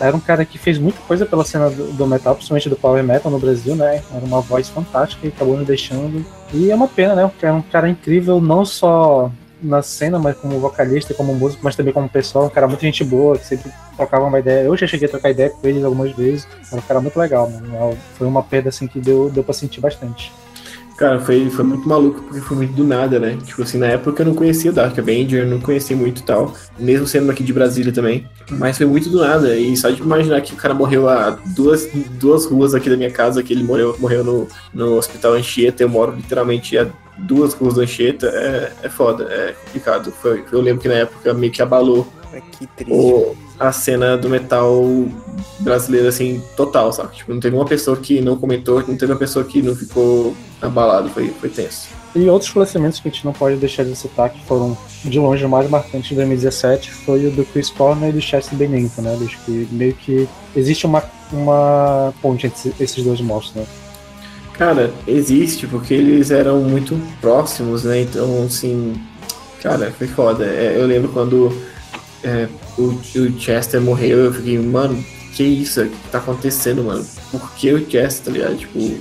era um cara que fez muita coisa pela cena do, do metal, principalmente do power metal no Brasil, né? Era uma voz fantástica e acabou nos deixando. E é uma pena, né? Era um cara incrível, não só na cena, mas como vocalista como músico, mas também como pessoa, um cara muito gente boa, que sempre trocava uma ideia. Eu já cheguei a trocar ideia com ele algumas vezes. Era um cara muito legal, mano. Foi uma perda assim que deu, deu pra sentir bastante. Cara, foi, foi muito maluco, porque foi muito do nada, né? Tipo assim, na época eu não conhecia Dark Avenger, não conhecia muito e tal, mesmo sendo aqui de Brasília também. Mas foi muito do nada, e só de imaginar que o cara morreu a duas, duas ruas aqui da minha casa, que ele morreu, morreu no, no hospital Anchieta, eu moro literalmente a duas ruas do Anchieta, é, é foda, é complicado. Foi, eu lembro que na época meio que abalou Que triste. o, a cena do metal brasileiro, assim, total, sabe? Tipo, não teve uma pessoa que não comentou, não teve uma pessoa que não ficou abalado, foi, foi tenso. E outros falecimentos que a gente não pode deixar de citar, que foram de longe o mais marcantes de 2017, foi o do Chris Cornell e do Chester Bennington, né? Acho que meio que existe uma, uma ponte entre esses dois monstros, né? Cara, existe, porque eles eram muito próximos, né? Então, assim, cara, foi foda. É, eu lembro quando é, o, o Chester morreu, eu fiquei, mano, que isso? O que tá acontecendo, mano? Por que o Chester, tá ligado? Tipo.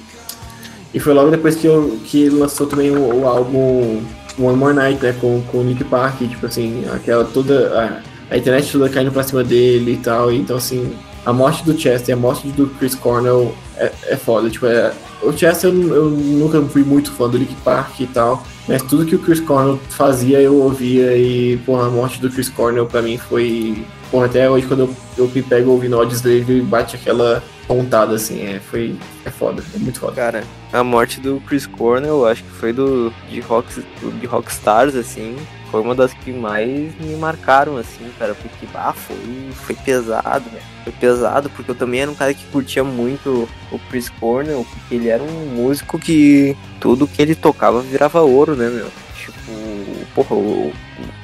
E foi logo depois que, eu, que lançou também o, o álbum One More Night, né? Com, com o Nick Park, tipo assim, aquela toda. A, a internet toda caindo pra cima dele e tal. Então, assim, a morte do Chester e a morte do Chris Cornell é, é foda. Tipo, é, o Chester eu, eu nunca fui muito fã do Nick Park e tal. Mas tudo que o Chris Cornell fazia eu ouvia e, porra, a morte do Chris Cornell pra mim foi. Porra, até hoje quando eu, eu me pego ouvindo ódios dele, bate aquela pontada assim. É, foi. É foda, é muito foda. Cara, a morte do Chris Cornell, acho que foi do de, rock, de Rockstars, assim, foi uma das que mais me marcaram, assim, cara, porque, ah, foi, foi pesado, velho. Foi pesado, porque eu também era um cara que curtia muito o Chris Cornell, porque ele era um músico que tudo que ele tocava virava ouro, né, meu? Tipo, porra,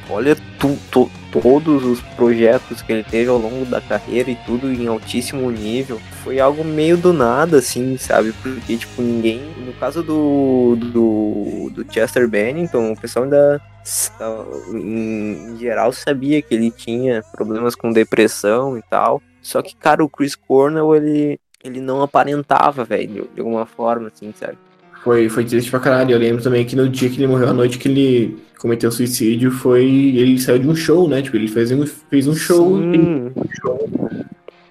olha tu, tu- todos os projetos que ele teve ao longo da carreira e tudo em altíssimo nível. Foi algo meio do nada, assim, sabe? Porque, tipo, ninguém. No caso do, do, do Chester Bennington, o pessoal ainda. Sa- Em, geral sabia que ele tinha problemas com depressão e tal. Só que, cara, o Chris Cornell, ele, ele não aparentava, velho, de alguma forma, assim, sabe? Foi, foi triste pra caralho. Eu lembro também que no dia que ele morreu, a noite que ele cometeu suicídio, foi. Ele saiu de um show, né? Tipo, ele fez um, fez um show. Sim.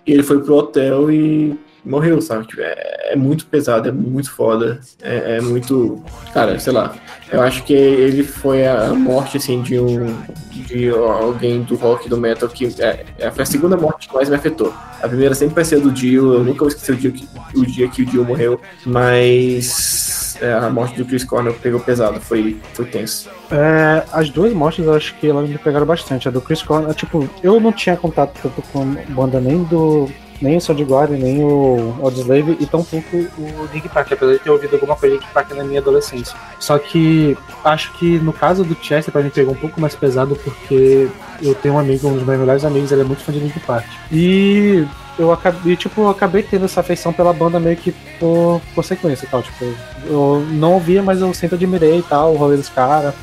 E ele foi pro hotel e morreu, sabe? Tipo, é, é, muito pesado, é muito foda, é, é, muito. Cara, sei lá. Eu acho que ele foi a morte, assim, de um. de alguém do rock do metal que. É, é foi a segunda morte que mais me afetou. A primeira sempre vai ser do Dio, eu nunca vou esquecer o dia que o, dia que o Dio morreu, mas. É, a morte do Chris Cornell pegou pesado, foi, foi tenso. É, as duas mortes eu acho que elas me pegaram bastante. A do Chris Cornell, tipo, eu não tinha contato tanto com banda nem do nem o Soundgarden, nem o Audioslave e tampouco o Link Park, apesar de ter ouvido alguma coisa de Link Park na minha adolescência. Só que acho que no caso do Chester, pra mim pegou um pouco mais pesado porque eu tenho um amigo, um dos meus melhores amigos, ele é muito fã de Link Park. E eu acabei, tipo, eu acabei tendo essa afeição pela banda meio que por consequência e tal. Tipo, eu não ouvia, mas eu sempre admirei e tal, o rolê dos caras.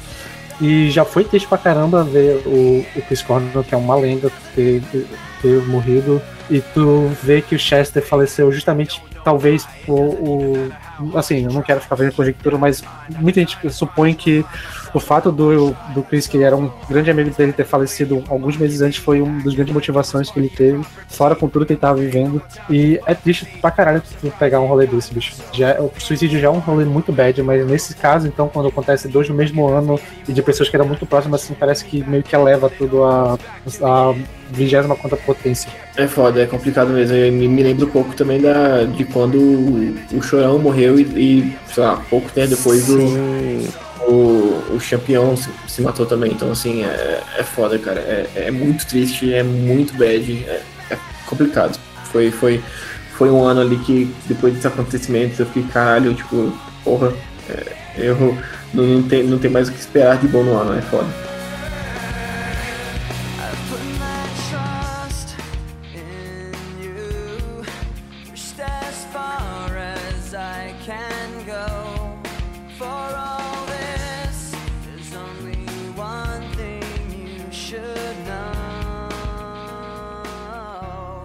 E já foi triste pra caramba ver o, o Chris Cornell, que é uma lenda, ter, ter morrido. E tu vê que o Chester faleceu justamente, talvez, o, o assim, eu não quero ficar fazendo conjectura, mas muita gente supõe que o fato do, do Chris, que era um grande amigo dele, ter falecido alguns meses antes foi uma das grandes motivações que ele teve, fora com tudo que ele tava vivendo. E é triste pra caralho pegar um rolê desse, bicho. Já, o suicídio já é um rolê muito bad, mas nesse caso, então, quando acontece dois no mesmo ano e de pessoas que eram muito próximas, assim, parece que meio que eleva tudo a, a vigésima conta potência. É foda, é complicado mesmo. Eu me, me lembro um pouco também da, de quando o Chorão morreu e, e sei lá, pouco tempo depois do o, o Champion se, se, matou também. Então, assim, é, é foda, cara. É, é muito triste, é muito bad, é, é, complicado. Foi, foi, foi um ano ali que, depois desses acontecimentos, eu fiquei, caralho, tipo, porra, é, eu não, não, tem, não tem mais o que esperar de bom no ano, é foda.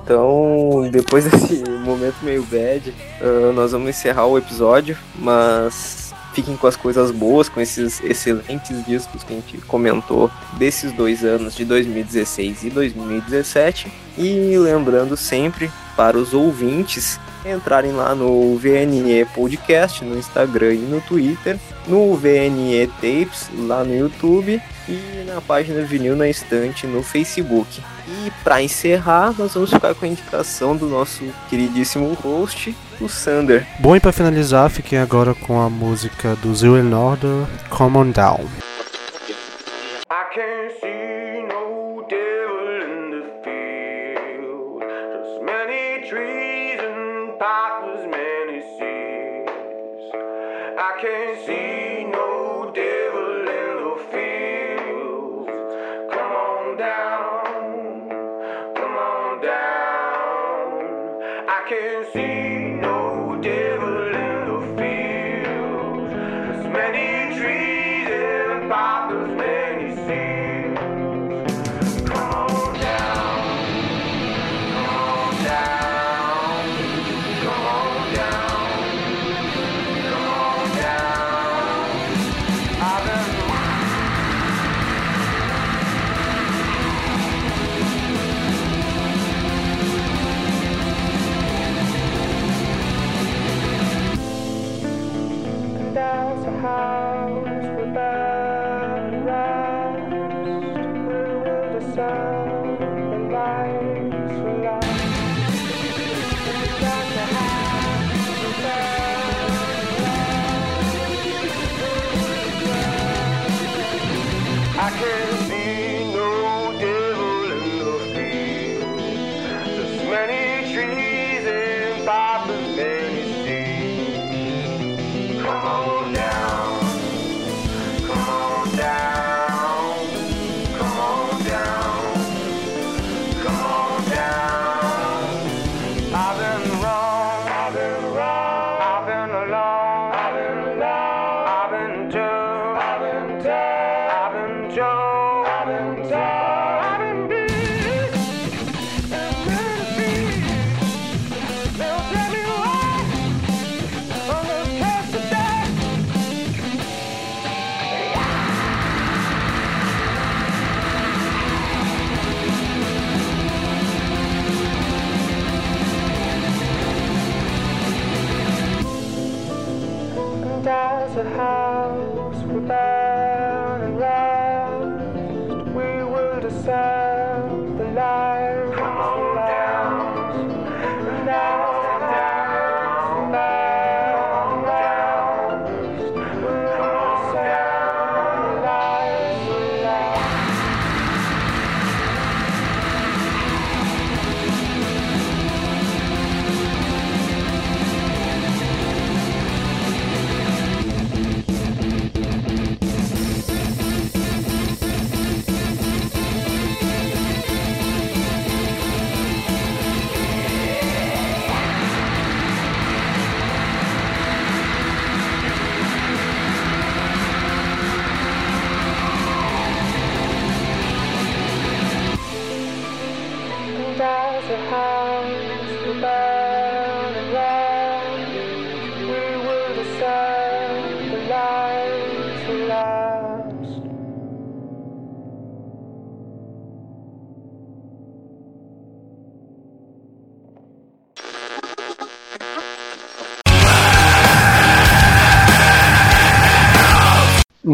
Então, depois desse momento meio bad, uh, nós vamos encerrar o episódio, mas fiquem com as coisas boas, com esses excelentes discos que a gente comentou desses dois anos de 2016 e 2017. E lembrando sempre para os ouvintes entrarem lá no VNE Podcast no Instagram e no Twitter, no VNE Tapes lá no YouTube e na página Vinil na Estante no Facebook. E para encerrar, nós vamos ficar com a indicação do nosso queridíssimo host, o Sander. Bom, e para finalizar, fiquem agora com a música do Zero Order, Come On Down. I can't see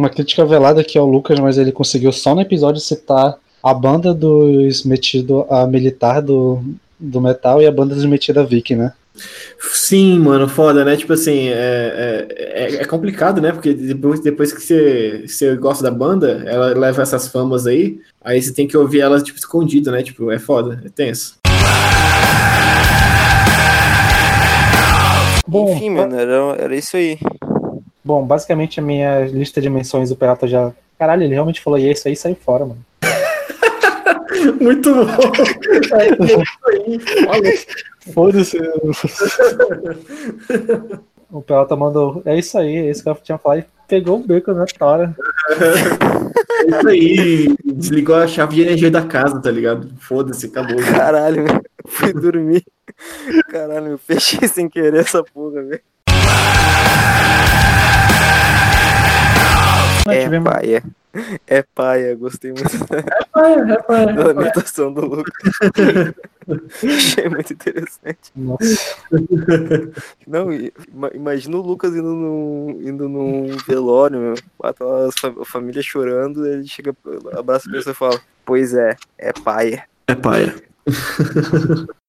Uma crítica velada aqui ao Lucas, mas ele conseguiu só no episódio citar a banda dos metido a militar do, do metal e a banda dos metida Viking, né? Sim, mano, foda, né? Tipo assim, é, é, é complicado, né? Porque depois, depois que você, você gosta da banda, ela leva essas famas aí, aí você tem que ouvir elas, tipo, escondido, né? Tipo, é foda, é tenso. Bom, Enfim, mano, era, era isso aí. Bom, basicamente a minha lista de menções do Peralta já. Caralho, ele realmente falou, e é isso aí, sai fora, mano. Muito bom! Foda-se. o Peralta mandou, é isso aí, é isso que eu tinha falado. E pegou o beco na tora. É isso aí, desligou a chave de energia da casa, tá ligado? Foda-se, acabou. Caralho, velho. Fui dormir. Caralho, eu fechei sem querer essa porra, velho. Nós É tivemos- paia. É paia, gostei muito É, é, é, da lamentação do Lucas. Achei muito interessante. Nossa. Não, ima- imagina o Lucas indo num, indo num velório, a família chorando, ele chega, abraça a pessoa e fala: Pois é, é paia. É paia.